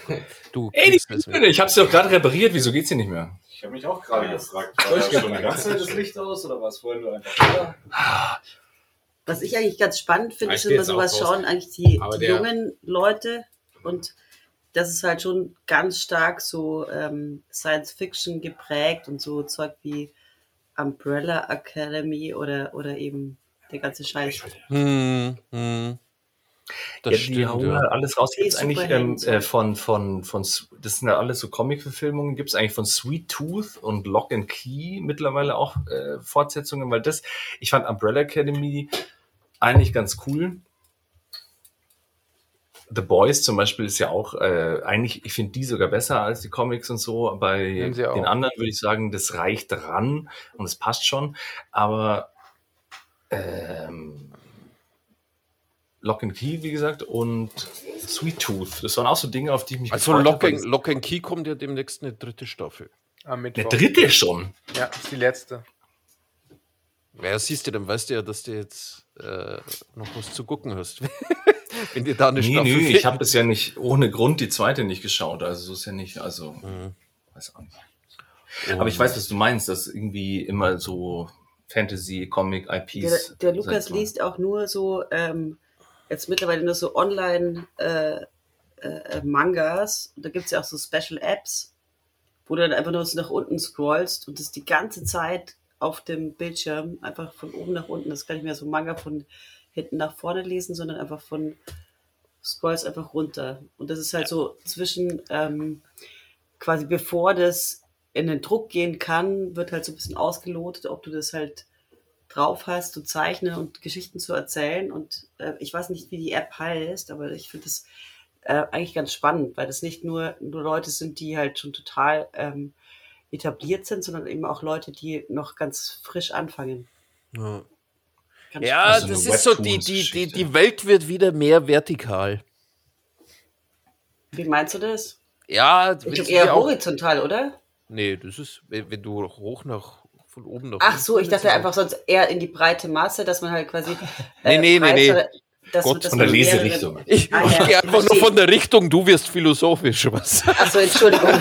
Du [LAUGHS] Ey, die. Kühlschrank, ich habe sie doch gerade repariert. Wieso geht's hier nicht mehr? Ich habe mich auch gerade gefragt, war da schon die ganze Zeit das Licht aus oder war es vorhin nur einfach? Was ich eigentlich ganz spannend finde, Ah, ist, ich auch sowas schauen, eigentlich die, die jungen Leute und das ist halt schon ganz stark so ähm, Science Fiction geprägt und so Zeug wie Umbrella Academy oder, oder eben der ganze Scheiß. Hm, hm. Das ja, die stimmt. hauen Ja. halt alles raus. Gibt's Die eigentlich ähm, so. äh, von, von, von, das sind ja alles so Comic-Verfilmungen, gibt's eigentlich von Sweet Tooth und Lock and Key mittlerweile auch äh, Fortsetzungen, weil das, ich fand Umbrella Academy eigentlich ganz cool. The Boys zum Beispiel ist ja auch äh, eigentlich, ich finde die sogar besser als die Comics und so. Bei den anderen würde ich sagen, das reicht ran und es passt schon. Aber ähm, Lock and Key, wie gesagt, und Sweet Tooth. Das waren auch so Dinge, auf die ich mich Also gefreut Lock habe, and, Lock and Key kommt ja demnächst eine dritte Staffel. Eine dritte schon. Ja, ist die letzte. Ja, siehst du, dann weißt du ja, dass du jetzt äh, noch was zu gucken hast. [LAUGHS] Wenn dir da eine Nee, Staffel nee, fehlt. ich habe es ja nicht ohne Grund die zweite nicht geschaut. Also so ist ja nicht, also Mhm. weiß auch nicht. Aber ich weiß, was du meinst, dass irgendwie immer so Fantasy, Comic, Der, IPs. der Lukas ich mal. liest auch nur so, ähm, jetzt mittlerweile nur so online äh, äh, Mangas. Und da gibt es ja auch so Special Apps, wo du dann einfach nur so nach unten scrollst und das die ganze Zeit auf dem Bildschirm, einfach von oben nach unten. Das kann ich mehr so Manga von hinten nach vorne lesen, sondern einfach von scrollst einfach runter. Und das ist halt so zwischen ähm, quasi bevor das in den Druck gehen kann, wird halt so ein bisschen ausgelotet, ob du das halt drauf hast, zu zeichnen und Geschichten zu erzählen. Und äh, ich weiß nicht, wie die App heißt, aber ich finde das äh, eigentlich ganz spannend, weil das nicht nur, nur Leute sind, die halt schon total ähm, etabliert sind, sondern eben auch Leute, die noch ganz frisch anfangen. Ja, ja Also das ist so, die, die, die, die Welt wird wieder mehr vertikal. Wie meinst du das? Ja, Ich glaube eher horizontal, oder? Nee, das ist, wenn, du hoch nach, von oben nach Ach so, ich dachte einfach sonst eher in die breite Masse, dass man halt quasi. [LAUGHS] Nee, nee, nee, nee. breiter- Dass, Gott, von der Leserichtung. Ich, Ah, ich ja, gehe einfach nur von der Richtung, du wirst philosophisch, [LAUGHS] was? Achso, Entschuldigung. [LAUGHS]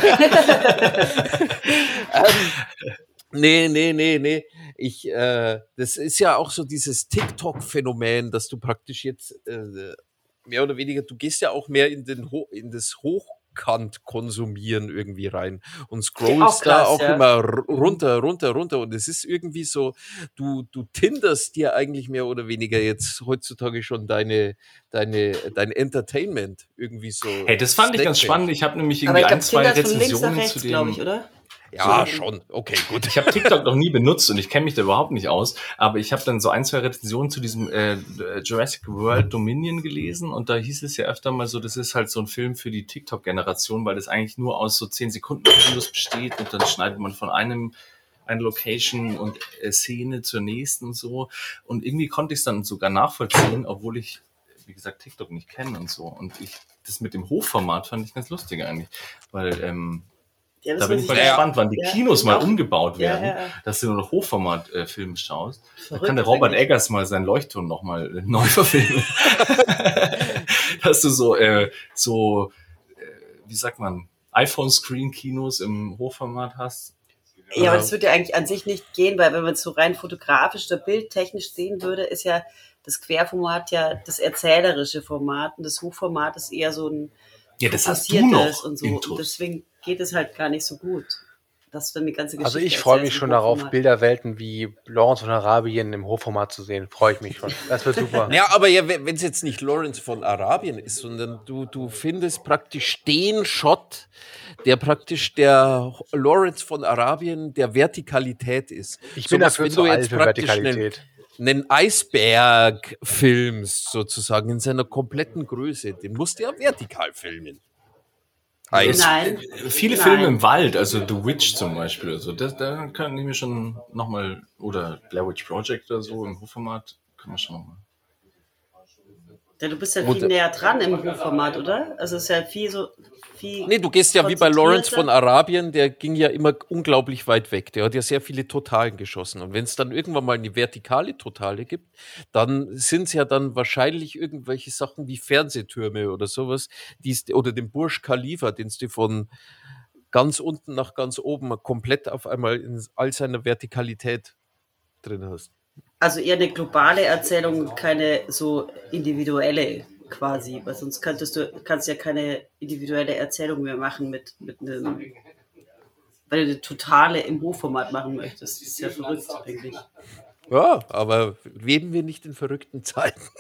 Nee, nee, nee, nee. Ich, äh, das ist ja auch so dieses TikTok-Phänomen, dass du praktisch jetzt äh, mehr oder weniger, du gehst ja auch mehr in, den Ho in das Hochkant konsumieren irgendwie rein und scrollst da krass, auch ja. immer r- runter, runter, runter. Und es ist irgendwie so, du, du tinderst dir eigentlich mehr oder weniger jetzt heutzutage schon deine, deine, dein Entertainment irgendwie so. Hey, das fand ich ganz spannend. Ich habe nämlich Aber irgendwie ein, glaube, zwei Tinder ist von links nach Rezensionen zu rechts, glaube ich, dem. oder? Ja, so- schon. Okay, gut. Ich habe TikTok noch nie benutzt und ich kenne mich da überhaupt nicht aus, aber ich habe dann so ein, zwei Rezensionen zu diesem äh, Jurassic World Dominion gelesen und da hieß es ja öfter mal so, das ist halt so ein Film für die TikTok-Generation, weil das eigentlich nur aus so 10 Sekunden Videos besteht und dann schneidet man von einem eine Location und äh, Szene zur nächsten und so. Und irgendwie konnte ich es dann sogar nachvollziehen, obwohl ich, wie gesagt, TikTok nicht kenne und so. Und ich, das mit dem Hochformat fand ich ganz lustig eigentlich, weil ähm, Ja, da bin ich mal ich- gespannt, wann die Ja, Kinos mal umgebaut Ja, werden, ja, ja. dass du nur noch Hochformat-Filme schaust. Da Verrückt kann der Robert eigentlich. Eggers mal seinen Leuchtturm nochmal neu [LAUGHS] verfilmen. [LAUGHS] dass du so, äh, so, äh, wie sagt man, iPhone-Screen-Kinos im Hochformat hast. Ja, aber das würde ja eigentlich an sich nicht gehen, weil wenn man es so rein fotografisch oder bildtechnisch sehen würde, ist ja das Querformat ja das erzählerische Format und das Hochformat ist eher so ein Ja, das hast du noch, und so. Und deswegen geht es halt gar nicht so gut. Dass du dann die ganze Geschichte Also ich freue mich schon darauf. Bilderwelten wie Lawrence von Arabien im Hochformat zu sehen. Freue ich mich schon. Das wird super. [LAUGHS] Ja, aber ja, wenn es jetzt nicht Lawrence von Arabien ist, sondern du, du findest praktisch den Shot, der praktisch der Lawrence von Arabien der Vertikalität ist. Ich bin Sowas, dafür wenn zu du alt jetzt für praktisch Vertikalität. Einen, einen Eisberg filmst, sozusagen, in seiner kompletten Größe, den musst du ja vertikal filmen. Eigentlich. Nein. Viele Nein. Filme im Wald, also The Witch zum Beispiel, also das, da kann ich mir schon nochmal, oder Blair Witch Project oder so im Hochformat, kann man schon nochmal. Ja, du bist ja Und- viel näher dran im Hochformat, oder? Also es ist ja viel so viel. Nee, du gehst ja wie bei Lawrence von. Arabien, der ging ja immer unglaublich weit weg. Der hat ja sehr viele Totalen geschossen. Und wenn es dann irgendwann mal eine vertikale Totale gibt, dann sind es ja dann wahrscheinlich irgendwelche Sachen wie Fernsehtürme oder sowas, die's, oder den Burj Khalifa, den du von ganz unten nach ganz oben komplett auf einmal in all seiner Vertikalität drin hast. Also eher eine globale Erzählung, keine so individuelle quasi, weil sonst könntest du kannst ja keine individuelle Erzählung mehr machen mit mit einem, weil du eine totale im Hochformat machen möchtest. Das ist ja verrückt eigentlich. Ja, aber leben wir nicht in verrückten Zeiten? [LAUGHS]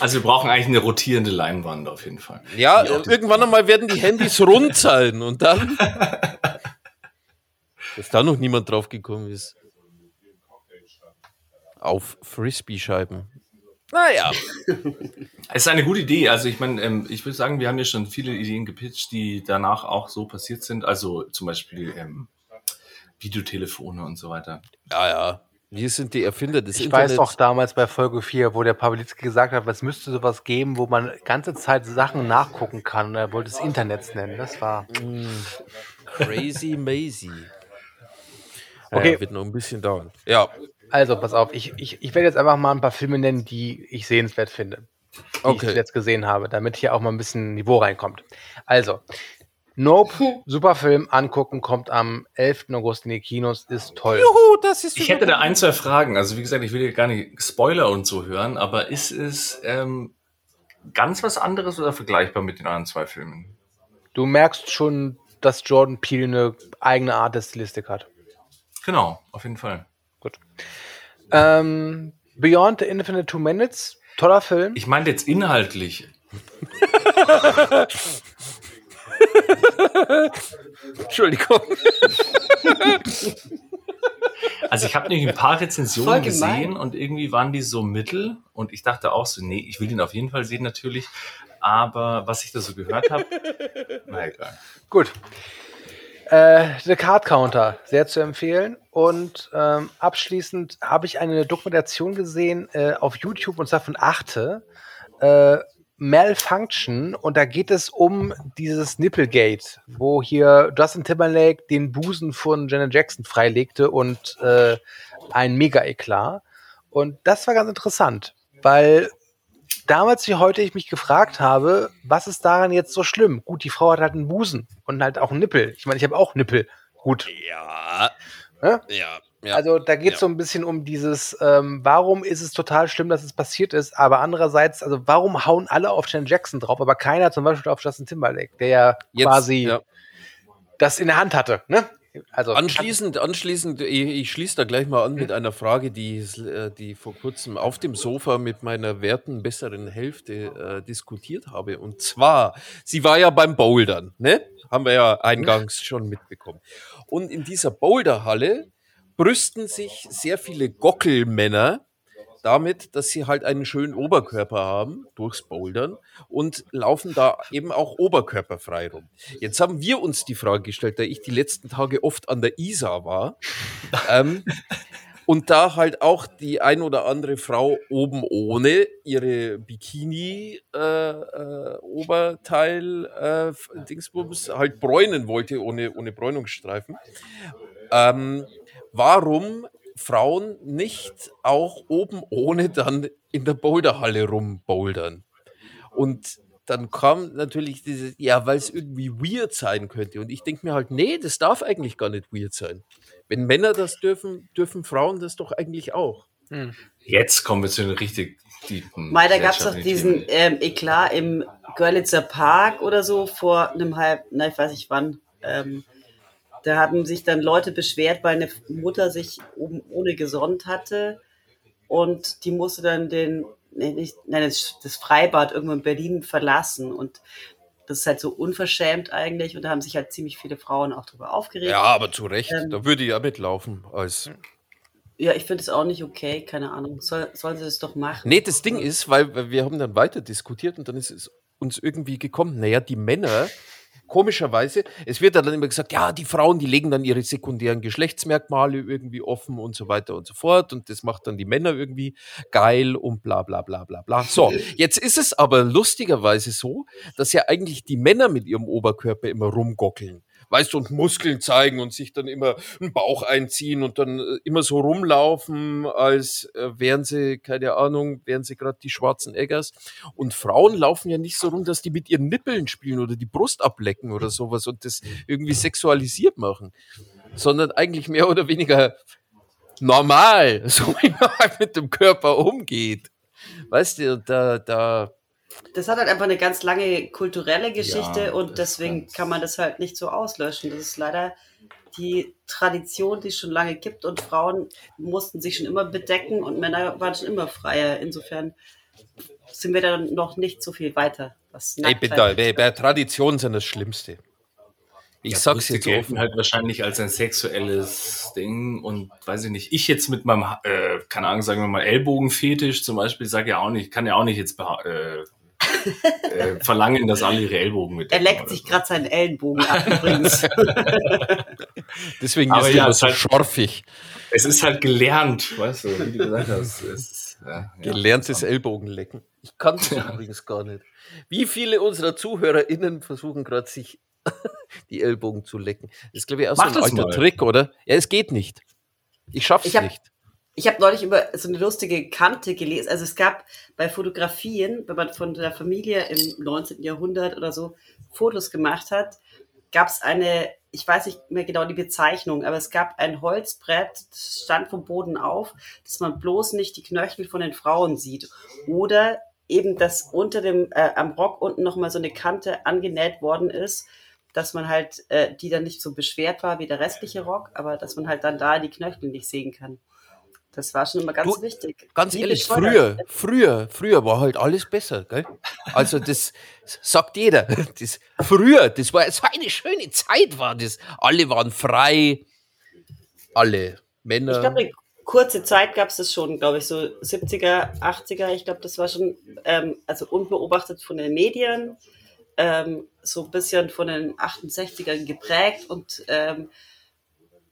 Also wir brauchen eigentlich eine rotierende Leinwand auf jeden Fall. Ja, irgendwann einmal werden die Handys rund sein und dann. Dass da noch niemand drauf gekommen ist. Auf Frisbee-Scheiben. Naja. [LAUGHS] Es ist eine gute Idee. Also ich meine, ähm, ich würde sagen, wir haben ja schon viele Ideen gepitcht, die danach auch so passiert sind. Also zum Beispiel ähm, Videotelefone und so weiter. Ja, ja. Wir sind die Erfinder des Ich Internets. weiß auch damals bei Folge 4, wo der Pawlitzki gesagt hat, es müsste sowas geben, wo man ganze Zeit Sachen nachgucken kann. Und Er wollte es Internets nennen. Das war. Mm, Crazy [LAUGHS] Maisie. Okay. Ja, wird noch ein bisschen dauern. Ja, Also, pass auf, ich, ich, ich werde jetzt einfach mal ein paar Filme nennen, die ich sehenswert finde. Die Okay. ich jetzt gesehen habe, damit hier auch mal ein bisschen Niveau reinkommt. Also, Nope, super Film, angucken, kommt am 11. August in die Kinos, ist toll. Juhu, das ist Ich hätte da ein, zwei Fragen. Also wie gesagt, ich will hier gar nicht Spoiler und so hören, aber ist es ähm, ganz was anderes oder vergleichbar mit den anderen zwei Filmen? Du merkst schon, dass Jordan Peele eine eigene Art der Stilistik hat. Genau, auf jeden Fall. Ähm, Beyond the Infinite Two Minutes, toller Film. Ich meinte jetzt inhaltlich. [LAUGHS] Entschuldigung. Also ich habe nämlich ein paar Rezensionen gesehen und irgendwie waren die so mittel und ich dachte auch so, nee, ich will ihn auf jeden Fall sehen natürlich, aber was ich da so gehört habe, [LAUGHS] na egal. Gut. Äh, The Card Counter, sehr zu empfehlen. Und ähm, abschließend habe ich eine Dokumentation gesehen äh, auf YouTube und zwar von Achte. Äh, Malfunction und da geht es um dieses Nipplegate, wo hier Justin Timberlake den Busen von Janet Jackson freilegte und äh, ein Mega-Eklat. Und das war ganz interessant, weil damals wie heute ich mich gefragt habe, was ist daran jetzt so schlimm? Gut, die Frau hat halt einen Busen und halt auch einen Nippel. Ich meine, ich habe auch Nippel. Gut. Ja. Hä? Ja. ja. Also da geht es Ja. so ein bisschen um dieses, ähm, warum ist es total schlimm, dass es passiert ist, aber andererseits, also warum hauen alle auf Janet Jackson drauf, aber keiner zum Beispiel auf Justin Timberlake, der ja Jetzt, quasi ja. das in der Hand hatte, ne? Also Anschließend, anschließend, ich, ich schließe da gleich mal an mit einer Frage, die, äh, die vor kurzem auf dem Sofa mit meiner werten besseren Hälfte äh, diskutiert habe. Und zwar, sie war ja beim Bouldern, ne? Haben wir ja eingangs schon mitbekommen. Und in dieser Boulderhalle brüsten sich sehr viele Gockelmänner damit, dass sie halt einen schönen Oberkörper haben durchs Bouldern und laufen da eben auch oberkörperfrei rum. Jetzt haben wir uns die Frage gestellt, da ich die letzten Tage oft an der Isar war ähm, und da halt auch die ein oder andere Frau oben ohne ihre Bikini äh, äh, äh, halt bräunen wollte ohne ohne Bräunungsstreifen. Ähm, warum Frauen nicht auch oben ohne dann in der Boulderhalle rumbouldern? Und dann kam natürlich dieses, ja, weil es irgendwie weird sein könnte. Und ich denke mir halt, nee, das darf eigentlich gar nicht weird sein. Wenn Männer das dürfen, dürfen Frauen das doch eigentlich auch. Jetzt kommen wir zu den richtig tiefen. Mal, da gab es doch diesen ähm, Eklat im Görlitzer Park oder so vor einem halb, na, ich weiß nicht wann. Ähm, da haben sich dann Leute beschwert, weil eine Mutter sich oben ohne gesonnt hatte und die musste dann den, nee, nicht, nein, das, das Freibad irgendwo in Berlin verlassen und das ist halt so unverschämt eigentlich und da haben sich halt ziemlich viele Frauen auch drüber aufgeregt. Ja, aber zu Recht. Ähm. da würde ich ja mitlaufen. Als Ja, ich finde es auch nicht okay, keine Ahnung. Soll, sollen sie das doch machen? Nee, das Ding ist, weil weil wir haben dann weiter diskutiert und dann ist es uns irgendwie gekommen, naja, die Männer, komischerweise, es wird dann immer gesagt, ja, die Frauen, die legen dann ihre sekundären Geschlechtsmerkmale irgendwie offen und so weiter und so fort und das macht dann die Männer irgendwie geil und bla bla bla bla bla. So, [LAUGHS] jetzt ist es aber lustigerweise so, dass ja eigentlich die Männer mit ihrem Oberkörper immer rumgockeln. Weißt du, und Muskeln zeigen und sich dann immer einen Bauch einziehen und dann äh, immer so rumlaufen, als äh, wären sie, keine Ahnung, wären sie gerade die schwarzen Eggers. Und Frauen laufen ja nicht so rum, dass die mit ihren Nippeln spielen oder die Brust ablecken oder sowas und das irgendwie sexualisiert machen, sondern eigentlich mehr oder weniger normal, [LAUGHS] so wie man mit dem Körper umgeht. Weißt du, da, da, Das hat halt einfach eine ganz lange kulturelle Geschichte Ja, und deswegen kann man das halt nicht so auslöschen. Das ist leider die Tradition, die es schon lange gibt und Frauen mussten sich schon immer bedecken und Männer waren schon immer freier. Insofern sind wir dann noch nicht so viel weiter. Was ey, bitte, bei, bei Traditionen sind das Schlimmste. Ich Ja, sag's jetzt offen. halt wahrscheinlich als ein sexuelles Ding und weiß ich nicht, ich jetzt mit meinem, äh, keine Ahnung, sagen wir mal Ellbogenfetisch zum Beispiel, sage ja auch nicht, kann ja auch nicht jetzt äh, [LAUGHS] äh, verlangen, dass alle ihre Ellbogen mit Er leckt sich gerade seinen Ellenbogen ab übrigens. [LAUGHS] Deswegen Aber ist ja, er so halt- schorfig. Es ist halt gelernt, weißt du, wie du gesagt hast. [LAUGHS] Es ist, ja, ja. Gelerntes Ellbogenlecken. Ich kann es übrigens gar nicht. Wie viele unserer ZuhörerInnen versuchen gerade sich die Ellbogen zu lecken? Das ist, glaube ich, auch so Mach ein das alter mal. Trick, oder? Ja, es geht nicht. Ich schaff's Ich hab- nicht. Ich habe neulich über so eine lustige Kante gelesen. Also es gab bei Fotografien, wenn man von der Familie im 19. Jahrhundert oder so Fotos gemacht hat, gab es eine, ich weiß nicht mehr genau die Bezeichnung, aber es gab ein Holzbrett, das stand vom Boden auf, dass man bloß nicht die Knöchel von den Frauen sieht. Oder eben, dass unter dem, äh, am Rock unten nochmal so eine Kante angenäht worden ist, dass man halt äh, die dann nicht so beschwert war wie der restliche Rock, aber dass man halt dann da die Knöchel nicht sehen kann. Das war schon immer ganz Du, wichtig. Ganz Wie ehrlich, früher, früher, früher war halt alles besser, gell? Also das sagt jeder. Das, früher, das war so eine schöne Zeit war das. Alle waren frei, alle Männer. Ich glaube, kurze Zeit gab es das schon, glaube ich, so 70er, 80er. Ich glaube, das war schon, ähm, also unbeobachtet von den Medien, ähm, so ein bisschen von den 68ern geprägt und ähm,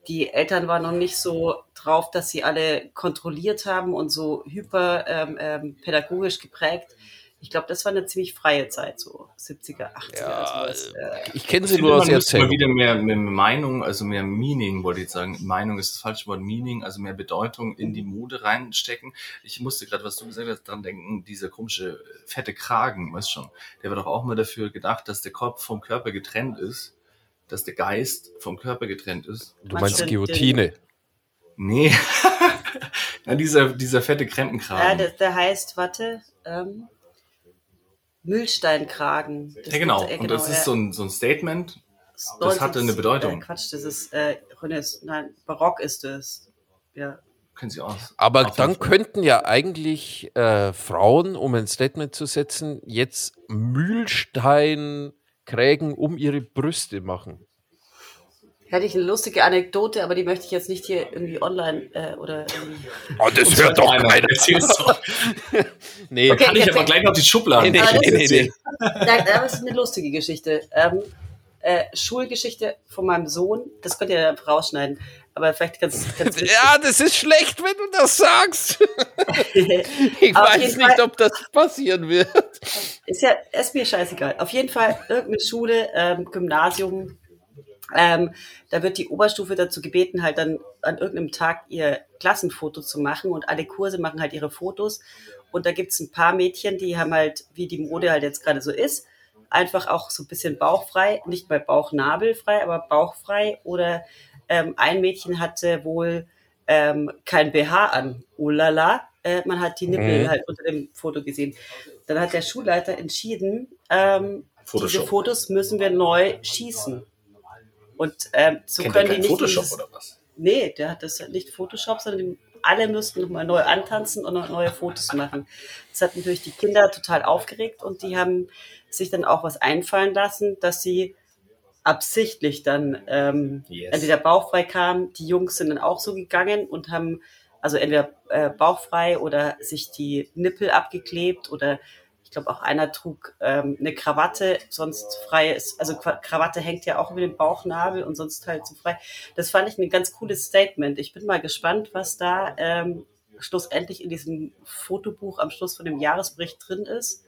die Eltern waren noch nicht so drauf, dass sie alle kontrolliert haben und so hyper ähm, ähm, pädagogisch geprägt. Ich glaube, das war eine ziemlich freie Zeit, so 70er, 80er. Ja, sowas. Äh, ich kenne Ich sie finde, nur aus man müsste mal Erzählung. wieder mehr, mehr Meinung, also mehr Meaning, wollte ich jetzt sagen. Meinung ist das falsche Wort, Meaning, also mehr Bedeutung in die Mode reinstecken. Ich musste gerade, was du gesagt hast, dran denken, dieser komische fette Kragen, weißt schon, der war doch auch mal dafür gedacht, dass der Kopf vom Körper getrennt ist, dass der Geist vom Körper getrennt ist. Du Meinst meinst Guillotine. Nee, [LAUGHS] ja, dieser, dieser fette ja, Krempenkragen. der, der heißt, warte, ähm, Mühlsteinkragen. Das ja, genau. äh, Und das ja. ist so ein, so ein Statement. Das das hatte eine Bedeutung. Äh, Quatsch, das ist äh, Renaissance, nein, Barock ist es. Ja. Können Sie aus. Aber dann könnten ja eigentlich äh, Frauen, um ein Statement zu setzen, jetzt Mühlsteinkrägen um ihre Brüste machen. Hätte ich eine lustige Anekdote, aber die möchte ich jetzt nicht hier irgendwie online äh, oder irgendwie. Oh, das Und zwar einer. Erzähl's doch. [LAUGHS] Nee, Okay. Kann ich aber gleich noch die Schubladen. Nee, nee, das nee, ist- nee. Nein, das ist eine lustige Geschichte. Ähm, äh, Schulgeschichte von meinem Sohn, das könnt ihr dann rausschneiden, aber vielleicht ganz, ganz wichtig. [LAUGHS] Ja, das ist schlecht, wenn du das sagst. [LAUGHS] Ich weiß nicht, Fall- ob das passieren wird. Ist ja, ist mir scheißegal. Auf jeden Fall irgendeine Schule, ähm, Gymnasium, ähm, da wird die Oberstufe dazu gebeten, halt dann an irgendeinem Tag ihr Klassenfoto zu machen und alle Kurse machen halt ihre Fotos. Und da gibt's ein paar Mädchen, die haben halt, wie die Mode halt jetzt gerade so ist, einfach auch so ein bisschen bauchfrei, nicht bei Bauchnabelfrei, aber bauchfrei. Oder ähm, ein Mädchen hatte wohl ähm, kein BH an. Oh la la. Äh, man hat die Nippel Mhm. halt unter dem Foto gesehen. Dann hat der Schulleiter entschieden, ähm, diese. Fotos müssen wir neu schießen. Und ähm, so Kennt können die nicht. Photoshop dieses- oder was? Nee, der hat das nicht Photoshop, sondern alle müssten nochmal neu antanzen und noch neue Fotos machen. Das hat natürlich die Kinder total aufgeregt und die haben sich dann auch was einfallen lassen, dass sie absichtlich dann ähm, Yes. entweder bauchfrei kamen, die Jungs sind dann auch so gegangen und haben also entweder äh, bauchfrei oder sich die Nippel abgeklebt oder ich glaube auch einer trug ähm, eine Krawatte, sonst frei ist, also Krawatte hängt ja auch über den Bauchnabel und sonst halt so frei. Das fand ich ein ganz cooles Statement. Ich bin mal gespannt, was da ähm, schlussendlich in diesem Fotobuch am Schluss von dem Jahresbericht drin ist,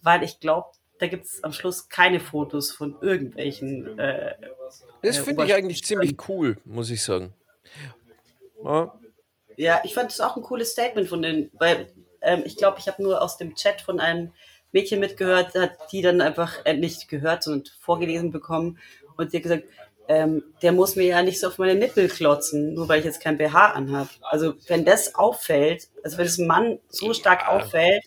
weil ich glaube, da gibt es am Schluss keine Fotos von irgendwelchen. Äh, Das äh, finde ich eigentlich ziemlich cool, muss ich sagen. Ja, Ja, ich fand das auch ein cooles Statement von den, weil ähm, ich glaube, ich habe nur aus dem Chat von einem Mädchen mitgehört, hat die dann einfach äh, nicht gehört, sondern vorgelesen bekommen und die hat gesagt, ähm, der muss mir ja nicht so auf meine Nippel klotzen, nur weil ich jetzt kein BH anhab. Also wenn das auffällt, also wenn es einem Mann so stark auffällt,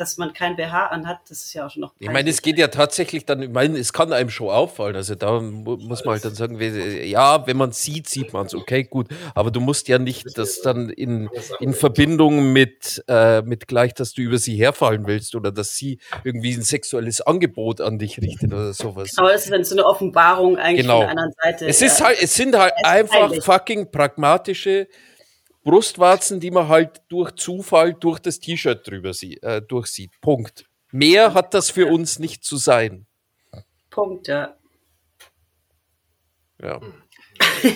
dass man kein BH anhat, das ist ja auch schon noch. Ich meine, es geht ja tatsächlich dann, ich meine, es kann einem schon auffallen. Also da mu- muss man halt dann sagen, ja, wenn man sieht, sieht man es, okay, gut. Aber du musst ja nicht das dann in, in Verbindung mit, äh, mit gleich, dass du über sie herfallen willst oder dass sie irgendwie ein sexuelles Angebot an dich richtet oder sowas. Aber das ist dann so eine Offenbarung eigentlich Genau. von der anderen Seite. Es ist ja. halt, es sind halt Es ist einfach peinlich. fucking pragmatische Brustwarzen, die man halt durch Zufall durch das T-Shirt drüber sie, äh, durchsieht. Punkt. Mehr hat das für uns nicht zu sein. Punkt, ja. Ja.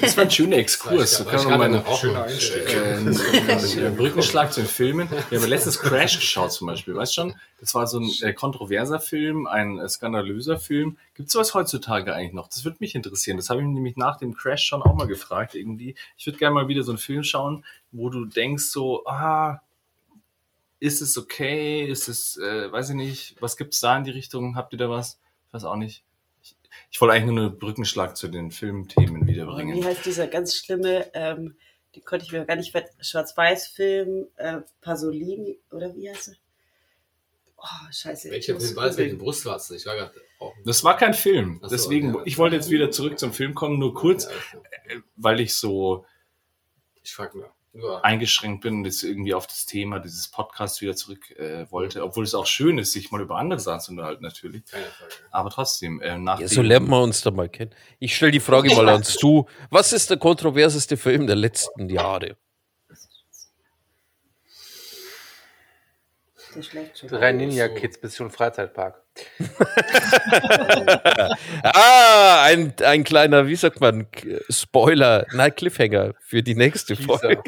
Das war ein schöner Exkurs. So War können ich wir gerade mal eine einen Rauchen- Schöner Einstieg. äh, Brückenschlag zu den Filmen. Wir haben letztens Crash geschaut zum Beispiel. Weißt schon? Das war so ein äh, kontroverser Film, ein äh, skandalöser Film. Gibt es sowas heutzutage eigentlich noch? Das würde mich interessieren. Das habe ich nämlich nach dem Crash schon auch mal gefragt irgendwie. Ich würde gerne mal wieder so einen Film schauen, wo du denkst so, ah, ist es okay? Ist es, äh, weiß ich nicht, was gibt's da in die Richtung? Habt ihr da was? Ich weiß auch nicht. Ich, wollte eigentlich nur einen Brückenschlag zu den Filmthemen wiederbringen. Wie heißt dieser ganz schlimme, ähm, die konnte ich mir gar nicht Schwarz-Weiß-Film, äh, Pasolini, oder wie heißt er? Oh, Oh, scheiße. Welcher Film war es mit den googeln. Brustwarzen? Ich war gerade auch. Das war kein Film. So, Deswegen, ja. ich wollte jetzt wieder zurück zum Film kommen, nur kurz, Ja, äh, weil ich so Ich frag nur. Nur eingeschränkt bin und jetzt irgendwie auf das Thema dieses Podcasts wieder zurück äh, wollte, obwohl es auch schön ist, sich mal über andere Sachen zu unterhalten natürlich. keine Frage. Aber trotzdem, äh, nach Ja, so lernen wir uns da mal kennen. Ich stelle die Frage mal ans Du. Was ist der kontroverseste Film der letzten Jahre? Der schlägt schon. Drei Ninja Kids Mission Freizeitpark. [LAUGHS] Ah, ein, ein kleiner, wie sagt man, Spoiler, nein, Cliffhanger für die nächste Teaser. Folge.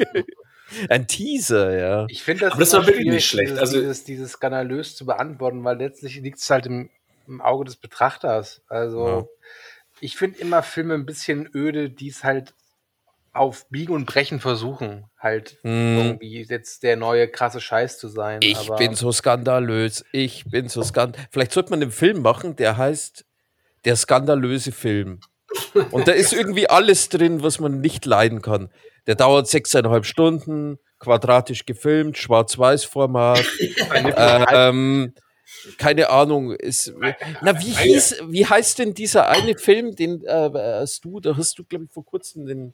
Ein Teaser, ja. Ich finde das, Aber das war wirklich nicht schlecht. Dieses, Also- dieses, dieses skandalös zu beantworten, weil letztlich liegt es halt im, im Auge des Betrachters. Also Ja. ich finde immer Filme ein bisschen öde, die es halt auf Biegen und Brechen versuchen, halt Hm. irgendwie jetzt der neue krasse Scheiß zu sein. Ich bin so skandalös. Ich bin so skandalös. Vielleicht sollte man einen Film machen, der heißt Der skandalöse Film. Und da ist irgendwie alles drin, was man nicht leiden kann. Der dauert sechseinhalb Stunden, quadratisch gefilmt, Schwarz-Weiß-Format. ähm, keine Ahnung. Ist, na, wie, hieß, wie heißt denn dieser eine Film, den äh, hast du, da hast du, glaube ich, vor kurzem den,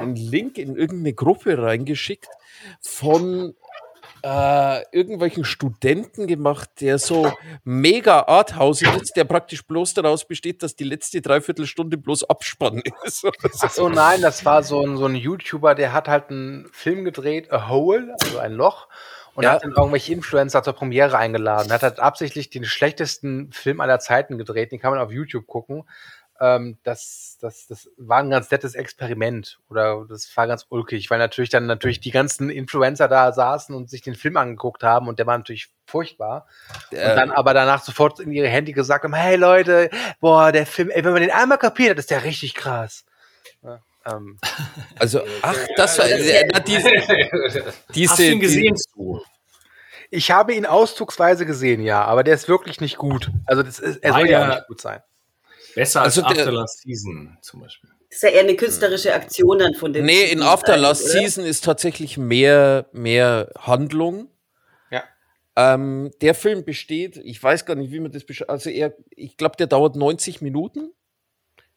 einen Link in irgendeine Gruppe reingeschickt von äh, irgendwelchen Studenten gemacht, der so mega arthausig ist, der praktisch bloß daraus besteht, dass die letzte Dreiviertelstunde bloß Abspann ist. Ach so, nein, das war so ein, so ein YouTuber, der hat halt einen Film gedreht, A Hole, also ein Loch, und Ja. hat dann irgendwelche Influencer zur Premiere eingeladen. Hat halt absichtlich den schlechtesten Film aller Zeiten gedreht, den kann man auf YouTube gucken. Ähm, das, das, das war ein ganz nettes Experiment oder das war ganz ulkig, weil natürlich dann natürlich die ganzen Influencer da saßen und sich den Film angeguckt haben und der war natürlich furchtbar. Und dann aber danach sofort in ihre Handy gesagt haben, hey Leute, boah, der Film, ey, wenn man den einmal kapiert hat, ist der richtig krass. Ja, ähm, also, ach, das war äh, na, diese, diese, Hast du ihn die- gesehen, du? ich habe ihn auszugsweise gesehen, ja, aber der ist wirklich nicht gut. Also das ist, er soll ja ja- auch nicht gut sein. Besser als Also der- After Last Season zum Beispiel. Das ist ja eher eine künstlerische Aktion dann von dem. Nee, in After Last? Season ist tatsächlich mehr, mehr Handlung. Ja. Ähm, der Film besteht, ich weiß gar nicht, wie man das beschreibt. Also er, ich glaube, der dauert 90 Minuten.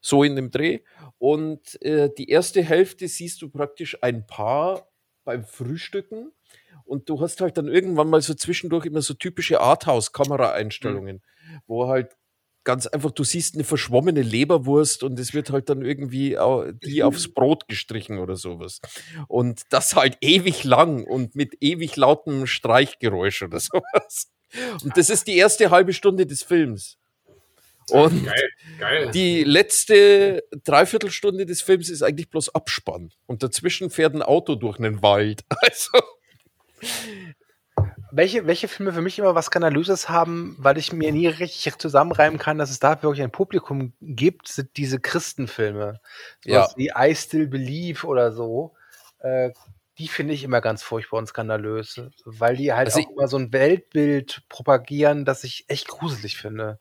So in dem Dreh. Und äh, die erste Hälfte siehst du praktisch ein Paar beim Frühstücken. Und du hast halt dann irgendwann mal so zwischendurch immer so typische Arthouse-Kameraeinstellungen, wo halt ganz einfach, du siehst eine verschwommene Leberwurst und es wird halt dann irgendwie die aufs Brot gestrichen oder sowas. Und das halt ewig lang und mit ewig lautem Streichgeräusch oder [LAUGHS] sowas. Und das ist die erste halbe Stunde des Films. Und Geil, geil. die letzte Dreiviertelstunde des Films ist eigentlich bloß Abspann. Und dazwischen fährt ein Auto durch einen Wald. [LAUGHS] Also, Welche, welche Filme für mich immer was Skandalöses haben, weil ich mir nie richtig zusammenreimen kann, dass es da wirklich ein Publikum gibt, sind diese Christenfilme. Ja. Sowas wie I Still Believe oder so. Äh, die finde ich immer ganz furchtbar und skandalös, weil die halt Also auch immer so ein Weltbild propagieren, das ich echt gruselig finde.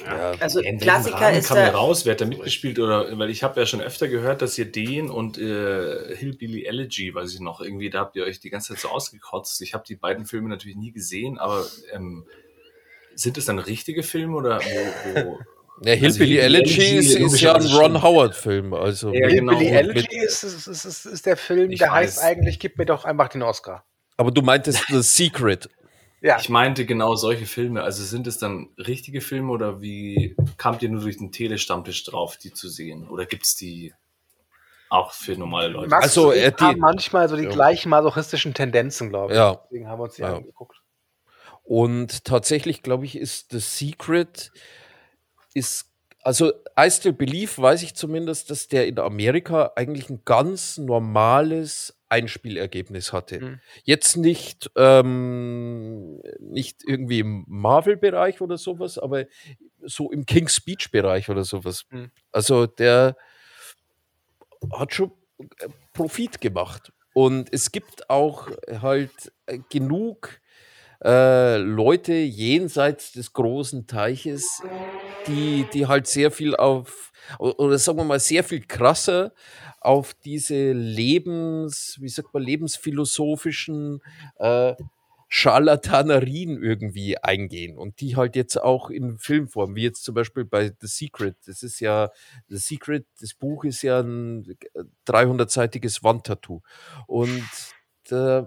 Ja. Also In welchem Klassiker Rahmen ist kam der raus? Wer hat da mitgespielt? Oder weil ich habe ja schon öfter gehört, dass ihr den und äh, Hillbilly Elegy, weiß ich noch, irgendwie, da habt ihr euch die ganze Zeit so ausgekotzt. Ich habe die beiden Filme natürlich nie gesehen, aber ähm, sind es dann richtige Filme oder wo, wo [LAUGHS] Der Hillbilly Hillbilly Elegy Elegy, ist, ist ja ein Ron. Howard-Film. Also Ja, genau. Hillbilly Elegy ist, ist, ist, ist, der Film, Ich der heißt weiß. eigentlich, gib mir doch einfach den Oscar. Aber du meintest The Secret. Ja, Ich meinte genau solche Filme. Also sind es dann richtige Filme oder wie kamt ihr nur durch den Telestammtisch drauf, die zu sehen? Oder gibt's die auch für normale Leute? Max Also, äh, die- haben manchmal so die Ja. gleichen masochistischen Tendenzen, glaube ich. Ja. Deswegen haben wir uns die Ja. angeguckt. Und tatsächlich, glaube ich, ist The Secret ist, also I Still Believe weiß ich zumindest, dass der in Amerika eigentlich ein ganz normales Einspielergebnis hatte. Mhm. Jetzt nicht, ähm, nicht irgendwie im Marvel-Bereich oder sowas, aber so im King's Speech-Bereich oder sowas. Mhm. Also der hat schon äh, Profit gemacht. Und es gibt auch halt äh, genug äh, Leute jenseits des großen Teiches, die, die halt sehr viel auf, oder sagen wir mal, sehr viel krasser auf diese Lebens, wie sagt man, lebensphilosophischen, äh, Scharlatanerien irgendwie eingehen und die halt jetzt auch in Filmform, wie jetzt zum Beispiel bei The Secret. Das ist ja, The Secret, das Buch ist ja ein 300-seitiges Wandtattoo. Und äh,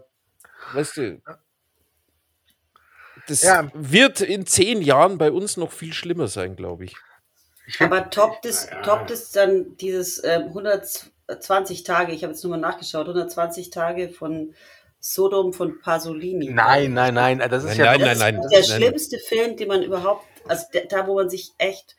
weißt du, das Ja. wird in zehn Jahren bei uns noch viel schlimmer sein, glaube ich. Aber toppt es, Ja. toppt es dann dieses ähm, 120 Tage, ich habe jetzt nur mal nachgeschaut, 120 Tage von Sodom von Pasolini. Nein, nein, nein, das ist Nein, ja nein, Das nein, ist nein, der nein. schlimmste Film, den man überhaupt, also der, da, wo man sich echt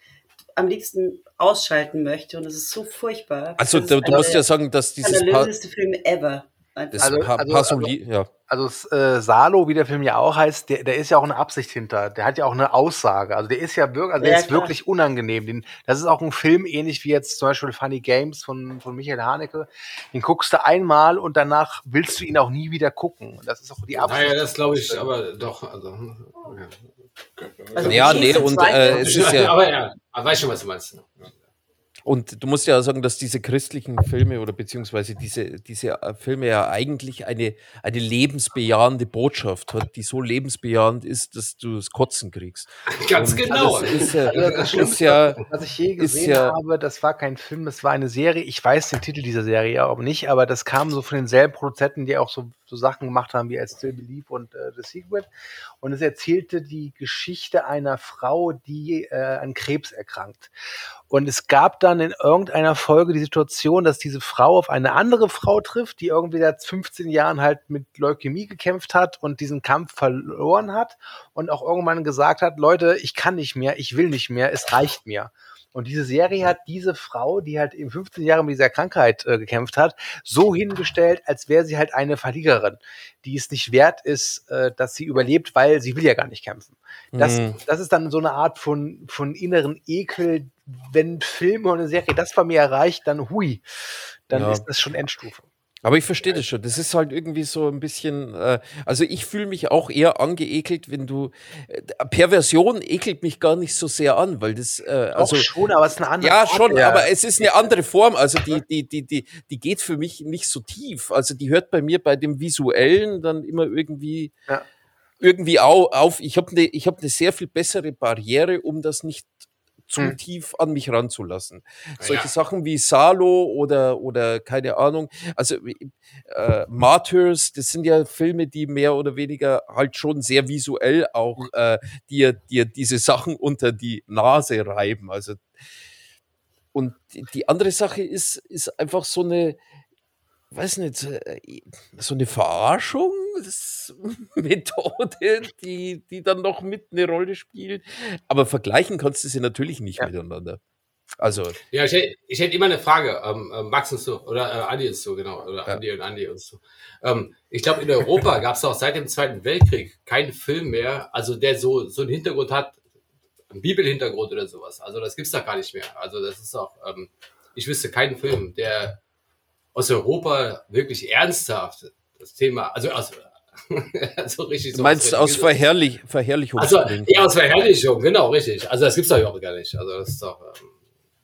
am liebsten ausschalten möchte. Und das ist so furchtbar. Also das du, du musst ja sagen, dass der dieses pa skandalöseste Film ever. Das Also- also- Pasoli, ja. Also äh, Salo, wie der Film ja auch heißt, der, der ist ja auch eine Absicht hinter. Der hat ja auch eine Aussage. Also der ist ja wirklich, also der Ja, ist klar. wirklich unangenehm. Den, das ist auch ein Film ähnlich wie jetzt zum Beispiel Funny Games von, von Michael Haneke. Den guckst du einmal und danach willst du ihn auch nie wieder gucken. Das ist auch die Absicht. Naja, das glaube ich, aber doch. Also, ja. Also Ja, nee, der und äh, es ist ja, [LAUGHS] aber ja, aber weiß schon, was du meinst. Und du musst ja sagen, dass diese christlichen Filme oder beziehungsweise diese, diese äh, Filme ja eigentlich eine, eine lebensbejahende Botschaft hat, die so lebensbejahend ist, dass du das Kotzen kriegst. [LAUGHS] Ganz Und genau. Das ist ja, Also das ist Schlimmste, ja was ich je gesehen ja- habe, das war kein Film, das war eine Serie. Ich weiß den Titel dieser Serie aber nicht, aber das kam so von denselben Produzenten, die auch so, so Sachen gemacht haben wie I Still Believe und äh, The Secret. Und es erzählte die Geschichte einer Frau, die äh, an Krebs erkrankt. Und es gab dann in irgendeiner Folge die Situation, dass diese Frau auf eine andere Frau trifft, die irgendwie seit 15 Jahren halt mit Leukämie gekämpft hat und diesen Kampf verloren hat und auch irgendwann gesagt hat, Leute, ich kann nicht mehr, ich will nicht mehr, es reicht mir. Und diese Serie hat diese Frau, die halt eben 15 Jahre mit dieser Krankheit äh, gekämpft hat, so hingestellt, als wäre sie halt eine Verliererin, die es nicht wert ist, äh, dass sie überlebt, weil sie will ja gar nicht kämpfen. Das, Mhm. das ist dann so eine Art von, von inneren Ekel, wenn Filme und eine Serie das bei mir erreicht, dann hui, dann Ja. ist das schon Endstufe. Aber ich verstehe das schon. Das ist halt irgendwie so ein bisschen, äh, also ich fühle mich auch eher angeekelt, wenn du, äh, Perversion ekelt mich gar nicht so sehr an, weil das, äh, also, Auch schon, aber es ist eine andere ja, schon, der- aber es ist eine andere Form. Also die, die, die, die, die geht für mich nicht so tief. Also die hört bei mir bei dem Visuellen dann immer irgendwie, Ja. irgendwie au, auf. Ich habe eine, ich habe eine sehr viel bessere Barriere, um das nicht zu Hm. tief an mich ranzulassen. Solche Ja. Sachen wie Salo oder, oder keine Ahnung, also äh, Martyrs, das sind ja Filme, die mehr oder weniger halt schon sehr visuell auch äh, dir, dir diese Sachen unter die Nase reiben. Also und die, die andere Sache ist, ist einfach so eine, weiß nicht, äh, so eine Verarschung Methode, [LAUGHS] die, die dann noch mit eine Rolle spielt. Aber vergleichen kannst du sie natürlich nicht Ja. miteinander. Also, Ja, ich hätte, ich hätte immer eine Frage, ähm, äh, Max und so, oder äh, Andi und so, genau, oder Ja. Andi und Andi und so. Ähm, ich glaube, in Europa [LAUGHS] gab es auch seit dem Zweiten Weltkrieg keinen Film mehr, also der so, so einen Hintergrund hat, einen Bibelhintergrund oder sowas. Also das gibt's da gar nicht mehr. Also das ist auch, ähm, ich wüsste keinen Film, der aus Europa wirklich ernsthaft das Thema, also aus, [LAUGHS] also richtig du so meinst aus religiöses- Verherrlich, also, Verherrlichungsgründen. ja, aus Verherrlichung, genau, richtig. Also das gibt's doch überhaupt gar nicht. Also das ist doch, ähm,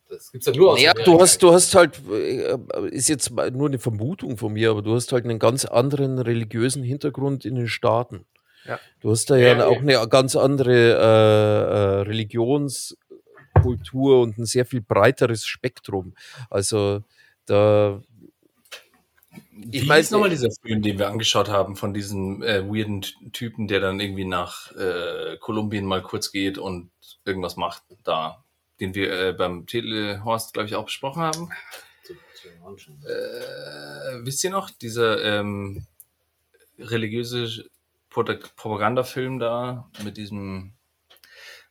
das gibt's doch nur aus Ja, Amerika. du hast, du hast halt, äh, ist jetzt nur eine Vermutung von mir, aber du hast halt einen ganz anderen religiösen Hintergrund in den Staaten. Ja. Du hast da ja, Ja, auch eine ganz andere äh, äh, Religionskultur und ein sehr viel breiteres Spektrum. Also da. Wie Ich mein, weiß ist nochmal dieser Film, den wir angeschaut haben, von diesem äh, weirden Typen, der dann irgendwie nach äh, Kolumbien mal kurz geht und irgendwas macht da, den wir äh, beim Telehorst, glaube ich, auch besprochen haben. Äh, wisst ihr noch, dieser ähm, religiöse Propagandafilm da mit diesem,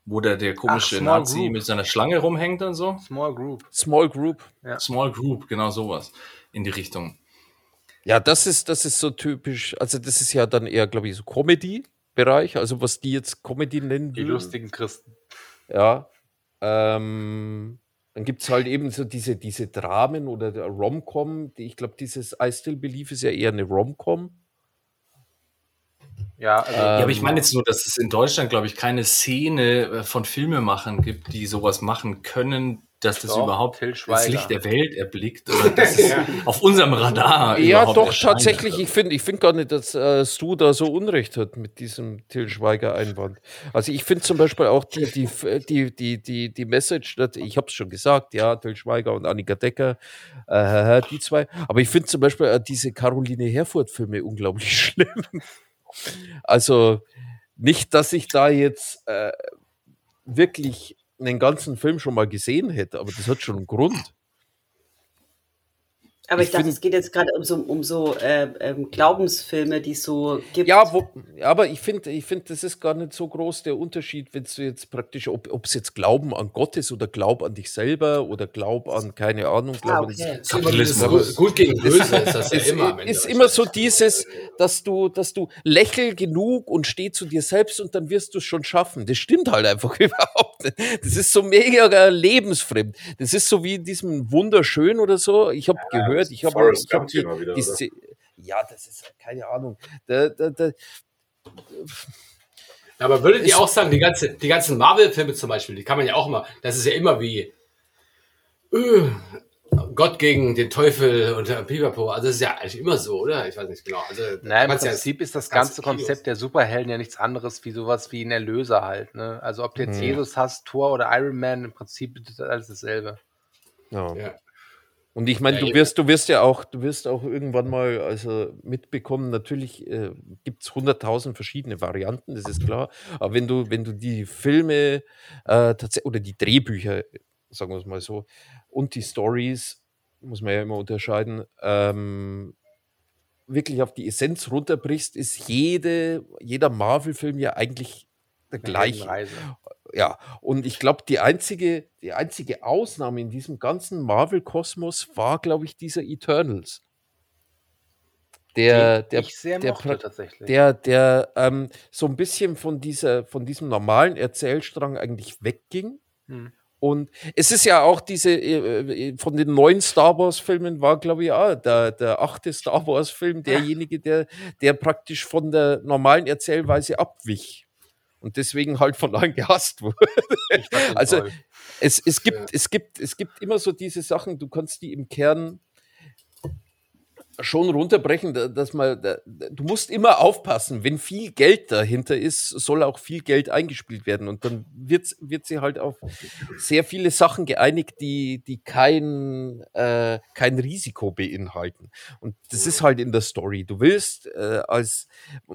wo der, der komische Small Nazi Group. mit seiner Schlange rumhängt und so? Small Group. Small Group. Small Group, genau sowas in die Richtung. Ja, das ist, das ist so typisch. Also, das ist ja dann eher, glaube ich, so Comedy-Bereich. Also, was die jetzt Comedy nennen Die würden. lustigen Christen. Ja. Ähm, dann gibt es halt eben so diese, diese Dramen oder der Rom-Com. die- Ich glaube, dieses I Still Believe ist ja eher eine Rom-Com. Ja, also Ja, aber ich Ähm, meine jetzt nur, dass es in Deutschland, glaube ich, keine Szene äh, von Filmemachern gibt, die sowas machen können, dass das Doch, überhaupt Till das Schweiger. Licht der Welt erblickt oder dass es [LAUGHS] auf unserem Radar Ja, doch, erscheint. tatsächlich. Ich finde ich find gar nicht, dass äh, Stu da so Unrecht hat mit diesem Till Schweiger-Einwand. Also ich finde zum Beispiel auch die, die, die, die, die, die Message, dass- ich habe es schon gesagt, ja, Till Schweiger und Annika Decker, äh, die zwei. Aber ich finde zum Beispiel äh, diese Caroline Herfurth-Filme unglaublich [LAUGHS] schlimm. Also nicht, dass ich da jetzt äh, wirklich einen ganzen Film schon mal gesehen hätte, aber das hat schon einen Grund. Aber ich, Ich dachte, find- es geht jetzt gerade um so, um so äh, ähm, Glaubensfilme, die es so gibt. Ja, wo, aber ich finde, ich find, das ist gar nicht so groß der Unterschied, wenn du jetzt praktisch, ob es jetzt Glauben an Gott ist oder Glaub an dich selber oder Glaub an, keine Ahnung, Glaub Ah, an okay. Kapitalismus. Gut gegen Böse ist das ja es immer. ist immer so dieses, dass du, dass du lächel genug und steh zu dir selbst und dann wirst du es schon schaffen. Das stimmt halt einfach [LAUGHS] überhaupt. Das ist so mega lebensfremd. Das ist so wie in diesem Wunderschön oder so. Ich habe gehört, ich habe hab die, wieder, die? Szene- ja, das ist keine Ahnung. Da, da, da, Aber würdet ihr auch sagen, die, ganze, die ganzen Marvel-Filme zum Beispiel, die kann man ja auch immer, das ist ja immer wie äh, Gott gegen den Teufel und der Pipapo. Also das ist ja eigentlich immer so, oder? Ich weiß nicht genau. Also, Naja, im kannst ja- Prinzip ist das ganze ganze Kinos. Konzept der Superhelden ja nichts anderes wie sowas wie ein Erlöser halt. Ne? Also ob du jetzt Mhm. Jesus hast, Thor oder Iron Man, im Prinzip ist das alles dasselbe. ja. Ja. Und ich meine, Ja, du wirst, du wirst ja auch, du wirst auch irgendwann mal also mitbekommen, natürlich äh, gibt es hunderttausend verschiedene Varianten, das ist klar. Aber wenn du, wenn du die Filme äh, tatsächlich oder die Drehbücher, sagen wir es mal so, und die Stories, muss man ja immer unterscheiden, ähm, wirklich auf die Essenz runterbrichst, ist jede, jeder Marvel-Film ja eigentlich der gleiche. Ja, und ich glaube, die einzige, die einzige Ausnahme in diesem ganzen Marvel-Kosmos war, glaube ich, dieser Eternals. Der, der, ich sehr der, mochte der, der ähm, so ein bisschen von, dieser, von diesem normalen Erzählstrang eigentlich wegging. Hm. Und es ist ja auch diese, äh, äh, von den neuen Star Wars-Filmen war, glaube ich, auch der, der achte Star Wars-Film derjenige, der, der praktisch von der normalen Erzählweise abwich. Und deswegen halt von allen gehasst wurde. Also es, es, gibt, Ja. es, gibt, es gibt immer so diese Sachen, du kannst die im Kern schon runterbrechen, da- dass man, du musst immer aufpassen, wenn viel Geld dahinter ist, soll auch viel Geld eingespielt werden und dann wird, wird sie halt auf sehr viele Sachen geeinigt, die, die kein, äh, kein Risiko beinhalten. Und das ist halt in der Story. Du willst äh, als,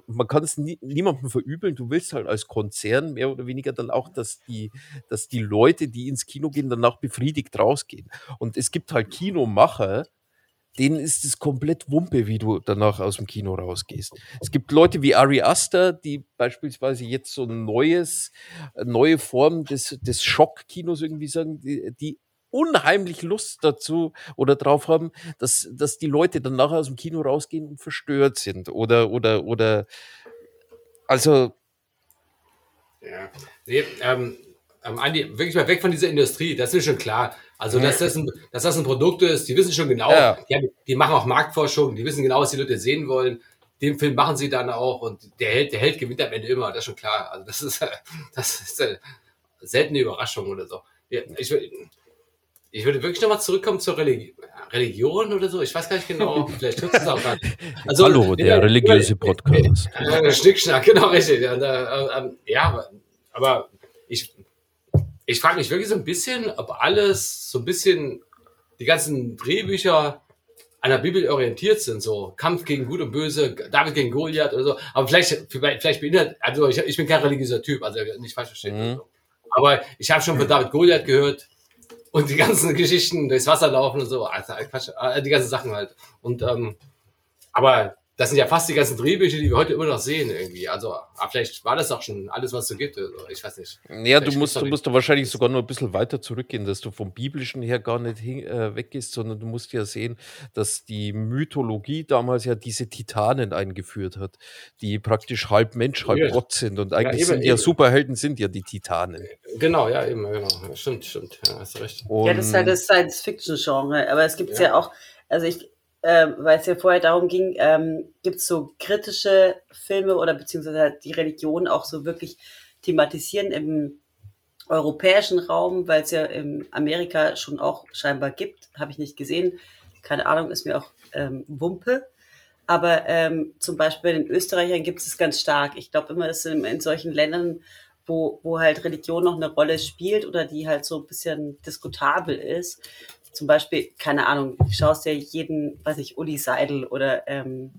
man kann es nie, niemandem verübeln, du willst halt als Konzern mehr oder weniger dann auch, dass die, dass die Leute, die ins Kino gehen, danach befriedigt rausgehen. Und es gibt halt Kinomacher, denen ist es komplett Wumpe, wie du danach aus dem Kino rausgehst. Es gibt Leute wie Ari Aster, die beispielsweise jetzt so ein neues, neue Form des, des Schockkinos irgendwie sagen, die, die unheimlich Lust dazu oder drauf haben, dass, dass die Leute dann nachher aus dem Kino rausgehen und verstört sind oder, oder, oder, also, Ja. Nee, ähm, ähm, Andi, wirklich mal weg von dieser Industrie, das ist schon klar. Also, dass das, ein, dass das ein Produkt ist, die wissen schon genau, Ja. die, haben, die machen auch Marktforschung, die wissen genau, was die Leute sehen wollen. Den Film machen sie dann auch und der Held, der Held gewinnt am Ende immer, das ist schon klar. Also, das ist, äh, [LAUGHS] das ist äh, seltene Überraschung oder so. Ich, ich würde wirklich nochmal zurückkommen zur Religi Religion oder so. Ich weiß gar nicht genau, vielleicht tut es auch gar [LAUGHS] nicht. Also, hallo, der religiöse Podcast. äh, [LAUGHS] Schnickschnack, genau richtig. Ja, äh, ähm, aber ich, ich frage mich wirklich so ein bisschen, ob alles so ein bisschen, die ganzen Drehbücher an der Bibel orientiert sind, so Kampf gegen Gut und Böse, David gegen Goliath oder so. Aber vielleicht, vielleicht beinhaltet, also ich, ich bin kein religiöser Typ, also nicht falsch verstehen. Mhm. Aber ich habe schon von David Goliath gehört und die ganzen [LAUGHS] Geschichten durchs Wasser laufen und so, also, äh, die ganzen Sachen halt. Und ähm, aber das sind ja fast die ganzen Drehbücher, die wir heute immer noch sehen irgendwie. Also ah, vielleicht war das auch schon alles, was es so gibt. Also, ich weiß nicht. Ja, du musst, du musst da wahrscheinlich sogar noch ein bisschen weiter zurückgehen, dass du vom Biblischen her gar nicht hin, äh, weggehst, sondern du musst ja sehen, dass die Mythologie damals ja diese Titanen eingeführt hat, die praktisch halb Mensch, halb Ja. Gott sind. Und eigentlich eben, sind ja eben. Superhelden sind ja die Titanen. Genau, ja, eben, genau. Ja, Stimmt, stimmt. Ja, hast recht. Ja, das ist halt Und- das Science-Fiction-Genre. Aber es gibt ja. Ja. auch, also ich, ähm, weil es ja vorher darum ging, ähm, gibt es so kritische Filme oder beziehungsweise halt die Religion auch so wirklich thematisieren im europäischen Raum, weil es ja in Amerika schon auch scheinbar gibt, habe ich nicht gesehen. Keine Ahnung, ist mir auch ähm, Wumpe. Aber ähm, zum Beispiel bei den Österreichern gibt es ganz stark. Ich glaube immer, dass in, in solchen Ländern, wo, wo halt Religion noch eine Rolle spielt oder die halt so ein bisschen diskutabel ist, zum Beispiel, keine Ahnung, schaust dir jeden, weiß ich, Uli Seidel oder ähm,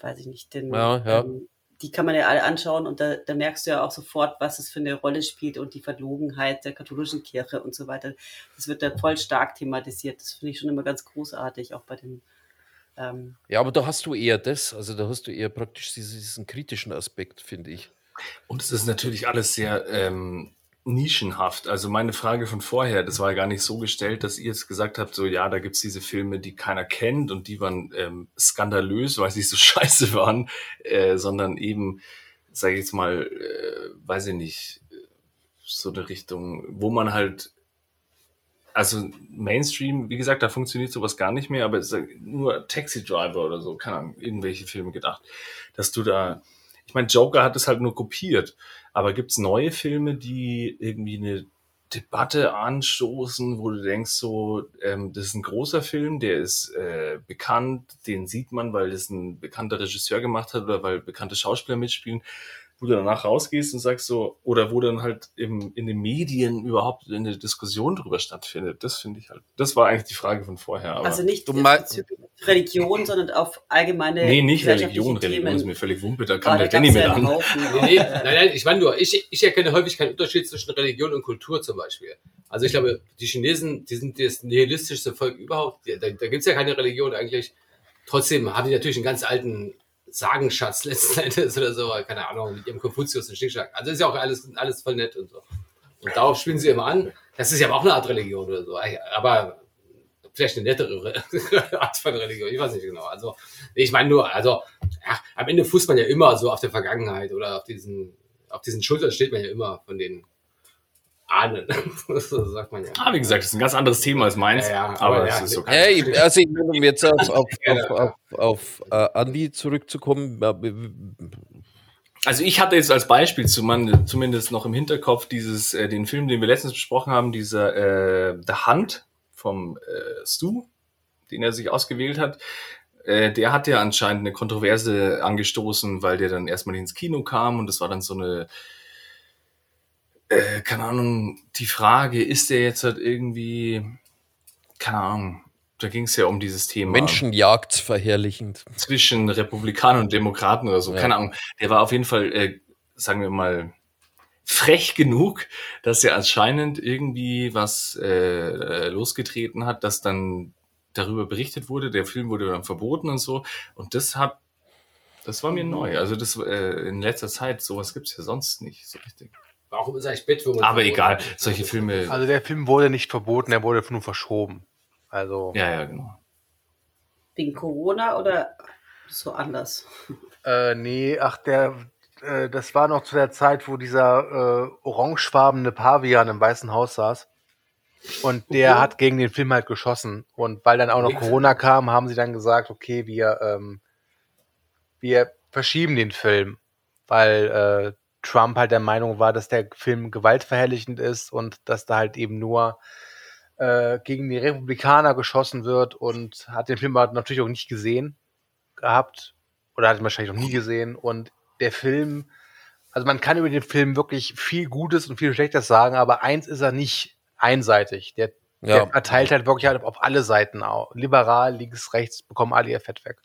weiß ich nicht, den, Ja, ja. Ähm, die kann man ja alle anschauen und da, da merkst du ja auch sofort, was es für eine Rolle spielt und die Verlogenheit der katholischen Kirche und so weiter. Das wird da voll stark thematisiert. Das finde ich schon immer ganz großartig, auch bei den ähm, Ja, aber da hast du eher das, also da hast du eher praktisch diesen, diesen kritischen Aspekt, finde ich. Und es ist natürlich alles sehr ähm, nischenhaft. Also meine Frage von vorher, das war ja gar nicht so gestellt, dass ihr jetzt gesagt habt, so ja, da gibt's diese Filme, die keiner kennt und die waren ähm, skandalös, weil sie so [LAUGHS] scheiße waren, äh, sondern eben, sage ich jetzt mal, äh, weiß ich nicht, so eine Richtung, wo man halt also Mainstream, wie gesagt, da funktioniert sowas gar nicht mehr, aber nur Taxi Driver oder so, keine Ahnung, irgendwelche Filme gedacht, dass du da, meine, Joker hat es halt nur kopiert, aber gibt's neue Filme, die irgendwie eine Debatte anstoßen, wo du denkst, so, ähm, das ist ein großer Film, der ist äh, bekannt, den sieht man, weil das ein bekannter Regisseur gemacht hat oder weil bekannte Schauspieler mitspielen, wo du danach rausgehst und sagst so, oder wo dann halt im, in den Medien überhaupt eine Diskussion drüber stattfindet. Das finde ich halt, das war eigentlich die Frage von vorher. Aber also nicht bezüglich Religion, sondern auf allgemeine nee, nicht Religion, Religion ist Themen. mir völlig wumpe, da kam der Danny mit an. Haufen. Nee, nee, nein, nein, ich meine nur, ich, ich erkenne häufig keinen Unterschied zwischen Religion und Kultur zum Beispiel. Also ich glaube, die Chinesen, die sind das nihilistischste Volk überhaupt. Da, da gibt es ja keine Religion eigentlich. Trotzdem haben die natürlich einen ganz alten Sagenschatz [LAUGHS] letzten Endes oder so, keine Ahnung, mit ihrem Konfuzius und Schnickschnack. Also ist ja auch alles, alles voll nett und so. Und darauf spielen sie immer an. Das ist ja auch eine Art Religion oder so. Aber vielleicht eine nettere [LAUGHS] Art von Religion. Ich weiß nicht genau. Also ich meine nur, also ja, am Ende fußt man ja immer so auf der Vergangenheit oder auf diesen, auf diesen Schultern steht man ja immer von den Ahnen. [LAUGHS] so sagt man ja. Ah, wie gesagt, das ist ein ganz anderes Thema als meins, Ja, ja, aber ja, ist okay. Hey, also ich meine, um jetzt auf, auf, [LAUGHS] auf, auf, auf äh, Andi zurückzukommen, ja, Also ich hatte jetzt als Beispiel zumindest noch im Hinterkopf dieses, äh, den Film, den wir letztens besprochen haben, dieser äh, The Hunt vom äh, Stu, den er sich ausgewählt hat. Äh, der hat ja anscheinend eine Kontroverse angestoßen, weil der dann erstmal ins Kino kam und das war dann so eine, äh, keine Ahnung, die Frage, ist der jetzt halt irgendwie, keine Ahnung, da ging es ja um dieses Thema Menschenjagd verherrlichend. zwischen Republikanern und Demokraten oder so. Ja. Keine Ahnung. Der war auf jeden Fall, äh, sagen wir mal, frech genug, dass er anscheinend irgendwie was äh, losgetreten hat, dass dann darüber berichtet wurde. Der Film wurde dann verboten und so. Und das hat, das war mir neu. Also das äh, in letzter Zeit, sowas gibt's ja sonst nicht so richtig. Warum ist eigentlich Bettwürmer? Aber egal, solche Filme. Also der Film wurde nicht verboten, er wurde nur verschoben. Also Ja, ja, genau. Wegen Corona oder so anders? Äh, nee, ach, der, äh, das war noch zu der Zeit, wo dieser äh, orangefarbene Pavian im Weißen Haus saß. Und der Mhm. hat gegen den Film halt geschossen. Und weil dann auch noch. Corona kam, haben sie dann gesagt, okay, wir, ähm, wir verschieben den Film. Weil äh, Trump halt der Meinung war, dass der Film gewaltverherrlichend ist und dass da halt eben nur äh, gegen die Republikaner geschossen wird und hat den Film natürlich auch nicht gesehen gehabt oder hat ihn wahrscheinlich noch nie gesehen und der Film, also man kann über den Film wirklich viel Gutes und viel Schlechtes sagen, aber eins ist er nicht einseitig. Der, der Ja. verteilt halt wirklich halt auf alle Seiten auch. Liberal, links, rechts, bekommen alle ihr Fett weg.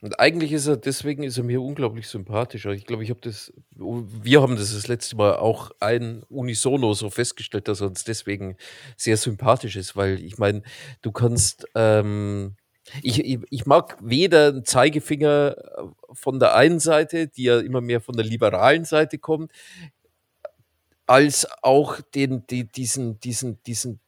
Und eigentlich ist er, deswegen ist er mir unglaublich sympathischer. Ich glaube, ich habe das, wir haben das das letzte Mal auch ein Unisono so festgestellt, dass er uns deswegen sehr sympathisch ist, weil ich meine, du kannst, ähm, ich, ich, ich mag weder einen Zeigefinger äh, von der einen Seite, die ja immer mehr von der liberalen Seite kommt, als auch den, die, diesen, diesen, diesen,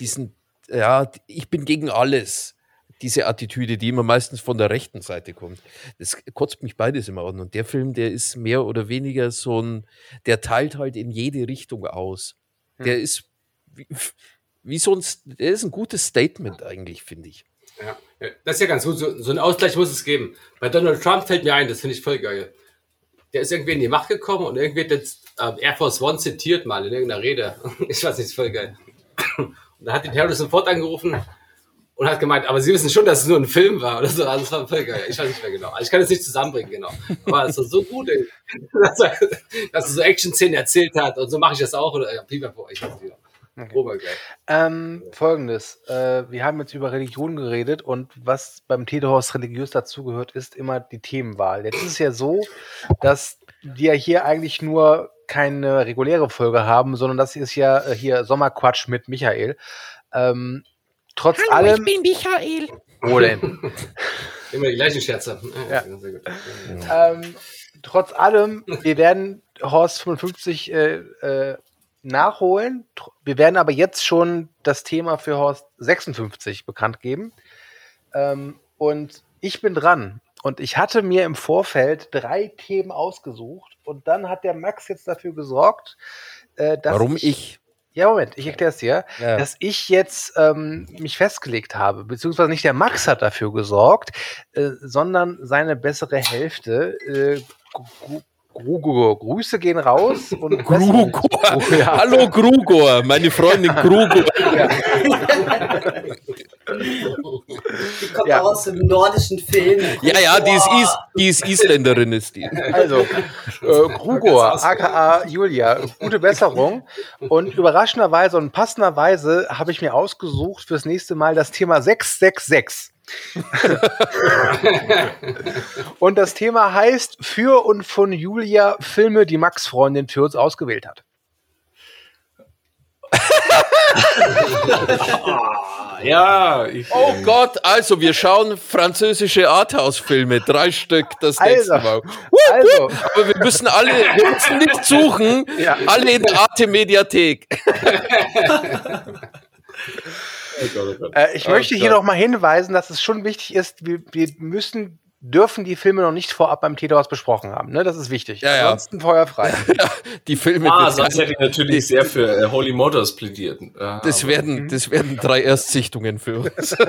diesen, ja, ich bin gegen alles diese Attitüde, die immer meistens von der rechten Seite kommt. Das kotzt mich beides immer an. Und der Film, der ist mehr oder weniger so ein, der teilt halt in jede Richtung aus. Der ist wie, wie so ein, der ist ein gutes Statement eigentlich, finde ich. Ja, das ist ja ganz gut. So, so einen Ausgleich muss es geben. Bei Donald Trump fällt mir ein, das finde ich voll geil. der ist irgendwie in die Macht gekommen und irgendwie jetzt ähm, Air Force One zitiert mal in irgendeiner Rede. [LAUGHS] ich weiß nicht, ist voll geil. Und da hat die Harrison Ford angerufen und hat gemeint, aber sie wissen schon, dass es nur ein Film war oder so. Also das war voll geil. Ich weiß nicht mehr genau. Also ich kann es nicht zusammenbringen, genau. Aber es war so gut, ey. [LAUGHS] dass, er, dass er so Action-Szenen erzählt hat und so mache ich das auch. Oder ja, Pipapo, ich weiß nicht genau. Obergeil. Ähm, Folgendes. Äh, wir haben jetzt über Religion geredet und was beim Tedehorst religiös dazugehört, ist immer die Themenwahl. Jetzt ist es ja so, dass wir hier eigentlich nur keine reguläre Folge haben, sondern das ist ja äh, hier Sommerquatsch mit Michael. Ähm, trotz allem. bin Michael. Wo denn? [LAUGHS] Immer die gleichen Scherze. Ja. Sehr gut. ähm, trotz allem, wir werden Horst 55 äh, äh, nachholen. Wir werden aber jetzt schon das Thema für Horst 56 bekannt geben. Ähm, und ich bin dran. Und ich hatte mir im Vorfeld drei Themen ausgesucht. Und dann hat der Max jetzt dafür gesorgt, äh, dass Warum ich? Ja, Moment, ich erkläre es dir. Ja. Dass ich jetzt ähm, mich festgelegt habe, beziehungsweise nicht der Max hat dafür gesorgt, äh, sondern seine bessere Hälfte. Äh, Gru- Grugor. Grüße gehen raus. Und [LAUGHS] Grugor. Oh, ja. Hallo Grugor, meine Freundin Grugor. [LAUGHS] [LAUGHS] Die kommt Ja. auch aus dem nordischen Film. Ja, ja, die ist. Is, die ist Isländerin, ist die. Also, äh, Grugor, aka Julia, gute Besserung. Und überraschenderweise und passenderweise habe ich mir ausgesucht fürs nächste Mal das Thema 666. und das Thema heißt für und von Julia Filme, die Max Freundin für uns ausgewählt hat. Ja, ich, Oh Gott, also wir schauen französische Arthouse-Filme, drei Stück das nächste Also, Mal. Also, Aber wir müssen alle, wir müssen nicht suchen, Ja. alle in der Arte-Mediathek. äh, ich Oh möchte hier Gott. noch mal hinweisen, dass es schon wichtig ist, wir, wir müssen dürfen die Filme noch nicht vorab beim Täterhaus besprochen haben. Ne? Das ist wichtig. Ja, ja. Ansonsten feuerfrei. [LAUGHS] Die Filme, ah, das, sonst hätte ich natürlich sehr für äh, Holy Motors plädiert. Ja, das, werden, das werden drei Erstsichtungen für uns. [LAUGHS]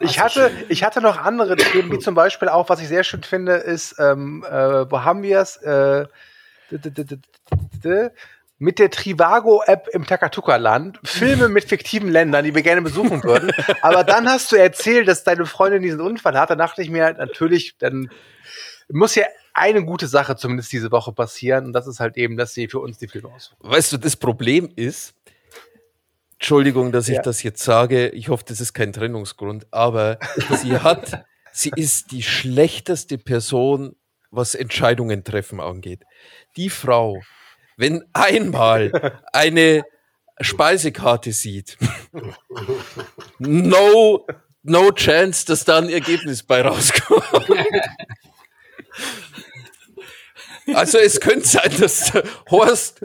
Ich hatte, ich hatte noch andere Themen, wie zum Beispiel auch, was ich sehr schön finde, ist, ähm, äh, wo haben wir es? Äh, mit der Trivago-App im Takatuka-Land Filme mit fiktiven Ländern, die wir gerne besuchen würden. [LAUGHS] Aber dann hast du erzählt, dass deine Freundin diesen Unfall hat. Da dachte ich mir halt natürlich, dann muss ja eine gute Sache zumindest diese Woche passieren. Und das ist halt eben, dass sie für uns die Filme aussucht. Weißt du, das Problem ist, Entschuldigung, dass ich Ja. das jetzt sage, ich hoffe, das ist kein Trennungsgrund, aber sie hat, [LAUGHS] sie ist die schlechteste Person, was Entscheidungen treffen angeht. Die Frau, wenn einmal eine Speisekarte sieht, no, no chance, dass da ein Ergebnis bei rauskommt. Also es könnte sein, dass Horst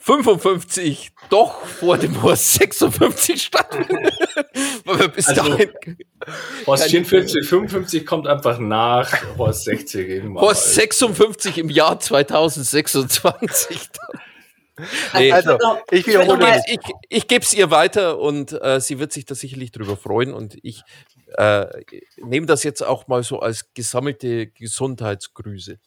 55 doch vor dem Horst 56 stattfindet. [LAUGHS] Weil wir bis Also, dahin Horst 44, 55 kommt einfach nach Horst 60 irgendwann. Horst 56 im Jahr 2026. [LAUGHS] Nee, Also, ich wiederhole ich, ich, ich gebe es ihr weiter und äh, sie wird sich da sicherlich drüber freuen und ich äh, nehme das jetzt auch mal so als gesammelte Gesundheitsgrüße.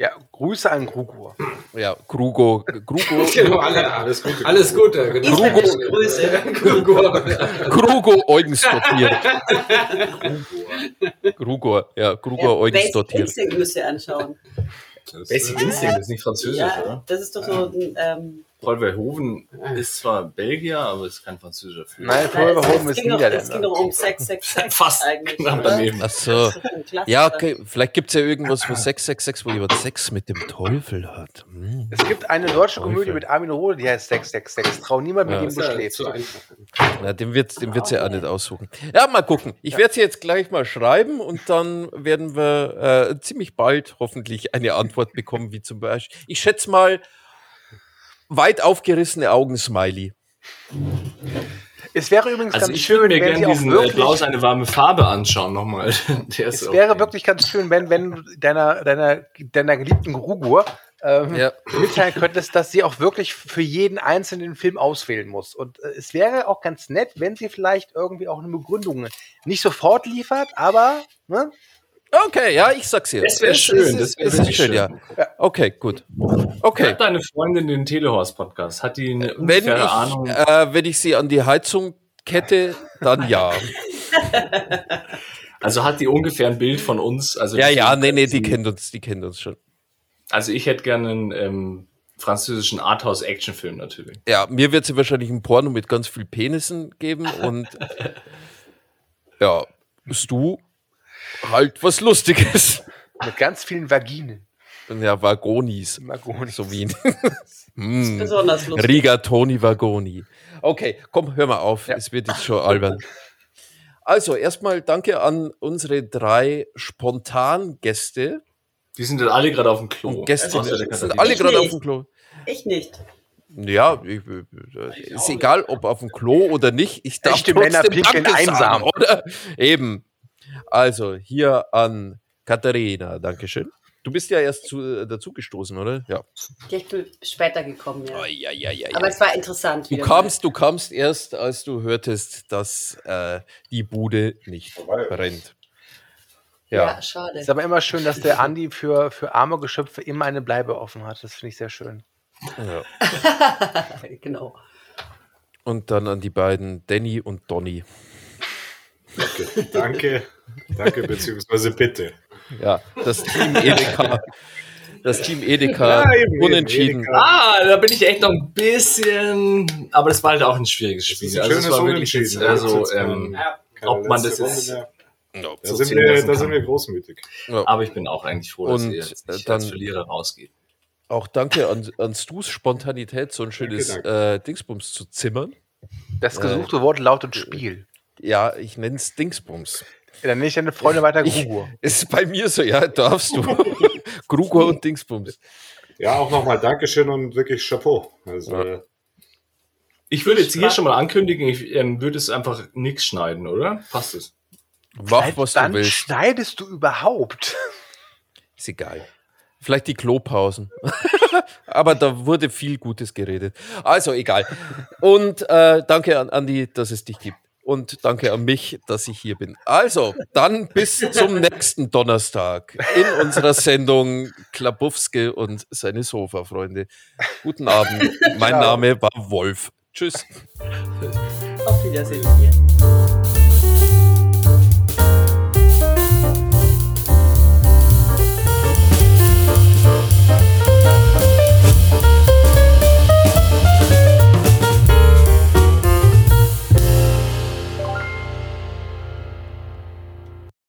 Ja, Grüße an Grugur. Ja, Grugo, Grugo, [LAUGHS] Genau, alle, alles Gute. Alles Gute. Genau. Isländische Grüße. Grugo Eugensdottir. Grugor, ja, Grugor Basic Eugensdottir. Instinct müsst ihr anschauen. Basic Instinct ist nicht französisch, Ja, oder? das ist doch so ein. Ähm, Paul Verhoeven ist zwar Belgier, aber ist kein französischer Film. Nein, es, Paul Verhoeven es, ist doch, es ging Niederländer. doch um 666 [LAUGHS] Fast eigentlich. knapp oder? daneben. Ach so. Ja, okay, vielleicht gibt es ja irgendwas, wo 666, wo jemand Sex mit dem Teufel hat. Hm. Es gibt eine deutsche Komödie Teufel. mit Armin Rohde, die heißt 666. Trau niemand, mit Ja. dem du schläfst. Na, dem wird dem wird's ja auch nicht aussuchen. Ja, mal gucken. Ich werde sie jetzt gleich mal schreiben und dann werden wir äh, ziemlich bald hoffentlich eine Antwort bekommen, wie zum Beispiel, ich schätze mal, weit aufgerissene Augen-Smiley. Es wäre übrigens Also ganz ich schön, würde mir wenn sie gerne auch diesen äh, wirklich, Klaus eine warme Farbe anschauen nochmal. [LAUGHS] Der ist es wäre wirklich ganz schön, wenn, wenn du deiner, deiner, deiner geliebten Grugur ähm, Ja. mitteilen könntest, dass sie auch wirklich für jeden einzelnen Film auswählen muss. Und äh, es wäre auch ganz nett, wenn sie vielleicht irgendwie auch eine Begründung nicht sofort liefert, aber ne, Okay, ja, ich sag's dir. Das wäre schön, Es, das ist, wär es ist wirklich schön, schön. ja. Okay, gut. Okay. Hat deine Freundin den Telehorst-Podcast? Hat die eine Wenn ich, Ahnung? äh, wenn ich sie an die Heizung kette, dann ja. [LAUGHS] Also hat die ungefähr ein Bild von uns? Also Ja, ja, nee, nee, die kennt uns, die kennt uns schon. Also ich hätte gerne einen ähm, französischen Arthouse-Actionfilm natürlich. Ja, mir wird sie wahrscheinlich ein Porno mit ganz viel Penissen geben und [LAUGHS] ja, Stu halt was Lustiges. Mit ganz vielen Vaginen. Ja, Vagonis. Magoni. So wie mm, [LAUGHS] Besonders lustig. Rigatoni Vagoni. Okay, komm, hör mal auf. Ja. Es wird jetzt schon albern. Also, erstmal danke an unsere drei Spontangäste Die sind dann alle gerade auf dem Klo. und Gäste. Außer der sind Katharina. alle gerade auf dem Klo. Ich nicht. Ja, ich, äh, ist egal, ob auf dem Klo oder nicht. Ich darf Echte Männer trotzdem pinkeln Danke einsam. sagen, oder? Eben. Also, hier an Katharina, Dankeschön. Du bist ja erst zu, äh, dazugestoßen, oder? Ja. Ja, Ich bin später gekommen, ja. Oh, ja, ja, ja, Aber ja. es war interessant. Du kamst, du kamst erst, als du hörtest, dass äh, die Bude nicht Vorbei. brennt. Ja, Ja. schade. Es ist aber immer schön, dass der Andi für, für arme Geschöpfe immer eine Bleibe offen hat. Das finde ich sehr schön. ja. [LAUGHS] genau. Und dann an die beiden Danny und Donny. Danke, danke, danke, beziehungsweise bitte. Ja, das Team Edeka. Das Team Edeka Ja, eben, unentschieden. Edeka. Ah, da bin ich echt noch ein bisschen. Aber das war halt auch ein schwieriges Das Spiel. ist ein Also es schönes war wirklich jetzt, Unentschieden. also, Jetzt kein- ähm, keine ob man das mehr. Ja. Da, so sind wir, da sind wir großmütig. Ja. aber ich bin auch eigentlich froh, dass Und, ihr jetzt äh, nicht dann- als Verlierer rausgeht. Auch danke an, an Stus Spontanität, so ein schönes Danke, Äh, Dingsbums zu zimmern. Das Äh, gesuchte Wort lautet Spiel. Ja, ich nenne es Dingsbums. Dann nenne ich deine Freunde weiter Grugur. Ist bei mir so, ja, darfst du. [LAUGHS] Grugor und Dingsbums. Ja, auch nochmal Dankeschön und wirklich Chapeau. Also, Ja. äh, Ich würde jetzt hier schon mal ankündigen, ich ähm, würde es einfach nichts schneiden, oder? Passt es? Mach, was du Dann willst. schneidest du überhaupt. Ist egal. Vielleicht die Klopausen. [LAUGHS] Aber da wurde viel Gutes geredet. Also egal. Und äh, danke an Andi, dass es dich gibt. Und danke an mich, dass ich hier bin. Also, dann bis zum nächsten Donnerstag in unserer Sendung Klabowski und seine Sofa-Freunde. Guten Abend. Mein Ciao. Name war Wolf. Tschüss. Auf Wiedersehen.